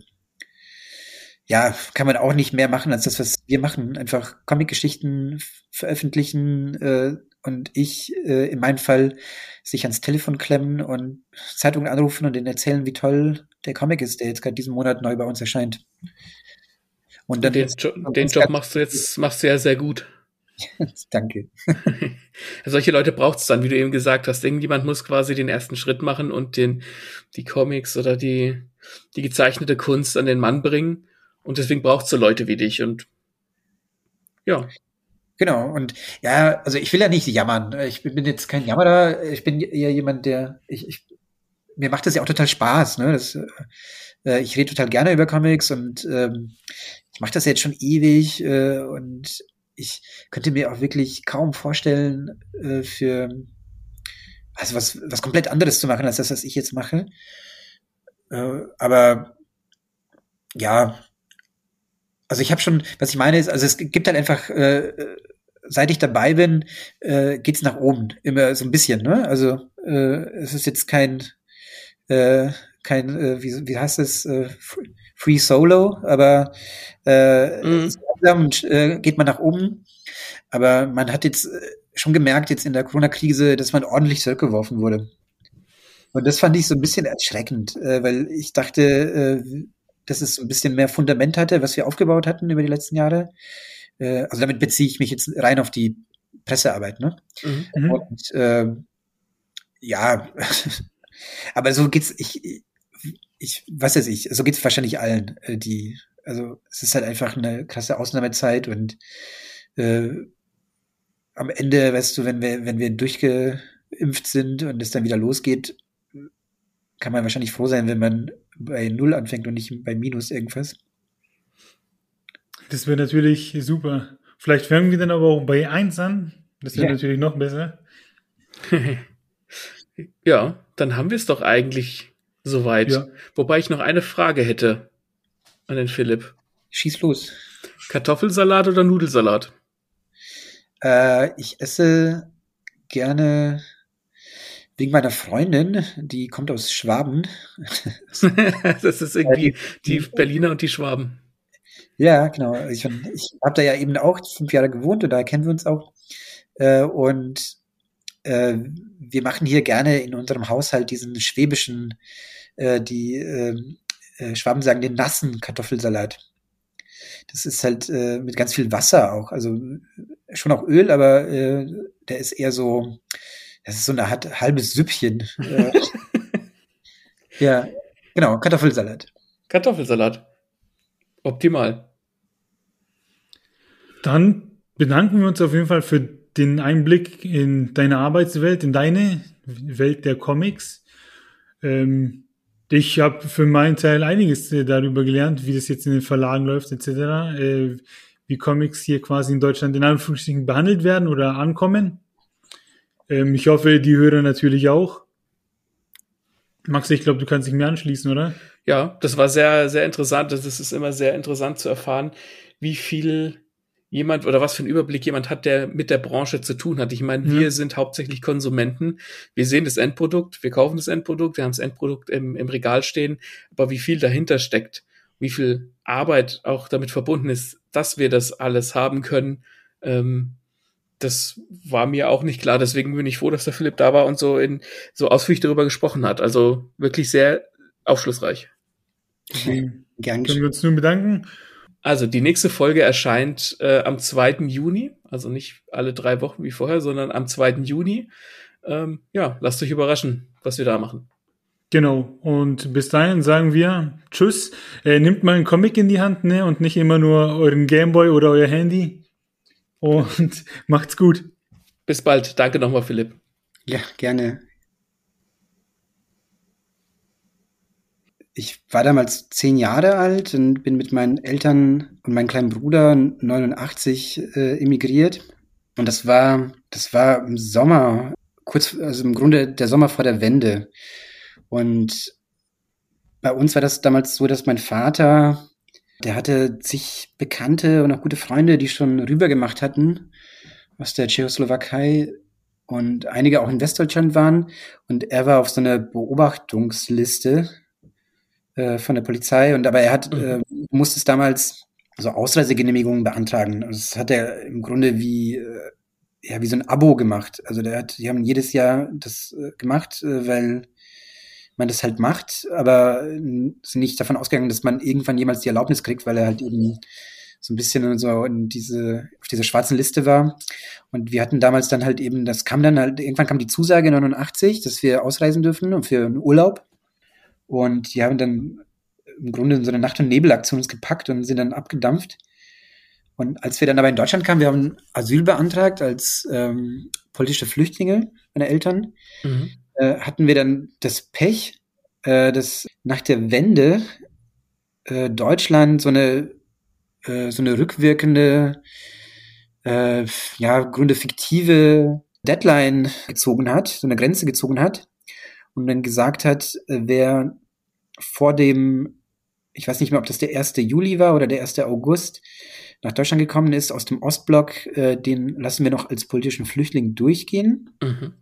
ja, kann man auch nicht mehr machen als das, was wir machen. Einfach Comic-Geschichten veröffentlichen äh, und ich äh, in meinem Fall sich ans Telefon klemmen und Zeitungen anrufen und denen erzählen, wie toll der Comic ist, der jetzt gerade diesen Monat neu bei uns erscheint. Und dann den, jo den Job machst du jetzt machst du ja sehr gut. Danke. Solche Leute braucht es dann, wie du eben gesagt hast. Irgendjemand muss quasi den ersten Schritt machen und den die Comics oder die die gezeichnete Kunst an den Mann bringen. Und deswegen braucht es so Leute wie dich und ja. Genau, und ja, also ich will ja nicht jammern. Ich bin jetzt kein Jammerer, ich bin eher jemand, der, ich, ich mir macht das ja auch total Spaß, ne? Das, äh, ich rede total gerne über Comics und ähm, ich mache das jetzt schon ewig äh, und ich könnte mir auch wirklich kaum vorstellen, äh, für also was, was komplett anderes zu machen als das, was ich jetzt mache. Äh, aber ja, also ich habe schon, was ich meine ist, also es gibt halt einfach äh, seit ich dabei bin, äh, geht's nach oben. Immer so ein bisschen, ne? Also äh, es ist jetzt kein, äh, kein, äh, wie, wie heißt es, äh, Free Solo, aber äh, mhm. Und, äh, geht man nach oben. Aber man hat jetzt äh, schon gemerkt, jetzt in der Corona-Krise, dass man ordentlich zurückgeworfen wurde. Und das fand ich so ein bisschen erschreckend, äh, weil ich dachte, äh, dass es ein bisschen mehr Fundament hatte, was wir aufgebaut hatten über die letzten Jahre. Äh, also damit beziehe ich mich jetzt rein auf die Pressearbeit, ne? Mhm. mhm. Und äh, ja, aber so geht's, ich, ich, was weiß ich, so geht's wahrscheinlich allen, äh, die, also es ist halt einfach eine krasse Ausnahmezeit und äh, am Ende, weißt du, wenn wir, wenn wir durchgeimpft sind und es dann wieder losgeht, kann man wahrscheinlich froh sein, wenn man bei Null anfängt und nicht bei Minus irgendwas. Das wäre natürlich super. Vielleicht fangen wir dann aber auch bei 1 an. Das wäre ja. natürlich noch besser. ja, dann haben wir es doch eigentlich soweit. Ja. Wobei ich noch eine Frage hätte an den Philipp. Schieß los. Kartoffelsalat oder Nudelsalat? Äh, ich esse gerne wegen meiner Freundin, die kommt aus Schwaben. das ist irgendwie die Berliner und die Schwaben. Ja, genau. Ich, ich habe da ja eben auch fünf Jahre gewohnt und da kennen wir uns auch. Äh, und äh, wir machen hier gerne in unserem Haushalt diesen schwäbischen, äh, die ähm, äh, Schwaben sagen den nassen Kartoffelsalat. Das ist halt äh, mit ganz viel Wasser auch. Also schon auch Öl, aber äh, der ist eher so, das ist so eine Art halbes Süppchen. Äh, ja, genau, Kartoffelsalat. Kartoffelsalat. Optimal. Dann bedanken wir uns auf jeden Fall für den Einblick in deine Arbeitswelt, in deine Welt der Comics. Ähm, ich habe für meinen Teil einiges darüber gelernt, wie das jetzt in den Verlagen läuft, etc. Äh, wie Comics hier quasi in Deutschland in Anführungsstrichen behandelt werden oder ankommen. Ähm, ich hoffe, die Hörer natürlich auch. Max, ich glaube, du kannst dich mir anschließen, oder? Ja, das war sehr, sehr interessant. Das ist immer sehr interessant zu erfahren, wie viel jemand oder was für einen Überblick jemand hat, der mit der Branche zu tun hat. Ich meine, wir sind hauptsächlich Konsumenten. Wir sehen das Endprodukt, wir kaufen das Endprodukt, wir haben das Endprodukt im, im Regal stehen, aber wie viel dahinter steckt, wie viel Arbeit auch damit verbunden ist, dass wir das alles haben können, ähm, das war mir auch nicht klar. Deswegen bin ich froh, dass der Philipp da war und so in so ausführlich darüber gesprochen hat. Also wirklich sehr aufschlussreich. Gern Können wir uns nun bedanken. Also die nächste Folge erscheint äh, am 2. Juni, also nicht alle drei Wochen wie vorher, sondern am 2. Juni. Ähm, ja, lasst euch überraschen, was wir da machen. Genau. Und bis dahin sagen wir Tschüss. Äh, nehmt mal einen Comic in die Hand, ne? Und nicht immer nur euren Gameboy oder euer Handy. Und macht's gut. Bis bald. Danke nochmal, Philipp. Ja, gerne. Ich war damals zehn Jahre alt und bin mit meinen Eltern und meinem kleinen Bruder 89 äh, emigriert. Und das war, das war im Sommer, kurz, also im Grunde der Sommer vor der Wende. Und bei uns war das damals so, dass mein Vater der hatte sich Bekannte und auch gute Freunde, die schon rübergemacht hatten aus der Tschechoslowakei und einige auch in Westdeutschland waren. Und er war auf so einer Beobachtungsliste äh, von der Polizei. Und aber er hat, äh, musste es damals so Ausreisegenehmigungen beantragen. Also das hat er im Grunde wie, äh, ja, wie so ein Abo gemacht. Also der hat, die haben jedes Jahr das äh, gemacht, äh, weil man das halt macht, aber sind nicht davon ausgegangen, dass man irgendwann jemals die Erlaubnis kriegt, weil er halt eben so ein bisschen so in diese, auf dieser schwarzen Liste war. Und wir hatten damals dann halt eben, das kam dann halt, irgendwann kam die Zusage 89, dass wir ausreisen dürfen und für einen Urlaub. Und die haben dann im Grunde so eine Nacht- und Nebelaktion uns gepackt und sind dann abgedampft. Und als wir dann aber in Deutschland kamen, wir haben Asyl beantragt als ähm, politische Flüchtlinge, meine Eltern. Mhm. Äh, hatten wir dann das Pech, äh, dass nach der Wende äh, Deutschland so eine äh, so eine rückwirkende, äh, ja, Gründe fiktive Deadline gezogen hat, so eine Grenze gezogen hat und dann gesagt hat, äh, wer vor dem ich weiß nicht mehr, ob das der 1. Juli war oder der 1. August, nach Deutschland gekommen ist aus dem Ostblock, äh, den lassen wir noch als politischen Flüchtling durchgehen. Mhm.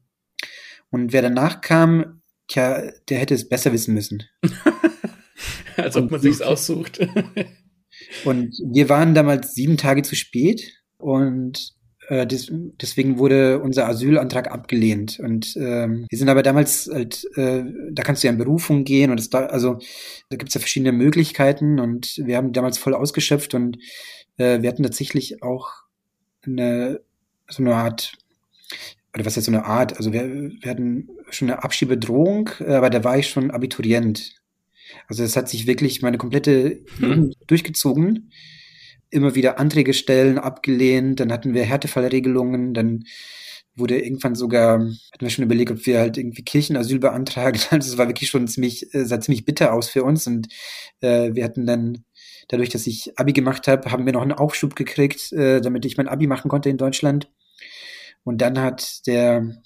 Und wer danach kam, tja, der hätte es besser wissen müssen. als ob man sich's aussucht. und wir waren damals sieben Tage zu spät und äh, des, deswegen wurde unser Asylantrag abgelehnt. Und ähm, wir sind aber damals halt, äh, da kannst du ja in Berufung gehen und es da, also da gibt's ja verschiedene Möglichkeiten und wir haben damals voll ausgeschöpft und äh, wir hatten tatsächlich auch eine so eine Art oder was ist so eine Art, also wir, wir hatten schon eine Abschiebedrohung, aber da war ich schon Abiturient. Also das hat sich wirklich meine komplette hm. durchgezogen immer wieder Anträge stellen, abgelehnt, dann hatten wir Härtefallregelungen, dann wurde irgendwann sogar, hatten wir schon überlegt, ob wir halt irgendwie Kirchenasyl beantragen. Also es war wirklich schon ziemlich, äh, sah ziemlich bitter aus für uns und äh, wir hatten dann, dadurch, dass ich Abi gemacht habe, haben wir noch einen Aufschub gekriegt, äh, damit ich mein Abi machen konnte in Deutschland. Und dann hat der,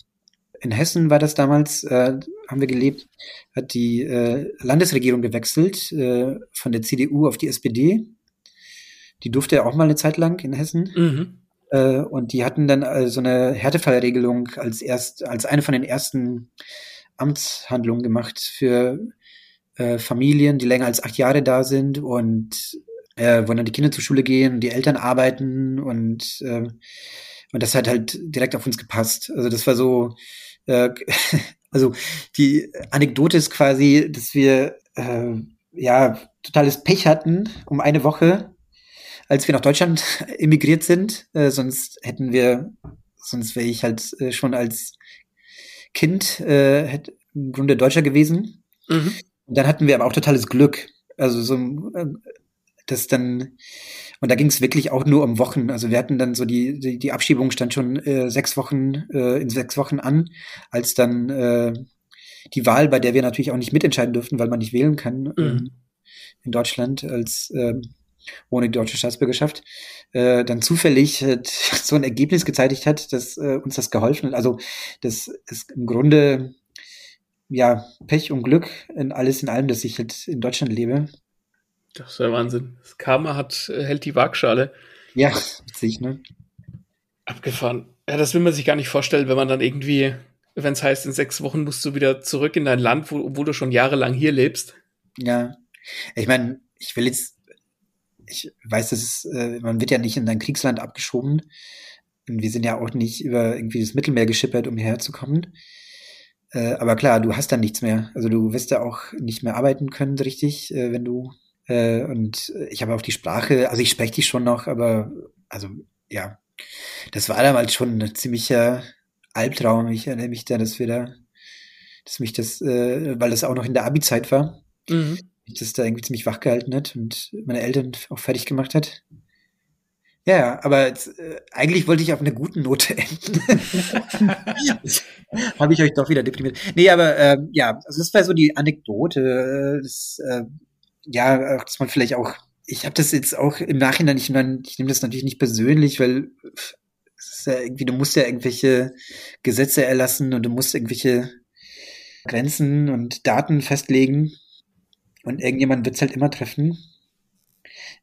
in Hessen war das damals, äh, haben wir gelebt, hat die äh, Landesregierung gewechselt äh, von der CDU auf die SPD die durfte ja auch mal eine Zeit lang in Hessen. Mhm. Äh, und die hatten dann äh, so eine Härtefallregelung als erst, als eine von den ersten Amtshandlungen gemacht für äh, Familien, die länger als acht Jahre da sind und äh, wo dann die Kinder zur Schule gehen und die Eltern arbeiten und äh, und das hat halt direkt auf uns gepasst. Also das war so, äh, also die Anekdote ist quasi, dass wir äh, ja totales Pech hatten um eine Woche als wir nach Deutschland emigriert sind. Äh, sonst hätten wir, sonst wäre ich halt äh, schon als Kind äh, hätte, im Grunde Deutscher gewesen. Mhm. Und dann hatten wir aber auch totales Glück. Also so, äh, das dann, und da ging es wirklich auch nur um Wochen. Also wir hatten dann so die, die, die Abschiebung stand schon äh, sechs Wochen, äh, in sechs Wochen an, als dann äh, die Wahl, bei der wir natürlich auch nicht mitentscheiden durften, weil man nicht wählen kann mhm. ähm, in Deutschland als ähm, ohne die deutsche Staatsbürgerschaft, äh, dann zufällig äh, so ein Ergebnis gezeitigt hat, dass äh, uns das geholfen hat. Also das ist im Grunde ja Pech und Glück in alles in allem, dass ich halt in Deutschland lebe. Das ist ja Wahnsinn. Das Karma hat, äh, hält die Waagschale. Ja, witzig, ne? Abgefahren. Ja, das will man sich gar nicht vorstellen, wenn man dann irgendwie, wenn es heißt, in sechs Wochen musst du wieder zurück in dein Land, wo, wo du schon jahrelang hier lebst. Ja. Ich meine, ich will jetzt ich weiß, dass es, äh, man wird ja nicht in ein Kriegsland abgeschoben. Und wir sind ja auch nicht über irgendwie das Mittelmeer geschippert, um hierher zu kommen. Äh, aber klar, du hast dann nichts mehr. Also du wirst ja auch nicht mehr arbeiten können, richtig, äh, wenn du äh, und ich habe auch die Sprache, also ich spreche die schon noch, aber also ja, das war damals schon ein ziemlicher Albtraum. Ich erinnere mich da, dass wir da, dass mich das, äh, weil das auch noch in der Abi-Zeit war, mhm das da irgendwie ziemlich wach gehalten hat und meine Eltern auch fertig gemacht hat. Ja, aber jetzt, äh, eigentlich wollte ich auf einer guten Note enden. Habe ich euch doch wieder deprimiert. Nee, aber äh, ja, also das war so die Anekdote. Das, äh, ja, dass man vielleicht auch, ich habe das jetzt auch im Nachhinein, ich, mein, ich nehme das natürlich nicht persönlich, weil ist ja irgendwie, du musst ja irgendwelche Gesetze erlassen und du musst irgendwelche Grenzen und Daten festlegen. Und irgendjemand wird es halt immer treffen.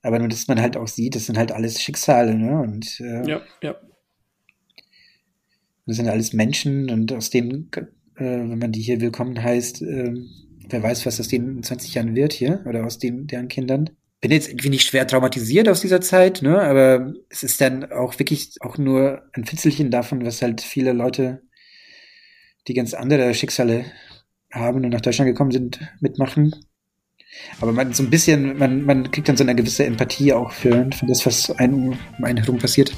Aber nur, dass man halt auch sieht, das sind halt alles Schicksale, ne? Und äh, ja, ja. Das sind alles Menschen und aus denen, äh, wenn man die hier willkommen heißt, äh, wer weiß, was aus denen in 20 Jahren wird hier oder aus den, deren Kindern. Bin jetzt irgendwie nicht schwer traumatisiert aus dieser Zeit, ne? Aber es ist dann auch wirklich auch nur ein Fitzelchen davon, was halt viele Leute, die ganz andere Schicksale haben und nach Deutschland gekommen sind, mitmachen. Aber man so ein bisschen, man, man kriegt dann so eine gewisse Empathie auch für, für das, was einem um einen herum passiert.